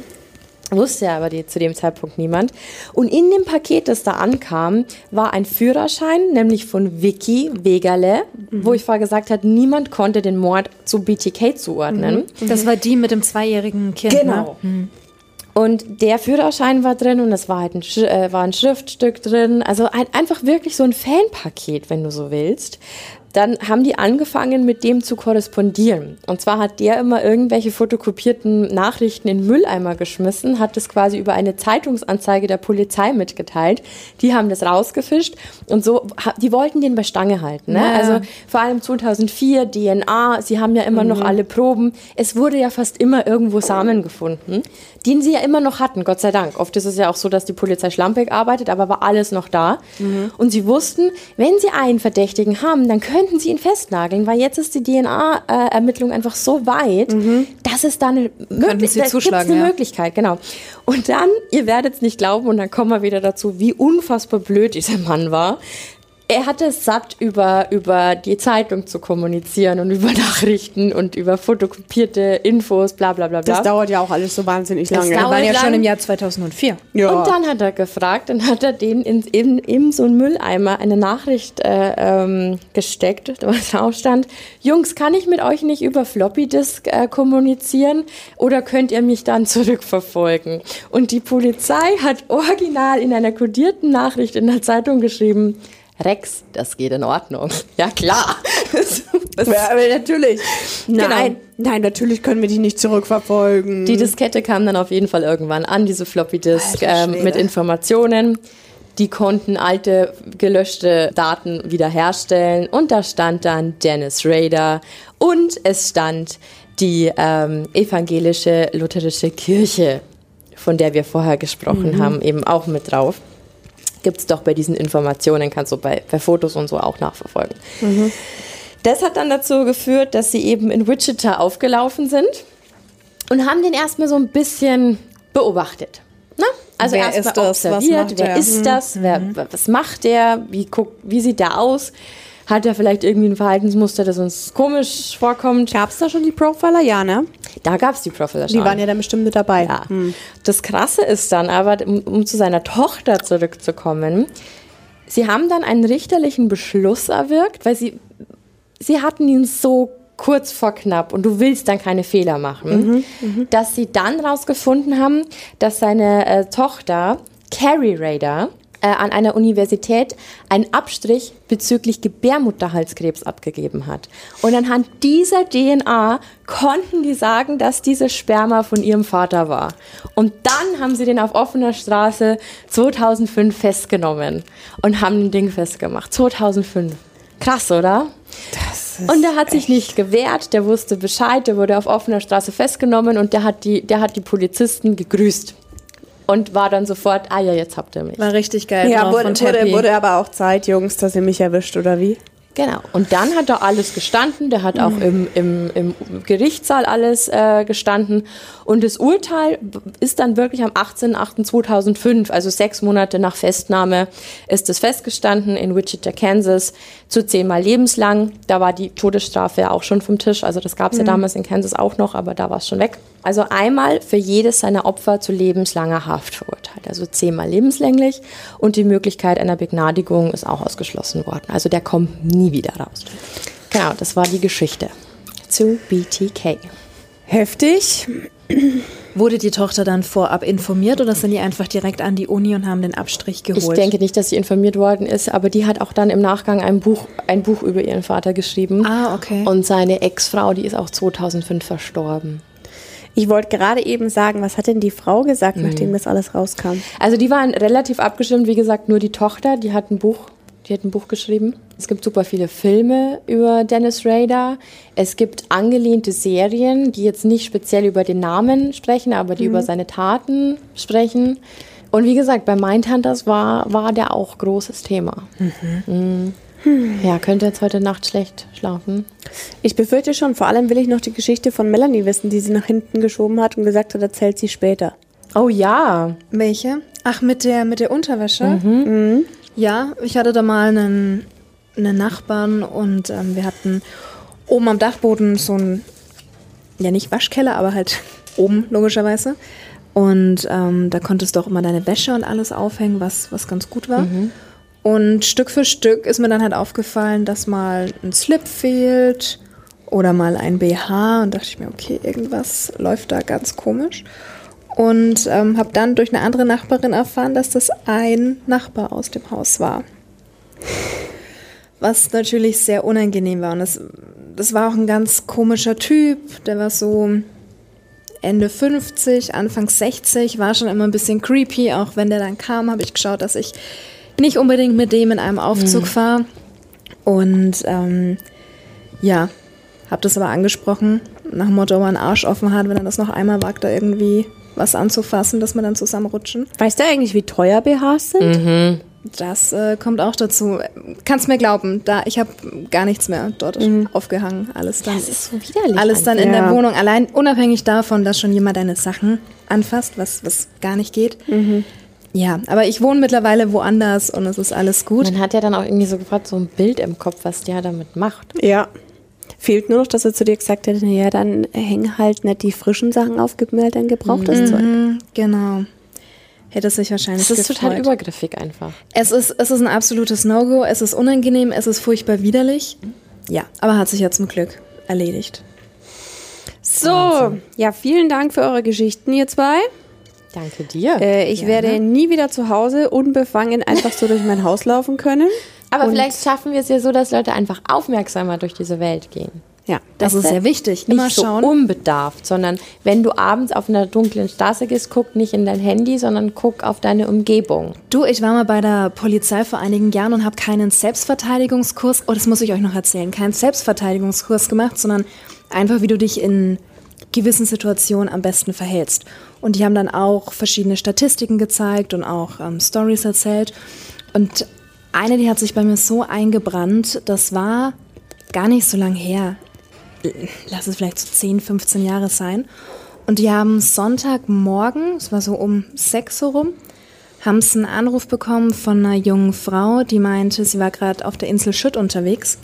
Wusste ja aber die, zu dem Zeitpunkt niemand. Und in dem Paket, das da ankam, war ein Führerschein, nämlich von Vicky Wegerle, wo ich vorher gesagt habe, niemand konnte den Mord zu BTK zuordnen. Das war die mit dem zweijährigen Kind. Genau. Ne? Und der Führerschein war drin und es war halt ein, Sch äh, war ein Schriftstück drin. Also ein, einfach wirklich so ein Fanpaket, wenn du so willst. Dann haben die angefangen, mit dem zu korrespondieren. Und zwar hat der immer irgendwelche fotokopierten Nachrichten in Mülleimer geschmissen, hat das quasi über eine Zeitungsanzeige der Polizei mitgeteilt. Die haben das rausgefischt und so, die wollten den bei Stange halten. Ne? Ja. Also vor allem 2004, DNA, sie haben ja immer noch alle Proben. Es wurde ja fast immer irgendwo Samen gefunden, den sie ja immer noch hatten, Gott sei Dank. Oft ist es ja auch so, dass die Polizei schlampig arbeitet, aber war alles noch da. Und sie wussten, wenn sie einen Verdächtigen haben, dann könnten sie ihn festnageln, weil jetzt ist die DNA-Ermittlung einfach so weit, dass es da eine, möglich da eine ja. Möglichkeit, genau. Und dann, ihr werdet es nicht glauben, und dann kommen wir wieder dazu, wie unfassbar blöd dieser Mann war. Er hatte es satt, über, über die Zeitung zu kommunizieren und über *laughs* Nachrichten und über fotokopierte Infos, bla bla bla bla. Das dauert ja auch alles so wahnsinnig lange. Wir waren ja lang- schon im Jahr 2004. ja. Und dann hat er gefragt und hat er den in, in, in so einen Mülleimer eine Nachricht äh, ähm, gesteckt, *laughs* was drauf stand. Jungs, kann ich mit euch nicht über Floppy Disk äh, kommunizieren oder könnt ihr mich dann zurückverfolgen? Und die Polizei hat original in einer kodierten Nachricht in der Zeitung geschrieben, Rex, das geht in Ordnung. *laughs* Ja, klar. Ja, aber natürlich. Genau. Nein, nein, natürlich können wir die nicht zurückverfolgen. Die Diskette kam dann auf jeden Fall irgendwann an, diese Floppy Disk, ähm, mit Informationen. Die konnten alte, gelöschte Daten wiederherstellen und da stand dann Dennis Rader und es stand die ähm, evangelische lutherische Kirche, von der wir vorher gesprochen haben, eben auch mit drauf. Gibt es doch bei diesen Informationen, kannst du bei, bei Fotos und so auch nachverfolgen. Das hat dann dazu geführt, dass sie eben in Wichita aufgelaufen sind und haben den erstmal so ein bisschen beobachtet. Ne? Also erstmal das? Was observiert, wer er? Mhm. ist das, wer, was macht der, wie, guckt, wie sieht der aus, hat er vielleicht irgendwie ein Verhaltensmuster, das uns komisch vorkommt. Gab es da schon die Profiler? Ja, ne? Da gab es die Profiler Die schon. waren ja dann bestimmt mit dabei. Ja. Das Krasse ist dann aber, um, um zu seiner Tochter zurückzukommen, sie haben dann einen richterlichen Beschluss erwirkt, weil sie, sie hatten ihn so kurz vor knapp und du willst dann keine Fehler machen, dass sie dann rausgefunden haben, dass seine äh, Tochter Carrie Rader äh, an einer Universität einen Abstrich bezüglich Gebärmutterhalskrebs abgegeben hat. Und anhand dieser DNA konnten die sagen, dass dieses Sperma von ihrem Vater war. Und dann haben sie den auf offener Straße 2005 festgenommen und haben ein Ding festgemacht. 2005. Krass, oder? Und der hat sich nicht gewehrt, der wusste Bescheid, der wurde auf offener Straße festgenommen und der hat die, der hat die Polizisten gegrüßt. Und war dann sofort, ah ja, jetzt habt ihr mich. War richtig geil. Ja, drauf wurde, und wurde, wurde aber auch Zeit, Jungs, dass ihr mich erwischt, oder wie? Genau. Und dann hat er alles gestanden. Der hat auch im, im, im Gerichtssaal alles äh, gestanden. Und das Urteil ist dann wirklich am 18.08.2005, also sechs Monate nach Festnahme, ist es festgestanden in Wichita, Kansas, zu zehnmal lebenslang. Da war die Todesstrafe ja auch schon vom Tisch. Also das gab es ja damals in Kansas auch noch, aber da war es schon weg. Also einmal für jedes seiner Opfer zu lebenslanger Haft verurteilt. Also zehnmal lebenslänglich. Und die Möglichkeit einer Begnadigung ist auch ausgeschlossen worden. Also der kommt nie wieder raus. Genau, das war die Geschichte zu BTK. Heftig. Wurde die Tochter dann vorab informiert oder sind die einfach direkt an die Uni und haben den Abstrich geholt? Ich denke nicht, dass sie informiert worden ist, aber die hat auch dann im Nachgang ein Buch, ein Buch über ihren Vater geschrieben. Ah, okay. Und seine Ex-Frau, die ist auch 2005 verstorben. Ich wollte gerade eben sagen, was hat denn die Frau gesagt, nachdem das alles rauskam? Also die waren relativ abgestimmt, wie gesagt, nur die Tochter, die hat ein Buch, die hat ein Buch geschrieben. Es gibt super viele Filme über Dennis Rader. Es gibt angelehnte Serien, die jetzt nicht speziell über den Namen sprechen, aber die über seine Taten sprechen. Und wie gesagt, bei Mindhunters war, war der auch großes Thema. Mhm. Ja, könnte jetzt heute Nacht schlecht schlafen. Ich befürchte schon, vor allem will ich noch die Geschichte von Melanie wissen, die sie nach hinten geschoben hat und gesagt hat, erzählt sie später. Oh ja. Welche? Ach, mit der, mit der Unterwäsche? Mhm. Ja, ich hatte da mal einen, einen Nachbarn und ähm, wir hatten oben am Dachboden so ein, ja nicht Waschkeller, aber halt *laughs* oben logischerweise. Und ähm, da konntest du auch immer deine Wäsche und alles aufhängen, was, was ganz gut war. Und Stück für Stück ist mir dann halt aufgefallen, dass mal ein Slip fehlt oder mal ein BH und dachte ich mir, okay, irgendwas läuft da ganz komisch. Und ähm, habe dann durch eine andere Nachbarin erfahren, dass das ein Nachbar aus dem Haus war. Was natürlich sehr unangenehm war. Und das, das war auch ein ganz komischer Typ. Der war so Ende 50, Anfang 60, war schon immer ein bisschen creepy. Auch wenn der dann kam, habe ich geschaut, dass ich nicht unbedingt mit dem in einem Aufzug fahre. Und ähm, ja, habe das aber angesprochen, nach dem Motto, einen Arsch offen hat, wenn er das noch einmal wagt, da irgendwie was anzufassen, dass wir dann zusammenrutschen. Weißt du eigentlich, wie teuer BHs sind? Das äh, kommt auch dazu. Kannst mir glauben, da ich habe gar nichts mehr dort aufgehangen. Alles dann, Das ist so widerlich alles dann in Ja. der Wohnung. Allein unabhängig davon, dass schon jemand deine Sachen anfasst, was, was gar nicht geht. Ja, aber ich wohne mittlerweile woanders und es ist alles gut. Man hat ja dann auch irgendwie so sofort so ein Bild im Kopf, was der damit macht. Ja. Fehlt nur noch, dass er zu dir gesagt hätte, naja, dann häng halt nicht die frischen Sachen auf, gib mir halt ein gebrauchtes Zeug. Mhm, genau. Hätte sich wahrscheinlich Das ist total gefreut. übergriffig einfach. Es ist, es ist ein absolutes No-Go, es ist unangenehm, es ist furchtbar widerlich. Ja, aber hat sich ja zum Glück erledigt. So, ja, vielen Dank für eure Geschichten, ihr zwei. Danke dir. Äh, ich werde nie wieder zu Hause unbefangen einfach so durch mein Haus laufen können. Aber Und- vielleicht schaffen wir es ja so, dass Leute einfach aufmerksamer durch diese Welt gehen. Ja, Das ist weißt du? sehr wichtig. Nicht Immer so schauen. unbedarft, sondern wenn du abends auf einer dunklen Straße gehst, guck nicht in dein Handy, sondern guck auf deine Umgebung. Du, ich war mal bei der Polizei vor einigen Jahren und habe keinen Selbstverteidigungskurs, oh, das muss ich euch noch erzählen, keinen Selbstverteidigungskurs gemacht, sondern einfach, wie du dich in gewissen Situationen am besten verhältst. Und die haben dann auch verschiedene Statistiken gezeigt und auch ähm, Stories erzählt. Und eine, die hat sich bei mir so eingebrannt, das war gar nicht so lang her. Lass es vielleicht so 10, 15 Jahre sein. Und die haben Sonntagmorgen, es war so um 6 Uhr rum, haben sie einen Anruf bekommen von einer jungen Frau, die meinte, sie war gerade auf der Insel Schütt unterwegs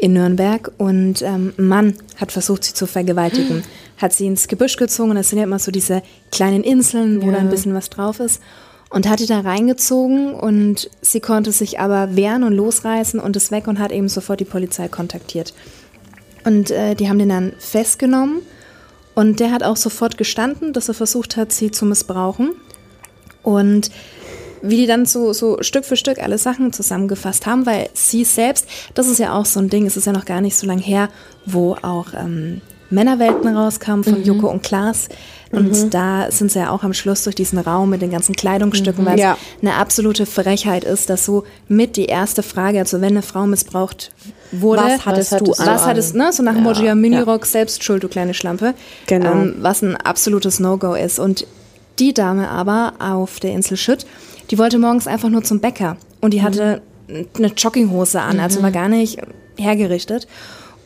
in Nürnberg und ähm, ein Mann hat versucht, sie zu vergewaltigen. *gasps* Hat sie ins Gebüsch gezogen das sind ja immer so diese kleinen Inseln, wo da ein bisschen was drauf ist. Und hat die da reingezogen und sie konnte sich aber wehren und losreißen und ist weg und hat eben sofort die Polizei kontaktiert. Und äh, die haben den dann festgenommen und der hat auch sofort gestanden, dass er versucht hat, sie zu missbrauchen. Und wie die dann so, so Stück für Stück alle Sachen zusammengefasst haben, weil sie selbst, das ist ja auch so ein Ding, es ist ja noch gar nicht so lang her, wo auch ähm, Männerwelten rauskamen von Joko und Klaas. Und da sind sie ja auch am Schluss durch diesen Raum mit den ganzen Kleidungsstücken, weil Ja. es eine absolute Frechheit ist, dass so mit die erste Frage, also wenn eine Frau missbraucht wurde, Was hattest du an? was hattest, ne, so nach dem Motto, ja, Minirock, selbst schuld, du kleine Schlampe. Genau. Ähm, was ein absolutes No-Go ist. Und die Dame aber auf der Insel Schütt, die wollte morgens einfach nur zum Bäcker. Und die hatte eine Jogginghose an, also war gar nicht hergerichtet.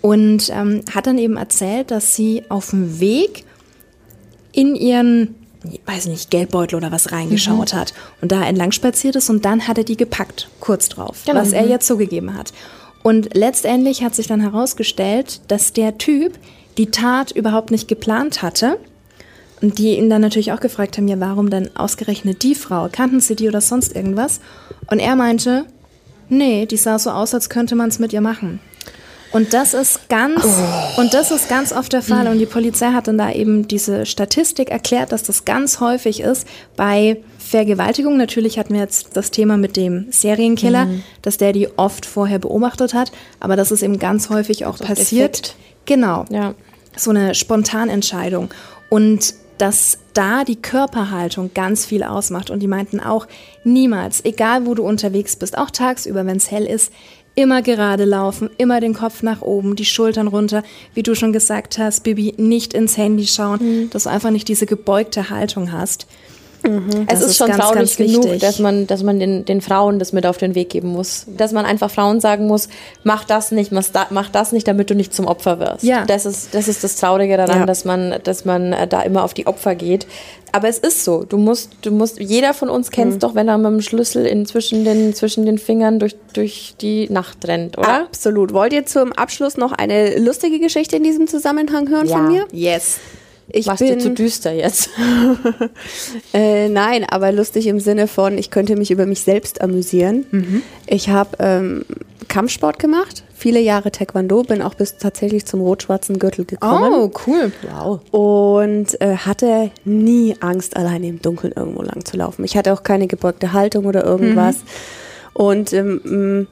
Und ähm, hat dann eben erzählt, dass sie auf dem Weg in ihren, ich weiß nicht, Geldbeutel oder was reingeschaut Mhm. hat und da entlang spaziert ist und dann hat er die gepackt, kurz drauf, Genau. was er jetzt zugegeben hat. Und letztendlich hat sich dann herausgestellt, dass der Typ die Tat überhaupt nicht geplant hatte. Und die ihn dann natürlich auch gefragt haben, ja, warum denn ausgerechnet die Frau? Kannten sie die oder sonst irgendwas? Und er meinte, nee, die sah so aus, als könnte man es mit ihr machen. Und das ist ganz, und das ist ganz oft der Fall. Und die Polizei hat dann da eben diese Statistik erklärt, dass das ganz häufig ist bei Vergewaltigung. Natürlich hatten wir jetzt das Thema mit dem Serienkiller, dass der die oft vorher beobachtet hat, aber das ist eben ganz häufig auch passiert. Effekt. Genau Ja. so eine Spontanentscheidung. Und dass da die Körperhaltung ganz viel ausmacht. Und die meinten auch, niemals, egal wo du unterwegs bist, auch tagsüber, wenn es hell ist, immer gerade laufen, immer den Kopf nach oben, die Schultern runter, wie du schon gesagt hast, Bibi, nicht ins Handy schauen, dass du einfach nicht diese gebeugte Haltung hast. Das es ist, schon ganz, traurig ganz genug, wichtig. dass man, dass man den, den Frauen das mit auf den Weg geben muss. Dass man einfach Frauen sagen muss, mach das nicht, mach da- mach das nicht, damit du nicht zum Opfer wirst. Ja. Das ist, das ist das Traurige daran, Ja. dass man, dass man äh, da immer auf die Opfer geht. Aber es ist so. Du musst, du musst, jeder von uns kennt es doch, wenn er mit dem Schlüssel in, zwischen, den, zwischen den Fingern durch, durch die Nacht rennt, oder? Absolut. Wollt ihr zum Abschluss noch eine lustige Geschichte in diesem Zusammenhang hören Ja. von mir? Yes. Ich Machst du bin, zu düster jetzt? *laughs* Äh, nein, aber lustig im Sinne von, ich könnte mich über mich selbst amüsieren. Ich habe ähm, Kampfsport gemacht, viele Jahre Taekwondo, bin auch bis tatsächlich zum rot-schwarzen Gürtel gekommen. Oh, cool. Wow. Und äh, hatte nie Angst, alleine im Dunkeln irgendwo lang zu laufen. Ich hatte auch keine gebeugte Haltung oder irgendwas. Und ähm,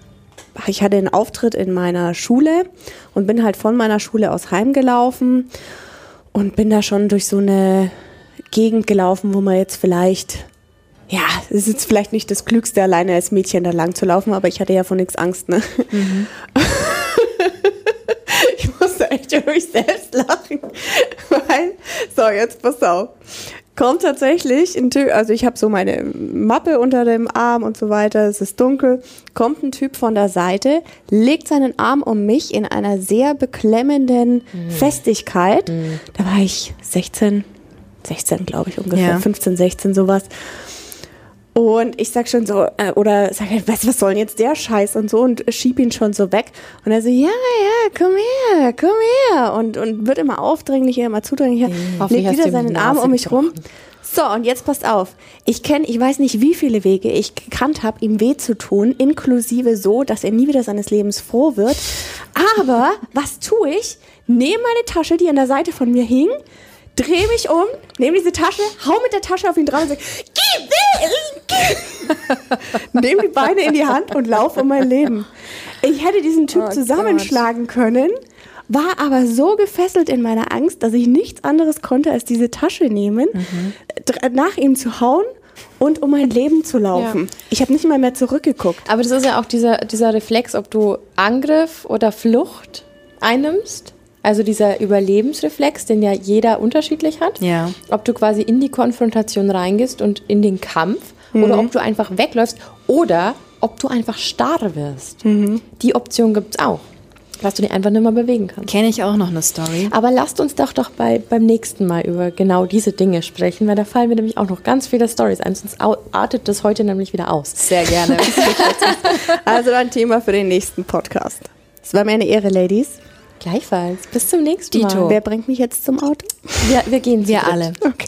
ich hatte einen Auftritt in meiner Schule und bin halt von meiner Schule aus heimgelaufen und bin da schon durch so eine Gegend gelaufen, wo man jetzt vielleicht, ja, es ist jetzt vielleicht nicht das Klügste, alleine als Mädchen da lang zu laufen, aber ich hatte ja von nichts Angst, ne? *laughs* ich musste echt über mich selbst lachen, *laughs* weil, so, jetzt pass auf. Kommt tatsächlich ein Typ, also ich habe so meine Mappe unter dem Arm und so weiter, es ist dunkel, kommt ein Typ von der Seite, legt seinen Arm um mich in einer sehr beklemmenden Festigkeit. Da war ich 16, 16 glaube ich ungefähr, Ja. 15, 16 sowas. Und ich sag schon so, äh, oder sag, halt, was, was soll denn jetzt der Scheiß und so und schieb ihn schon so weg. Und er so, ja, ja, komm her, komm her. Und, und wird immer aufdringlicher, immer zudringlicher. Hoffentlich legt wieder seinen Arm um mich rum. So, und jetzt passt auf. Ich kenne, ich weiß nicht, wie viele Wege ich gekannt habe, ihm weh zu tun, inklusive so, dass er nie wieder seines Lebens froh wird. Aber was tue ich? Nehme meine Tasche, die an der Seite von mir hing, drehe mich um, nehme diese Tasche, hau mit der Tasche auf ihn drauf und sage, geh *laughs* Nimm die Beine in die Hand und lauf um mein Leben. Ich hätte diesen Typ Oh zusammenschlagen können, war aber so gefesselt in meiner Angst, dass ich nichts anderes konnte, als diese Tasche nehmen, dr- nach ihm zu hauen und um mein Leben zu laufen. Ja. Ich habe nicht mal mehr zurückgeguckt. Aber das ist ja auch dieser, dieser Reflex, ob du Angriff oder Flucht einnimmst. Also dieser Überlebensreflex, den ja jeder unterschiedlich hat. Ja. Ob du quasi in die Konfrontation reingehst und in den Kampf oder ob du einfach wegläufst oder ob du einfach starr wirst. Die Option gibt es auch, dass du dich einfach nicht mehr bewegen kannst. Kenne ich auch noch eine Story. Aber lasst uns doch doch bei, beim nächsten Mal über genau diese Dinge sprechen, weil da fallen mir nämlich auch noch ganz viele Stories ein, sonst artet das heute nämlich wieder aus. Sehr gerne. *laughs* Also ein Thema für den nächsten Podcast. Es war mir eine Ehre, Ladies. Gleichfalls. Bis zum nächsten Dito. Mal. Wer bringt mich jetzt zum Auto? Wir, wir gehen Wir alle. Okay.